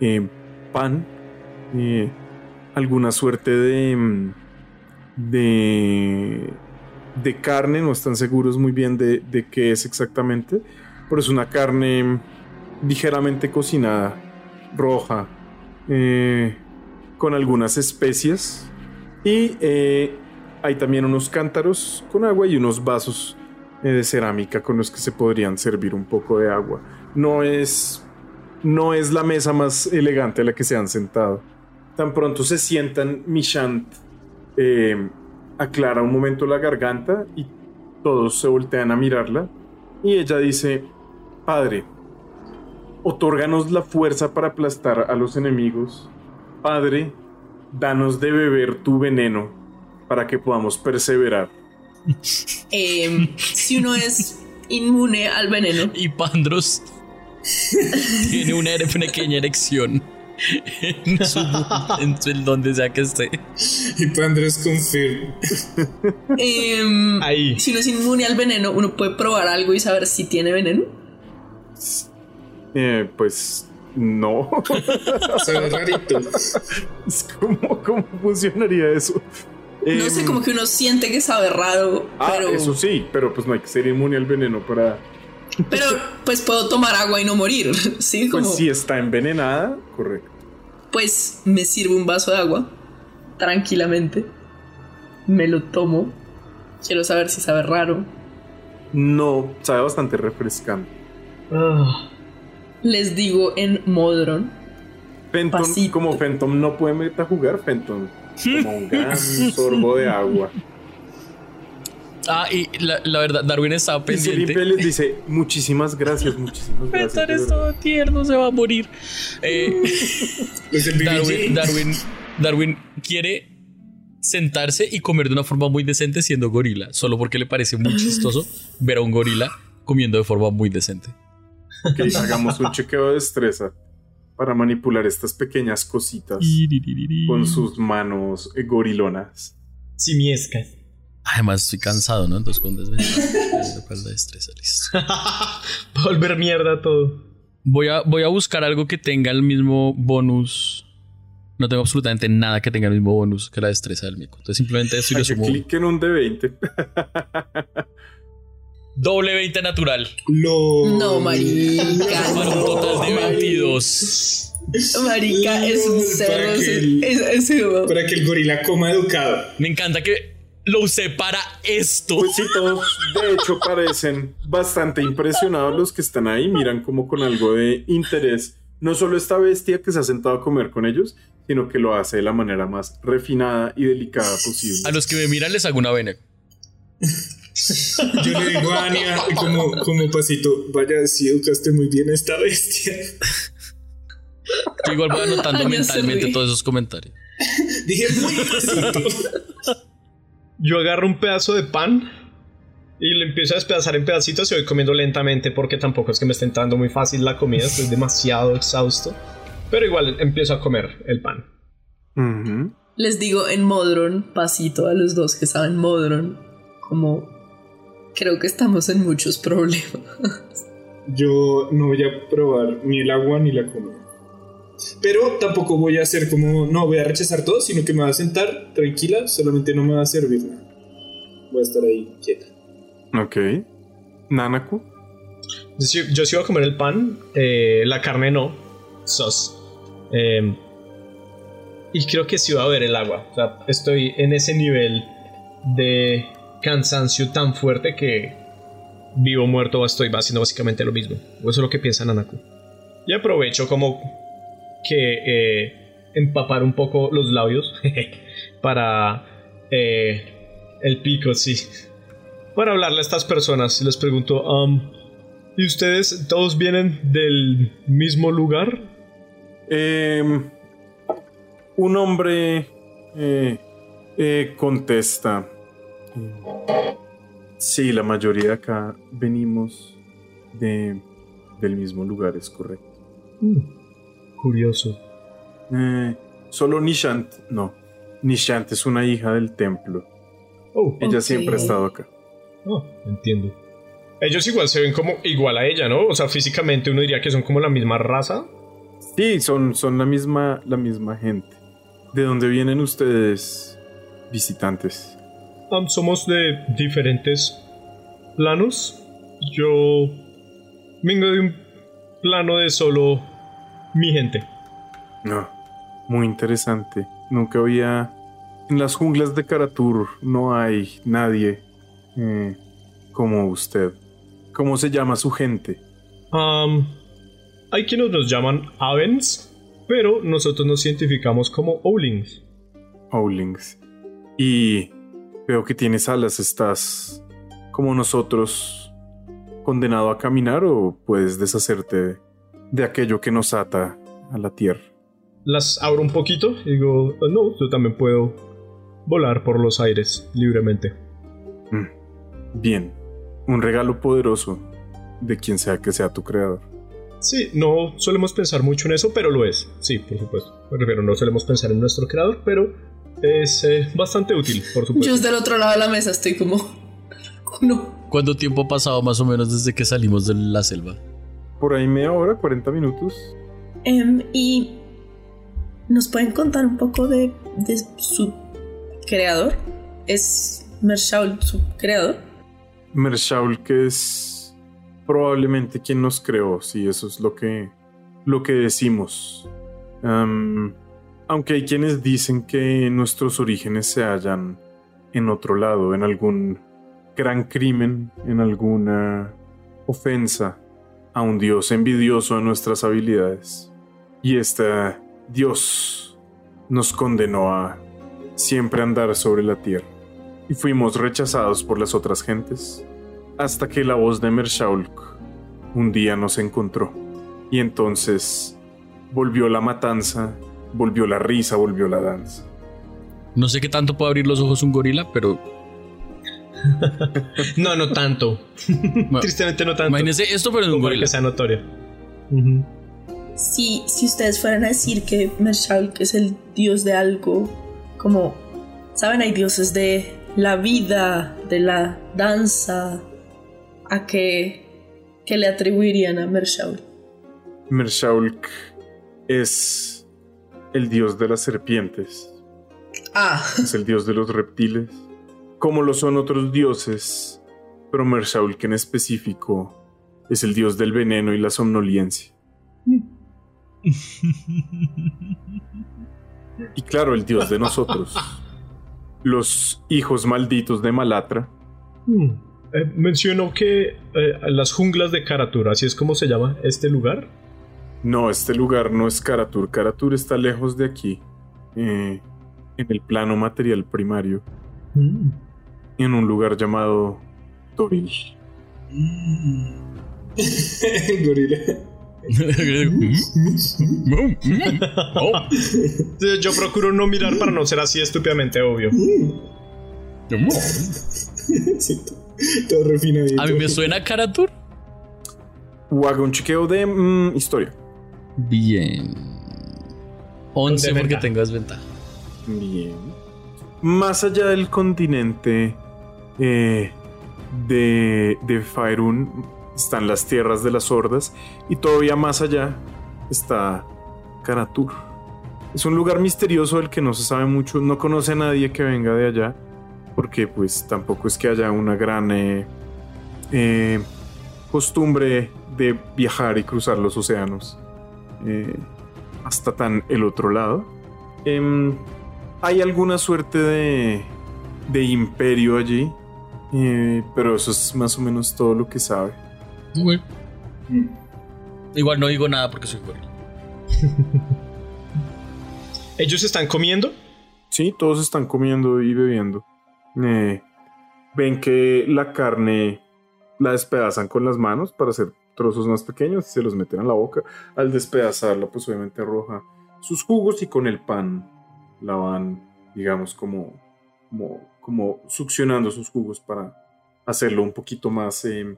S3: eh, pan, alguna suerte de, mm, de, de carne, no están seguros muy bien de, de qué es exactamente, pero es una carne ligeramente cocinada, roja, con algunas especias y hay también unos cántaros con agua y unos vasos eh, de cerámica con los que se podrían servir un poco de agua. No es no es la mesa más elegante a la que se han sentado. Tan pronto se sientan, Mishant eh, aclara un momento la garganta y todos se voltean a mirarla. Y ella dice, Padre, otórganos la fuerza para aplastar a los enemigos. Padre, danos de beber tu veneno para que podamos perseverar.
S5: Em, si uno es inmune al veneno,
S7: Y Pandros tiene una ere- pequeña erección en su, en su- en donde sea que esté.
S6: Y Pandros confirm.
S5: em,
S4: Ahí.
S5: si uno es inmune al veneno, uno puede probar algo y saber si tiene veneno.
S3: Eh, pues no.
S6: Sabe rarito.
S3: ¿Cómo, ¿Cómo funcionaría eso?
S5: No sé, como que uno siente que sabe raro,
S3: Ah,
S5: pero,
S3: eso sí, pero pues no hay que ser inmune al veneno para.
S5: pero pues puedo tomar agua y no morir. Sí, como
S3: Pues si está envenenada, correcto.
S5: pues me sirve un vaso de agua tranquilamente. Me lo tomo. Quiero saber si sabe raro.
S3: No, sabe bastante refrescante.
S4: Ah,
S5: Les digo en Modron.
S3: Fenton,
S5: Pasito.
S3: como Fenton no puede metajugar, Fenton toma un gran sorbo de agua.
S7: Ah, y la, la verdad, Darwin estaba pendiente.
S3: y les dice muchísimas gracias, muchísimas gracias.
S7: Es
S3: verdad".
S7: todo tierno, se va a morir. Eh,
S6: el BBG.
S7: Darwin, Darwin, Darwin quiere sentarse y comer de una forma muy decente siendo gorila, solo porque le parece muy chistoso ver a un gorila comiendo de forma muy decente.
S3: Ok, hagamos un chequeo de destreza para manipular estas pequeñas cositas con sus manos eh, gorilonas.
S4: Simiescas.
S7: Además, estoy cansado, ¿no? Entonces, con desventaja. ¿Cuál la destreza? Listo.
S4: Va a volver mierda todo.
S7: Voy a, voy a buscar algo que tenga el mismo bonus. No tengo absolutamente nada que tenga el mismo bonus que la destreza del mico. Entonces, simplemente esto y lo sumo.
S3: clic en un D20.
S7: Doble 20 natural.
S6: Lo...
S5: No, marica.
S7: Para un
S5: no,
S7: total de
S5: marica.
S7: 22.
S5: Marica, es un
S6: No,
S5: cerdo.
S6: para que
S5: Es,
S6: el-
S5: es- es- es-
S6: Para que el gorila coma educado.
S7: Me encanta que lo usé para esto.
S3: Pues sí, todos de hecho parecen bastante impresionados los que están ahí, miran como con algo de interés. No solo esta bestia que se ha sentado a comer con ellos, sino que lo hace de la manera más refinada y delicada posible.
S7: A los que me miran les hago una vena.
S6: Yo le digo a Anya como, como pasito, vaya, si educaste muy bien a esta bestia.
S7: Yo igual voy anotando
S5: Anya
S7: mentalmente todos esos comentarios.
S6: Dije muy pasito.
S4: Yo agarro un pedazo de pan y lo empiezo a despedazar en pedacitos y voy comiendo lentamente porque tampoco es que me esté entrando muy fácil la comida, estoy demasiado exhausto. Pero igual empiezo a comer el pan.
S5: Les digo en Modron, pasito a los dos que saben Modron, como creo que estamos en muchos problemas.
S6: Yo no voy a probar ni el agua ni la comida. Pero tampoco voy a hacer como, no voy a rechazar todo, sino que me voy a sentar tranquila, solamente no me va a servir nada. Voy a estar ahí quieta.
S3: Ok. Nanaku.
S4: Yo, sí- yo sí voy a comer el pan, eh, la carne no, sos. Eh, y creo que sí voy a beber el agua. O sea, estoy en ese nivel de cansancio tan fuerte que vivo muerto o estoy haciendo básicamente lo mismo. Eso es lo que piensa Nanaku. Y aprovecho como que eh, empapar un poco los labios para eh, el pico, sí. Para hablarle a estas personas. Les pregunto, ¿y ustedes todos vienen del mismo lugar?
S3: Em, un hombre eh, contesta. Sí, la mayoría de acá venimos de, del mismo lugar, es correcto.
S4: Curioso.
S3: Eh, solo Nishant, no. Nishant es una hija del templo.
S4: Oh,
S3: Ella siempre ha estado acá.
S4: oh, entiendo. Ellos igual se ven como igual a ella, ¿no? O sea, físicamente uno diría que son como la misma raza.
S3: Sí, son, son la misma, la misma gente. ¿De dónde vienen ustedes, visitantes?
S4: Um, somos de diferentes planos. Yo vengo de un plano de solo mi gente.
S3: No, muy interesante. Nunca había... En las junglas de Karatur no hay nadie eh, como usted. ¿Cómo se llama su gente?
S4: Um, hay quienes nos llaman Avens, pero nosotros nos identificamos como Owlings.
S3: Owlings. Y veo que tienes alas. ¿Estás como nosotros condenado a caminar o puedes deshacerte de aquello que nos ata a la tierra?
S4: Las abro un poquito y digo, "Oh, no, yo también puedo volar por los aires libremente.
S3: Mm. Bien, un regalo poderoso de quien sea que sea tu creador.
S4: Sí, no solemos pensar mucho en eso, pero lo es. Sí, por supuesto. Me refiero, no solemos pensar en nuestro creador, pero es eh, bastante útil, por
S5: Yo
S4: supuesto.
S5: desde el otro lado de la mesa estoy como. No.
S7: ¿Cuánto tiempo ha pasado más o menos desde que salimos de la selva?
S3: Por ahí media hora, 40 minutos.
S5: Em, y. ¿Nos pueden contar un poco de, de su creador? ¿Es Mershaul su creador?
S3: Mershaul, que es probablemente quien nos creó, si eso es lo que, lo que decimos. Aunque hay quienes dicen que nuestros orígenes se hallan en otro lado, en algún gran crimen, en alguna ofensa a un dios envidioso de nuestras habilidades. Y este dios nos condenó a siempre andar sobre la tierra. y fuimos rechazados por las otras gentes, hasta que la voz de Mershaulk un día nos encontró. Y entonces volvió la matanza, volvió la risa, volvió la danza.
S7: No sé qué tanto puede abrir los ojos un gorila, pero
S4: No, no tanto. Tristemente no tanto.
S7: imagínense esto, pero en un gorila.
S4: que sea notorio.
S5: Si, si ustedes fueran a decir que Mershalk es el dios de algo, como, ¿saben? Hay dioses de la vida, de la danza, ¿a qué, qué le atribuirían a Mershalk?
S3: Mershaulk es el dios de las serpientes,
S5: Ah,
S3: es el dios de los reptiles, como lo son otros dioses, pero Mershaulk en específico es el dios del veneno y la somnolencia. Y claro, el dios de nosotros, los hijos malditos de Malatra,
S4: Hmm. Eh, mencionó que eh, las junglas de Karatur, así es como se llama este lugar.
S3: No, este lugar no es Karatur. Karatur está lejos de aquí. eh, en el plano material primario. En un lugar llamado Toril.
S6: El gorila.
S4: Entonces, Yo procuro no mirar para no ser así estúpidamente obvio.
S6: Sí, todo- todo refinadito.
S7: A mí me suena Karatur.
S3: O haga un chequeo de mm, historia.
S7: Bien. 11
S4: Con
S7: porque
S4: desventaja.
S7: tengo desventaja.
S3: Bien. Más allá del continente eh, de, de Faerun están las tierras de las hordas y todavía más allá está Karatur. Es un lugar misterioso del que no se sabe mucho, no conoce a nadie que venga de allá, porque pues tampoco es que haya una gran eh, eh, costumbre de viajar y cruzar los océanos eh, hasta tan el otro lado. Em, hay alguna suerte de, de imperio allí, eh, pero eso es más o menos todo lo que sabe.
S7: Ok. Igual no digo nada porque soy gorila.
S4: Ellos están comiendo.
S3: Sí, todos están comiendo y bebiendo. Eh, ven que la carne la despedazan con las manos para hacer trozos más pequeños y se los meten a la boca. Al despedazarla, pues obviamente arroja sus jugos y con el pan la van, digamos, como, como, como succionando sus jugos para hacerlo un poquito más eh,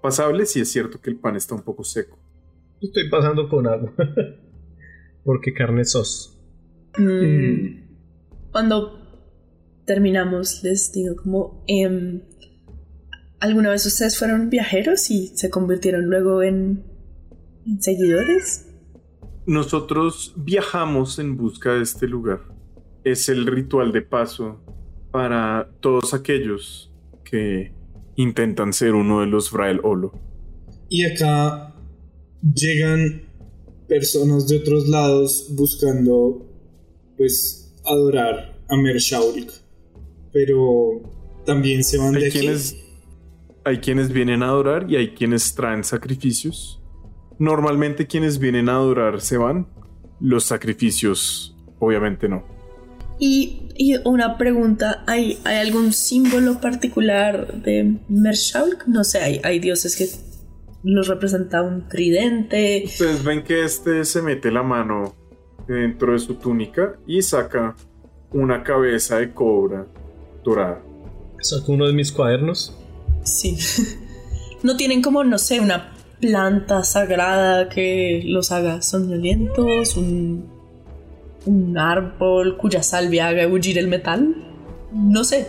S3: pasable. Si es cierto que el pan está un poco seco.
S4: Estoy pasando con agua. Porque carne sos.
S5: mm, cuando terminamos les digo como, em, ¿alguna vez ustedes fueron viajeros y se convirtieron luego en, en seguidores?
S3: Nosotros viajamos en busca de este lugar. Es el ritual de paso para todos aquellos que intentan ser uno de los Vrael Olo.
S6: Y acá llegan personas de otros lados buscando, pues, adorar a Mershaulk. Pero también se van de aquí.
S3: quienes, hay quienes vienen a adorar y hay quienes traen sacrificios. Normalmente quienes vienen a adorar se van. Los sacrificios, obviamente no.
S5: Y, y una pregunta, ¿hay, ¿hay algún símbolo particular de Mershaulk? No sé, hay, hay dioses que los representa un tridente.
S3: Ustedes ven que este se mete la mano dentro de su túnica y saca una cabeza de cobra dorada.
S4: Saco uno de mis cuadernos.
S5: Sí. no tienen como, no sé, una planta sagrada que los haga somnolientos, un, un árbol cuya salvia haga bullir el metal. No sé.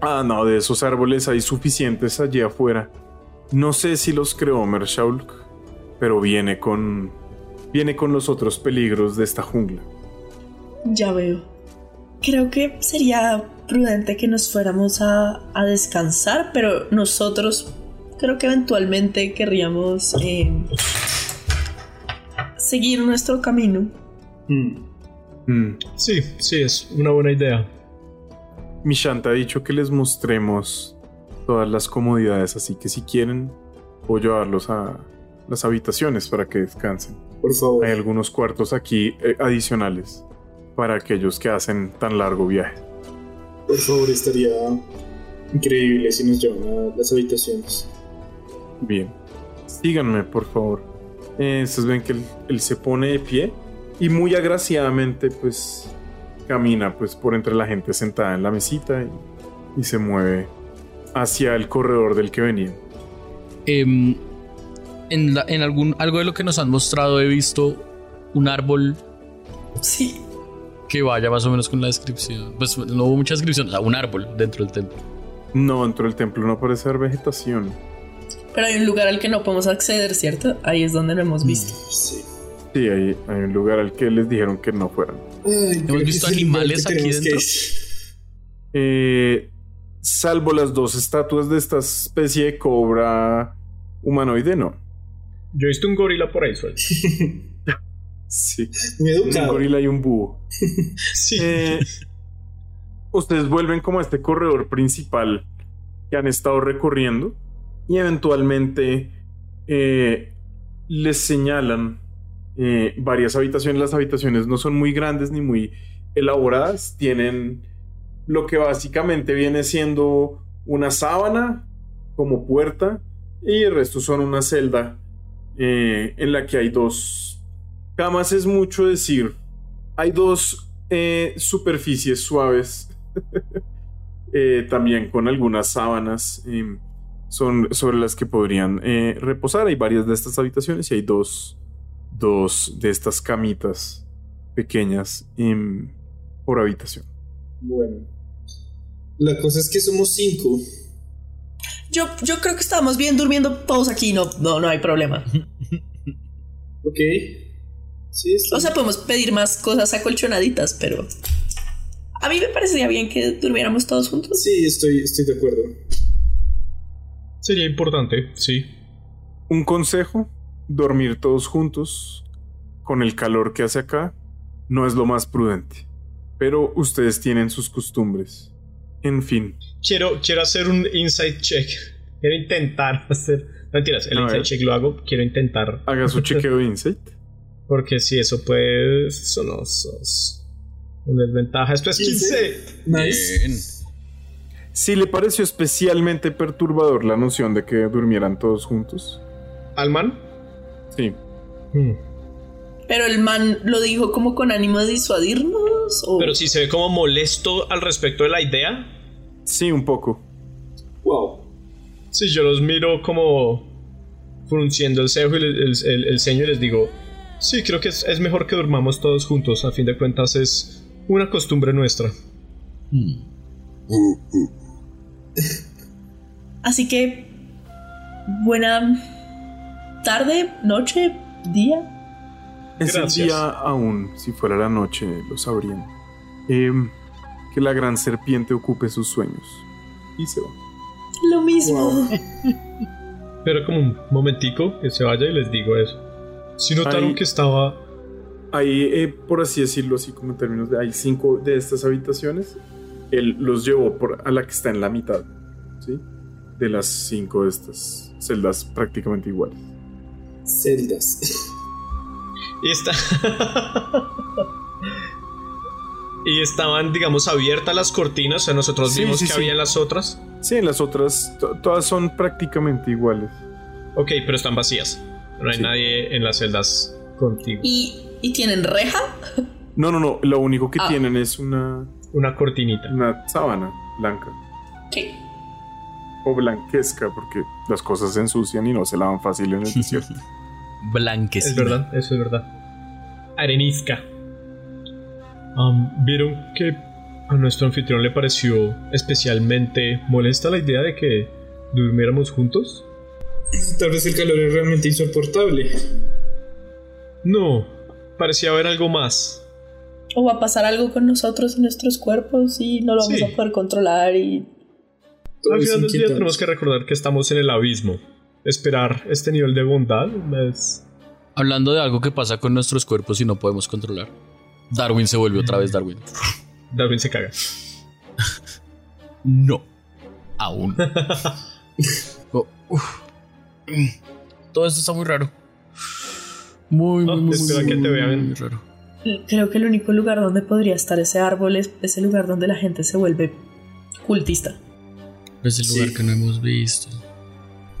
S3: Ah, no, de esos árboles hay suficientes allí afuera. No sé si los creó Mershaulk, pero viene con. viene con los otros peligros de esta jungla.
S5: Ya veo. Creo que sería prudente que nos fuéramos a, a descansar, pero nosotros creo que eventualmente querríamos eh, seguir nuestro camino.
S6: Mm.
S3: Mm.
S4: Sí, sí, es una buena idea.
S3: Mishanta ha dicho que les mostremos todas las comodidades, así que si quieren, puedo llevarlos a las habitaciones para que descansen.
S6: Por favor.
S3: Hay algunos cuartos aquí eh, adicionales para aquellos que hacen tan largo viaje.
S6: Por favor, estaría increíble si nos llevan a las habitaciones.
S3: Bien. Síganme, por favor. Eh, ustedes ven que él, él se pone de pie y muy agraciadamente, pues, camina pues por entre la gente sentada en la mesita y, y se mueve hacia el corredor del que venía.
S7: Em, en, la- en algún, algo de lo que nos han mostrado he visto un árbol
S5: Sí.
S7: Que vaya más o menos con la descripción. Pues no hubo mucha descripción, o sea, un árbol dentro del templo.
S3: No, dentro del templo no parece haber vegetación.
S5: Pero hay un lugar al que no podemos acceder, ¿cierto? Ahí es donde lo hemos visto.
S6: Sí.
S3: Sí, hay, hay un lugar al que les dijeron que no fueran.
S6: Ay, que
S7: visto animales aquí dentro?
S3: Eh, salvo las dos estatuas de esta especie de cobra humanoide, no.
S4: Yo he visto un gorila por ahí suelto.
S3: Sí.
S6: Muy
S3: Un gorila y un búho.
S4: Sí.
S3: Eh, ustedes vuelven como a este corredor principal que han estado recorriendo y eventualmente eh, les señalan eh, varias habitaciones. Las habitaciones no son muy grandes ni muy elaboradas. Tienen lo que básicamente viene siendo una sábana como puerta y el resto son una celda eh, en la que hay dos camas. Es mucho decir. Hay dos eh, superficies suaves. eh, también con algunas sábanas. em, son sobre las que podrían eh, reposar. Hay varias de estas habitaciones y hay dos, dos de estas camitas pequeñas por habitación.
S6: Bueno. La cosa es que somos cinco.
S5: Yo, yo creo que estamos bien durmiendo todos aquí, no, no, no hay problema.
S6: Ok. Sí,
S5: O sea, podemos pedir más cosas acolchonaditas, pero a mí me parecería bien que durmiéramos todos juntos.
S6: Sí, estoy, estoy de acuerdo.
S4: Sería importante, sí.
S3: Un consejo, dormir todos juntos con el calor que hace acá no es lo más prudente. Pero ustedes tienen sus costumbres. En fin,
S4: Quiero, quiero hacer un insight check. Quiero intentar hacer. no, Mentiras, el
S3: A
S4: insight
S3: ver.
S4: check lo hago. Quiero intentar.
S3: haga su chequeo de insight.
S4: Porque si eso puede. Son osos. Desventaja. Esto es 15.
S6: Nice.
S7: Bien.
S3: Si le pareció especialmente perturbador la noción de que durmieran todos juntos.
S4: ¿Alman?
S3: Sí,
S4: Hmm.
S5: Pero el man lo dijo como con ánimo de disuadirnos. O...
S4: Pero si se ve como molesto al respecto de la idea.
S3: sí, un poco.
S6: Wow.
S4: Si yo los miro como frunciendo el cejo y el, el- el ceño y les digo, sí, creo que es, es mejor que durmamos todos juntos. A fin de cuentas es una costumbre nuestra.
S7: Hmm.
S5: Así que buena tarde, noche, día.
S3: Es el día aún, si fuera la noche, lo sabrían. Em, que la gran serpiente ocupe sus sueños. Y se va.
S5: Lo mismo.
S6: Wow.
S4: Pero como un momentico que se vaya y les digo eso. Si notaron
S3: Ahí-
S4: que estaba...
S3: Ahí, eh, por así decirlo, así como en términos de... Hay cinco de estas habitaciones. Él los llevó por, a la que está en la mitad. ¿Sí? De las cinco de estas celdas prácticamente iguales.
S6: Celdas.
S4: Y está... y estaban, digamos, abiertas las cortinas. O sea, nosotros
S3: Sí,
S4: vimos
S3: sí,
S4: que
S3: sí.
S4: había en las otras.
S3: Sí, las otras to- todas son prácticamente iguales.
S4: Ok, pero están vacías. No hay
S3: Sí.
S4: nadie en las celdas contigo.
S5: ¿Y, ¿Y tienen reja?
S3: No, no, no. Lo único que
S5: Ah.
S3: tienen es una,
S4: Una cortinita.
S3: una sábana blanca.
S5: ¿Qué?
S3: O blanquesca, porque las cosas se ensucian y no se lavan fácil en el desierto.
S7: Blanquecina.
S4: Es verdad, eso es verdad. Arenisca. Am, ¿Vieron que a nuestro anfitrión le pareció especialmente molesta la idea de que durmiéramos juntos?
S6: Tal vez el calor es realmente insoportable.
S4: No, parecía haber algo más.
S5: ¿O va a pasar algo con nosotros en nuestros cuerpos y no lo vamos
S4: Sí.
S5: a poder controlar? Y
S6: Todo
S4: Al final del día tenemos que recordar que estamos en el abismo. Esperar este nivel de bondad es...
S7: Hablando de algo que pasa con nuestros cuerpos y no podemos controlar. Darwin se vuelve otra vez Darwin.
S4: Darwin se caga.
S7: No. Aún. Oh, uf. Todo esto está muy raro. Muy, muy, muy,
S4: espera
S7: muy,
S4: que te
S7: muy,
S4: vean.
S7: muy raro.
S5: creo que el único lugar donde podría estar ese árbol es ese lugar donde la gente se vuelve cultista.
S7: Es el lugar
S6: Sí.
S7: que no hemos visto.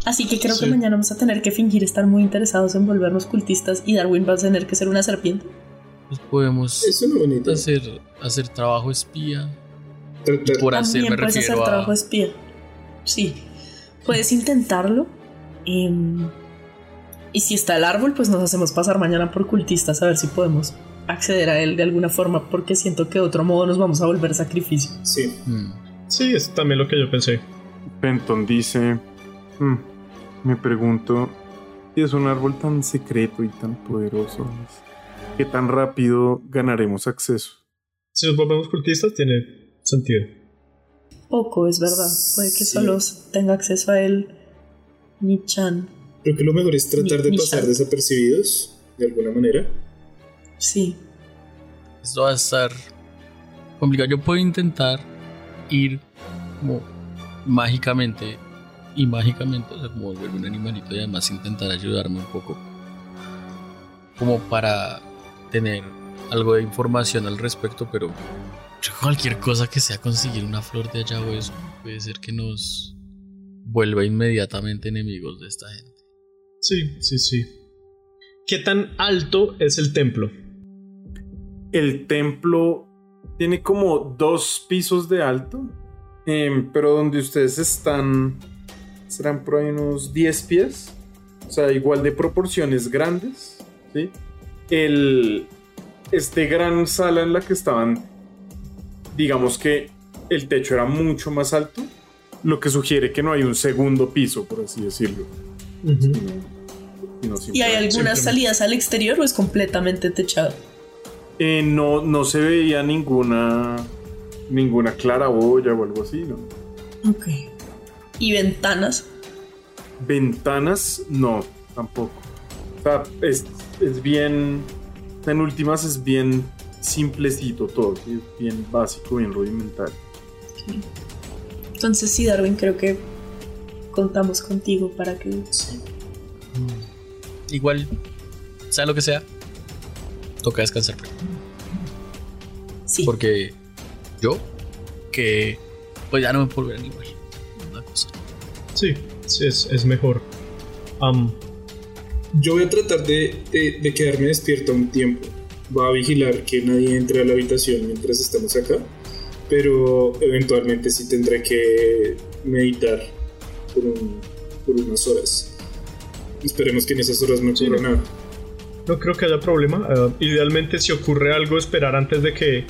S5: Así que creo
S4: Sí.
S5: que mañana vamos a tener que fingir estar muy interesados en volvernos cultistas y Darwin va a tener que ser una serpiente.
S7: Pues podemos
S6: Es
S7: hacer, hacer trabajo espía.
S6: Tratar-
S7: Por hacer
S5: También
S7: me
S5: puedes hacer trabajo espía. Sí. Puedes intentarlo. Em, y si está el árbol, pues nos hacemos pasar mañana por cultistas a ver si podemos acceder a él de alguna forma, porque siento que de otro modo nos vamos a volver sacrificio.
S6: Sí.
S7: Mm.
S4: Sí, es también lo que yo pensé.
S3: Penton dice, "Hmm, me pregunto si es un árbol tan secreto y tan poderoso, ¿qué tan rápido ganaremos acceso?
S4: Si nos volvemos cultistas, tiene sentido.
S5: Poco, es verdad. Puede que
S6: Sí.
S5: solo tenga acceso a él Ni-chan.
S6: Creo que lo mejor es tratar
S5: Ni-
S6: de
S5: ni
S6: pasar desapercibidos de alguna manera.
S5: Sí.
S7: Esto va a estar complicado. Yo puedo intentar ir como mágicamente y mágicamente, o sea, como volver un animalito y además intentar ayudarme un poco. Como para tener algo de información al respecto, pero cualquier cosa que sea conseguir una flor de allá o eso puede ser que nos vuelva inmediatamente enemigos de esta gente.
S4: Sí, sí, sí. ¿Qué tan alto es el templo?
S3: El templo tiene como dos pisos de alto, em, pero donde ustedes están serán por ahí unos 10 pies, o sea, igual de proporciones grandes, ¿sí? El, este gran sala en la que estaban, digamos que el techo era mucho más alto, lo que sugiere que no hay un segundo piso, por así decirlo. sino
S5: ¿Y hay algunas salidas al exterior o es completamente techado?
S3: Eh, no, no se veía ninguna ninguna claraboya o algo así, ¿no?
S5: Ok. ¿Y ventanas?
S3: Ventanas, no, tampoco. O sea, es, es bien. En últimas es bien simplecito todo, ¿sí? es bien básico, bien rudimentario.
S5: Entonces sí, Darwin, creo que contamos contigo para que...
S7: Igual, sea lo que sea, toca descansar primero.
S5: Sí.
S7: Porque yo, que pues ya no me puedo volver animal. Una cosa.
S4: Sí, sí, es, es mejor. Am,
S6: Yo voy a tratar de, de- de quedarme despierto un tiempo. Va a vigilar que nadie entre a la habitación mientras estamos acá. Pero eventualmente sí tendré que meditar por, un- por unas horas. Esperemos que en esas horas no
S4: Sí,
S6: ocurra
S4: no.
S6: nada.
S4: no creo que haya problema. Ah, idealmente, si ocurre algo, esperar antes de que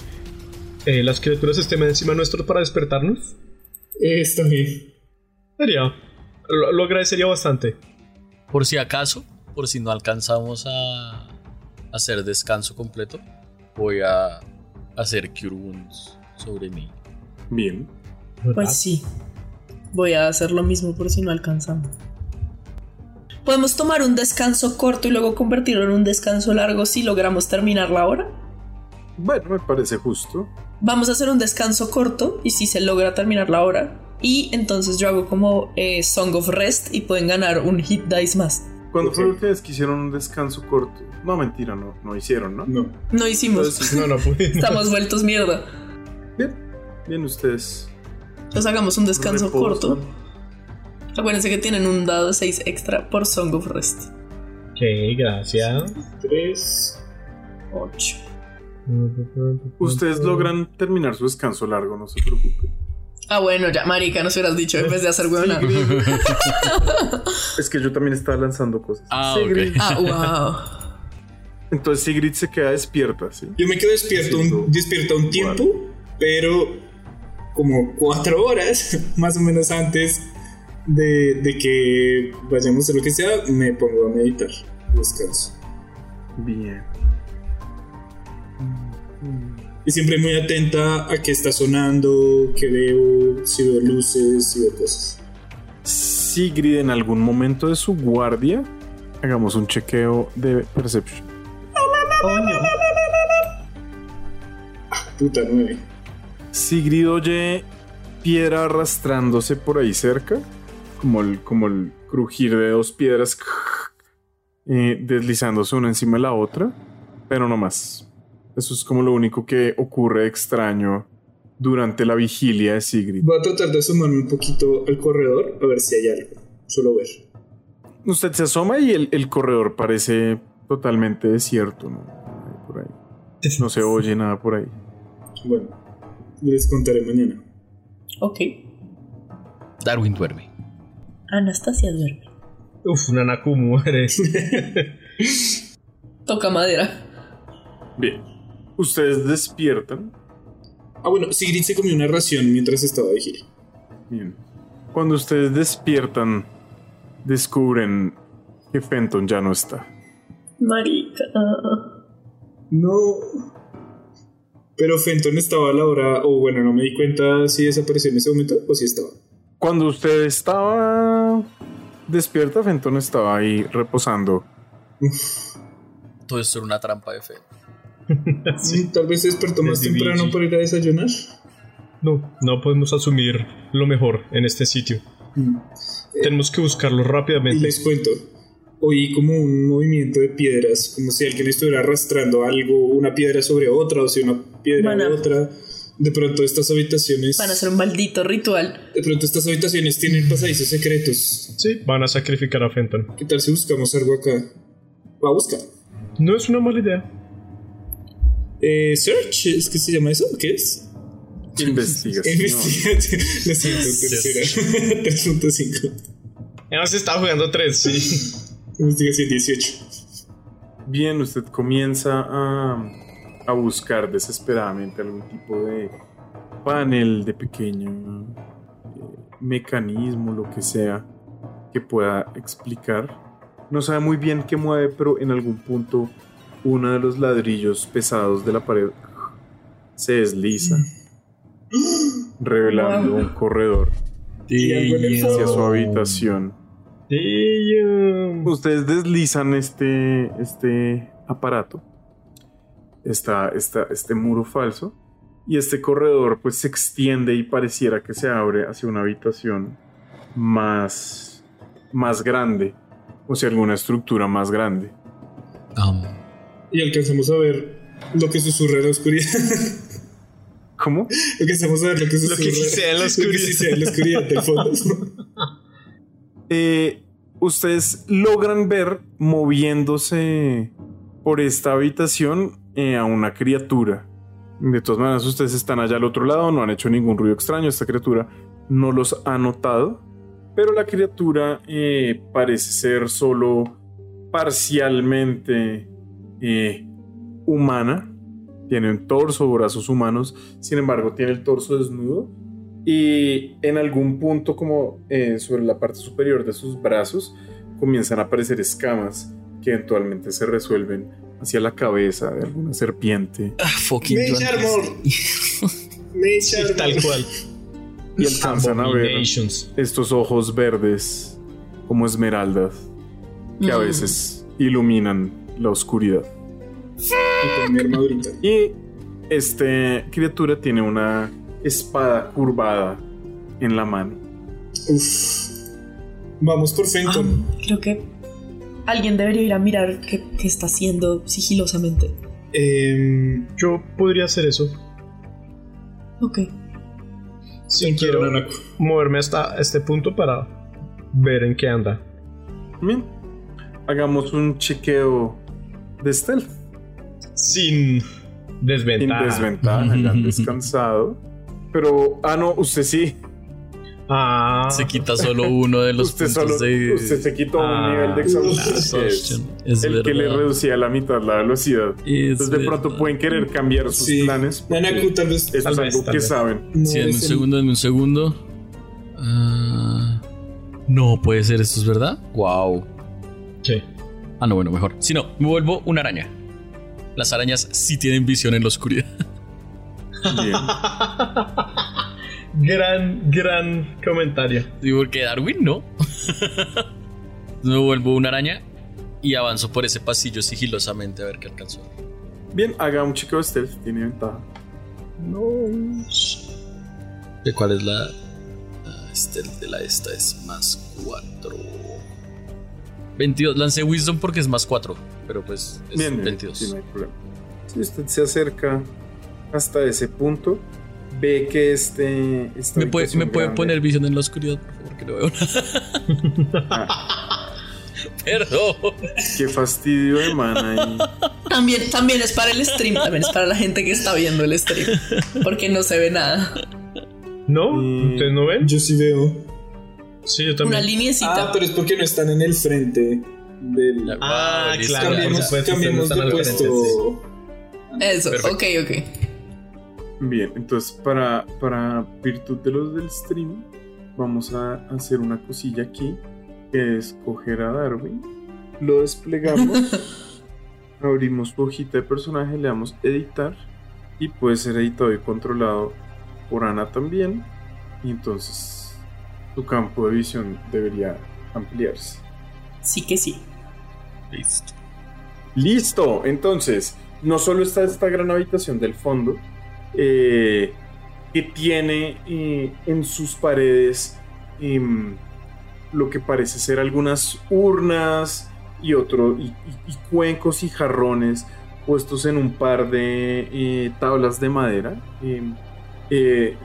S4: eh, las criaturas estén encima nuestro para despertarnos.
S6: Eh, Está bien.
S4: Sería. Lo, lo agradecería bastante.
S7: Por si acaso, por si no alcanzamos a hacer descanso completo, voy a hacer Cure Wounds sobre mí.
S3: Bien.
S5: Pues sí. Voy a hacer lo mismo por si no alcanzamos. ¿Podemos tomar un descanso corto y luego convertirlo en un descanso largo si logramos terminar la hora?
S3: Bueno, me parece justo.
S5: Vamos a hacer un descanso corto y si se logra terminar la hora. Y entonces yo hago como eh, Song of Rest y pueden ganar un hit dice más.
S3: ¿Cuándo
S6: Ok.
S3: fue vez que hicieron un descanso corto? No, mentira, no, no hicieron, ¿no?
S6: No.
S5: No hicimos.
S3: Entonces,
S4: No, no pude.
S5: Estamos vueltos mierda.
S3: Bien, ustedes.
S5: Entonces hagamos un descanso corto. Acuérdense que tienen un dado de 6 extra por Song of Rest.
S4: Ok, gracias.
S6: Tres.
S5: 8.
S3: Ustedes logran terminar su descanso largo, no se preocupen.
S5: Ah, bueno, ya, marica, nos hubieras dicho en vez de hacer huevona.
S3: Es que yo también estaba lanzando cosas.
S7: Ah,
S3: Sigrid.
S7: ok.
S5: Ah, wow.
S3: Entonces Sigrid se queda despierta, ¿sí?
S6: Yo me quedo despierto un, despierto un tiempo, pero como cuatro horas, más o menos antes de, de que vayamos a lo que sea, me pongo a meditar. Descanso.
S3: Bien.
S6: Y siempre muy atenta a qué está sonando, qué veo, si veo luces, si veo cosas.
S3: Sigrid en algún momento de su guardia, hagamos un chequeo de perception.
S5: Coño.
S6: Puta nueve.
S3: Sigrid oye piedra arrastrándose por ahí cerca, como el, como el crujir de dos piedras eh, deslizándose una encima de la otra, pero no más. Eso es como lo único que ocurre extraño durante la vigilia de Sigrid.
S6: Voy a tratar de asomarme un poquito al corredor a ver si hay algo. Solo ver.
S3: Usted se asoma y el, el corredor parece totalmente desierto, ¿no? Por ahí. No se oye nada por ahí.
S6: Bueno, les contaré mañana.
S5: Ok.
S7: Darwin duerme.
S5: Anastasia duerme.
S4: Uf, Nanaku muere.
S5: Toca madera.
S3: Bien. Ustedes despiertan.
S6: Ah, bueno, Sigrid se comió una ración mientras estaba de gira.
S3: Bien. Cuando ustedes despiertan, descubren que Fenton ya no está.
S5: Marica.
S6: No. Pero Fenton estaba a la hora, o bueno, no me di cuenta si desapareció en ese momento o si estaba.
S3: Cuando usted estaba despierta, Fenton estaba ahí reposando.
S7: Todo esto era una trampa de fe.
S6: Sí, Tal vez se despertó más
S4: Desde
S6: temprano
S4: Vinci.
S6: para ir a desayunar.
S4: No, no podemos asumir lo mejor en este sitio.
S6: Mm.
S4: Tenemos que buscarlo
S6: Y
S4: rápidamente.
S6: les cuento. Oí como un movimiento de piedras, como si alguien estuviera arrastrando algo, una piedra sobre otra, o si una piedra sobre otra. De pronto estas habitaciones.
S5: Van a hacer un maldito ritual.
S6: De pronto estas habitaciones tienen pasadizos secretos.
S4: Sí, van a sacrificar a Fenton.
S6: ¿Qué tal si buscamos algo acá? Va a buscar.
S4: No es una mala idea.
S6: Eh, search, ¿es que se llama eso? ¿Qué es?
S3: Investigación.
S6: Investigación. Lo siento, tercera. 3.5.
S4: Además está jugando tres, sí.
S6: Investigación 18.
S3: Bien, usted comienza a, a buscar desesperadamente algún tipo de panel, de pequeño eh, mecanismo, lo que sea, que pueda explicar. No sabe muy bien qué mueve, pero en algún punto uno de los ladrillos pesados de la pared se desliza, revelando un corredor
S6: Y
S3: hacia su habitación. Ustedes deslizan este, este aparato, esta, esta, este muro falso, y este corredor pues se extiende y pareciera que se abre hacia una habitación más, más grande, o sea, alguna estructura más grande.
S7: Um,
S6: Y alcanzamos a ver lo que susurra en la oscuridad.
S3: ¿Cómo?
S6: alcanzamos a ver lo que
S4: Lo
S6: susurra.
S4: que sí sea en la
S6: Lo que sí sea en la oscuridad del fondo.
S3: Eh, ustedes logran ver moviéndose por esta habitación eh, a una criatura. De todas maneras, ustedes están allá al otro lado, no han hecho ningún ruido extraño. Esta criatura no los ha notado. Pero la criatura eh, parece ser solo parcialmente eh, humana. Tiene un torso, brazos humanos. Sin embargo, tiene el torso desnudo. Y en algún punto, como eh, sobre la parte superior de sus brazos, comienzan a aparecer escamas que eventualmente se resuelven hacia la cabeza de alguna serpiente.
S7: ah, fucking
S6: Mage Armor. Mage
S4: Sí,
S6: Armor.
S4: tal cual.
S3: Y alcanzan a ver estos ojos verdes como esmeraldas que a
S5: Mm.
S3: veces iluminan la oscuridad.
S6: Y con mi armadurita.
S3: Y esta criatura tiene una espada curvada en la mano.
S6: Uf. Vamos por Fenton.
S5: Ah, creo que alguien debería ir a mirar qué, qué está haciendo sigilosamente.
S6: Em,
S4: Yo podría hacer eso.
S5: Ok.
S4: Sí, quiero moverme hasta este punto para ver en qué anda.
S3: Bien, hagamos un chequeo de stealth.
S4: Sin
S3: Sin
S4: desventaja.
S3: desventaja, ya han descansado. Pero, ah, no, usted sí.
S4: Ah,
S7: Se quita solo uno de los
S3: usted
S7: puntos
S3: solo,
S7: de.
S3: usted se quitó un
S4: Ah,
S3: nivel de es.
S7: Es
S3: el que le reducía a la mitad la velocidad.
S7: Es
S3: Entonces de pronto
S7: verdad.
S3: pueden querer cambiar sus
S6: Sí.
S3: planes.
S6: Nanaku, tal vez.
S4: Tal
S3: es
S4: vez,
S3: algo que
S4: vez.
S3: saben.
S6: no
S7: Sí, denme un segundo, denme un segundo. No puede ser, esto es verdad. Wow.
S4: sí.
S7: Ah, no, bueno, mejor. Si no, me vuelvo una araña. Las arañas sí tienen visión en la oscuridad.
S3: Bien.
S4: gran, gran comentario.
S7: Digo, porque Darwin no. me vuelvo una araña y avanzo por ese pasillo sigilosamente a ver qué alcanzo.
S3: Bien, haga un chico de stealth, tiene ventaja.
S7: ¿De cuál es la. este, el de la esta es más 4. 22. Lancé Wisdom porque es más 4. Pero pues es
S3: Bien, bien,
S7: 22.
S3: sí, no hay problema. Si usted se acerca hasta ese punto, ve que este... esta
S7: ¿Me puede, ¿me puede
S3: grande-
S7: poner visión en la oscuridad, por favor? Que no veo nada. Perdón.
S3: Qué fastidio de man ahí.
S5: También, también es para el stream, también es para la gente que está viendo el stream. Porque no se ve nada.
S4: ¿No?
S3: Mm.
S4: ¿Ustedes no ven?
S6: Yo sí veo.
S4: Sí, yo
S5: Una
S4: también.
S5: lineecita.
S6: Ah, pero es porque no están en el frente del.
S4: Ah,
S7: listo.
S4: claro.
S6: cambiemos cambiemos de puesto.
S5: Eso,
S7: Perfecto.
S5: ok, ok.
S3: Bien, entonces para, para virtud de los del stream, vamos a hacer una cosilla aquí, que es coger a Darwin, lo desplegamos, abrimos su hojita de personaje, le damos editar, y puede ser editado y controlado por Ana también, y entonces tu campo de visión debería ampliarse.
S5: Sí que sí.
S7: Listo.
S3: Listo, entonces, no solo está esta gran habitación del fondo, eh, que tiene eh, en sus paredes em, lo que parece ser algunas urnas y otro, y, y- y cuencos y jarrones puestos en un par de eh, tablas de madera, em,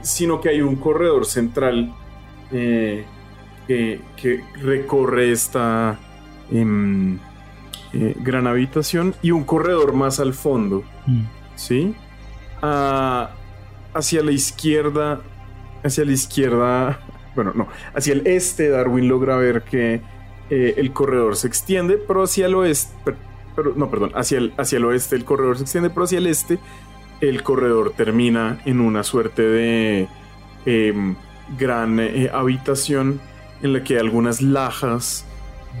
S3: sino que hay un corredor central que, que recorre esta em, eh, gran habitación y un corredor más al fondo,
S7: Mm.
S3: ¿sí? Hacia la izquierda, hacia la izquierda, bueno, no, hacia el este Darwin logra ver que eh, el corredor se extiende, pero hacia el oeste, per- pero, no, perdón, hacia el, hacia el oeste el corredor se extiende, pero hacia el este el corredor termina en una suerte de em, gran eh, habitación en la que hay algunas lajas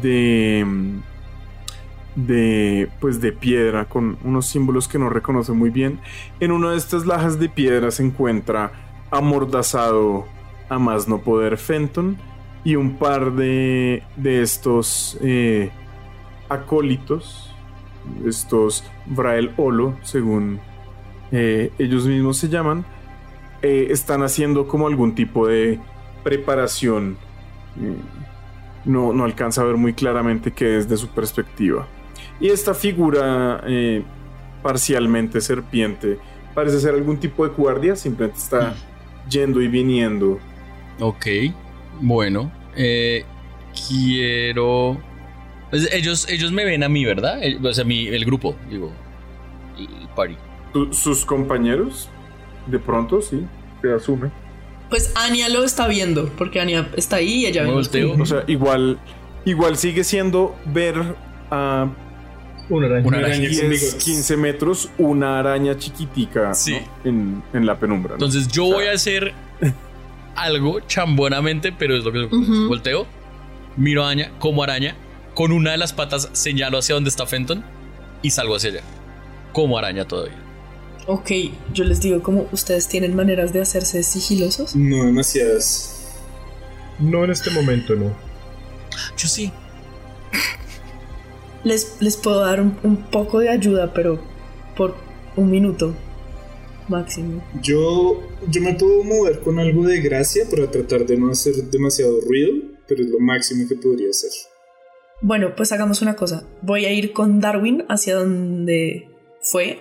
S3: de em, de pues de piedra con unos símbolos que no reconoce muy bien. En una de estas lajas de piedra se encuentra amordazado a más no poder Fenton y un par de de estos eh, acólitos, estos Vrael Olo, según eh, ellos mismos se llaman, eh, están haciendo como algún tipo de preparación. no, no alcanza a ver muy claramente qué es de su perspectiva. Y esta figura eh, parcialmente serpiente parece ser algún tipo de guardia, simplemente está yendo y viniendo.
S7: Ok. Bueno. eh, quiero. pues, ellos, ellos me ven a mí, ¿verdad? El- o sea, mi, el grupo, digo. El party.
S3: Sus compañeros, de pronto, sí, se asume.
S5: Pues Anya lo está viendo, porque Anya está ahí y ella
S7: Me
S5: ve.
S3: O sea, igual, igual sigue siendo ver a
S4: Una araña.
S7: Una
S6: Una
S7: araña.
S6: araña
S3: 10,
S6: conmigo.
S3: 15 metros una araña chiquitica
S7: Sí.
S3: ¿no? en, en la penumbra. ¿no?
S7: Entonces yo voy a hacer algo chambonamente, pero es lo que
S5: Ujú.
S7: volteo. Miro a Aña como araña. Con una de las patas señalo hacia donde está Fenton y salgo hacia allá. Como araña todavía.
S5: Ok, yo les digo, como ustedes tienen maneras de hacerse sigilosos.
S6: No demasiadas.
S4: No en este momento, no.
S7: Yo sí.
S5: Les, les puedo dar un, un poco de ayuda, pero por un minuto máximo.
S6: Yo, yo me puedo mover con algo de gracia para tratar de no hacer demasiado ruido, pero es lo máximo que podría hacer.
S5: Bueno, pues hagamos una cosa. Voy a ir con Darwin hacia donde fue,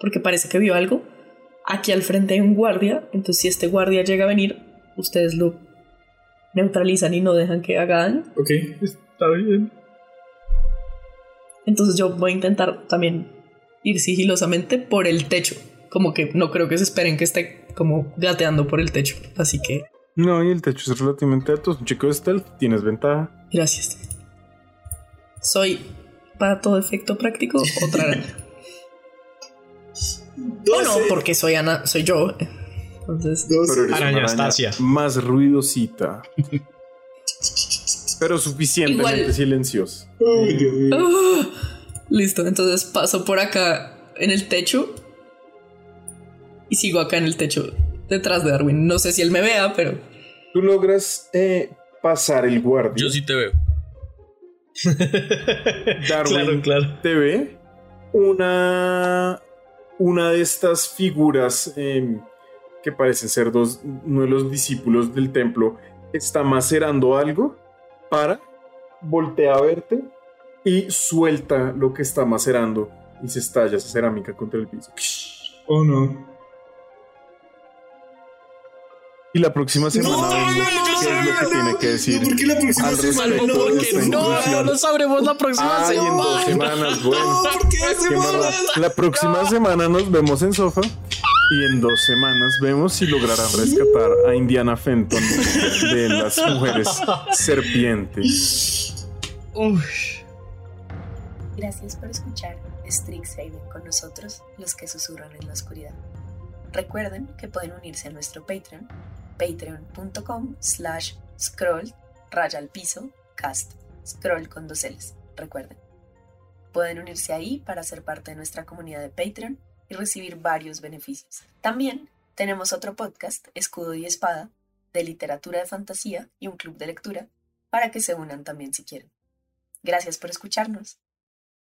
S5: porque parece que vio algo. Aquí al frente hay un guardia, entonces si este guardia llega a venir, ustedes lo neutralizan y no dejan que haga daño.
S6: Ok.
S4: Está bien.
S5: Entonces yo voy a intentar también ir sigilosamente por el techo. Como que no creo que se esperen que esté como gateando por el techo. Así que
S3: No, y el techo es relativamente alto. Es un chico de stealth, tienes ventaja.
S5: gracias. Soy, para todo efecto práctico, otra araña. O no,
S6: 12.
S5: porque soy Ana, soy yo. Entonces,
S6: 12.
S3: Pero eres
S4: Araña
S3: más ruidosita. pero suficientemente
S5: Igual.
S3: silenciosa.
S6: Ay, Dios mío.
S5: ¡Ah! listo. Entonces paso por acá en el techo y sigo acá en el techo detrás de Darwin. No sé si él me vea, pero
S3: Tú logras eh, pasar el guardia.
S7: Yo sí te veo.
S3: Darwin
S4: Claro, claro.
S3: te ve una, una de estas figuras em, que parecen ser dos, uno de los discípulos del templo está macerando algo para, voltea a verte y suelta lo que está macerando y se estalla esa cerámica contra el piso.
S6: Oh no.
S3: Y la próxima semana
S6: No,
S3: vemos
S6: yo
S3: qué es lo que
S6: no,
S3: tiene que decir.
S6: No, porque la próxima
S3: al
S6: semana no,
S7: porque no, lo sabremos la próxima
S3: Ay, en dos
S7: semana.
S3: semanas, bueno.
S6: No, dos
S3: Qué
S6: semanas.
S3: mala. La próxima semana nos vemos en Sofa y en dos semanas vemos si lograrán rescatar a Indiana Fenton de las mujeres serpientes.
S5: Gracias por escuchar Strixhaven con nosotros, los que susurran en la oscuridad. Recuerden que pueden unirse a nuestro Patreon, patreon.com slash scroll raya al piso cast, scroll con dos L's, recuerden. Pueden unirse ahí para ser parte de nuestra comunidad de Patreon y recibir varios beneficios. También tenemos otro podcast, Escudo y Espada, de literatura de fantasía y un club de lectura, para que se unan también si quieren. Gracias por escucharnos.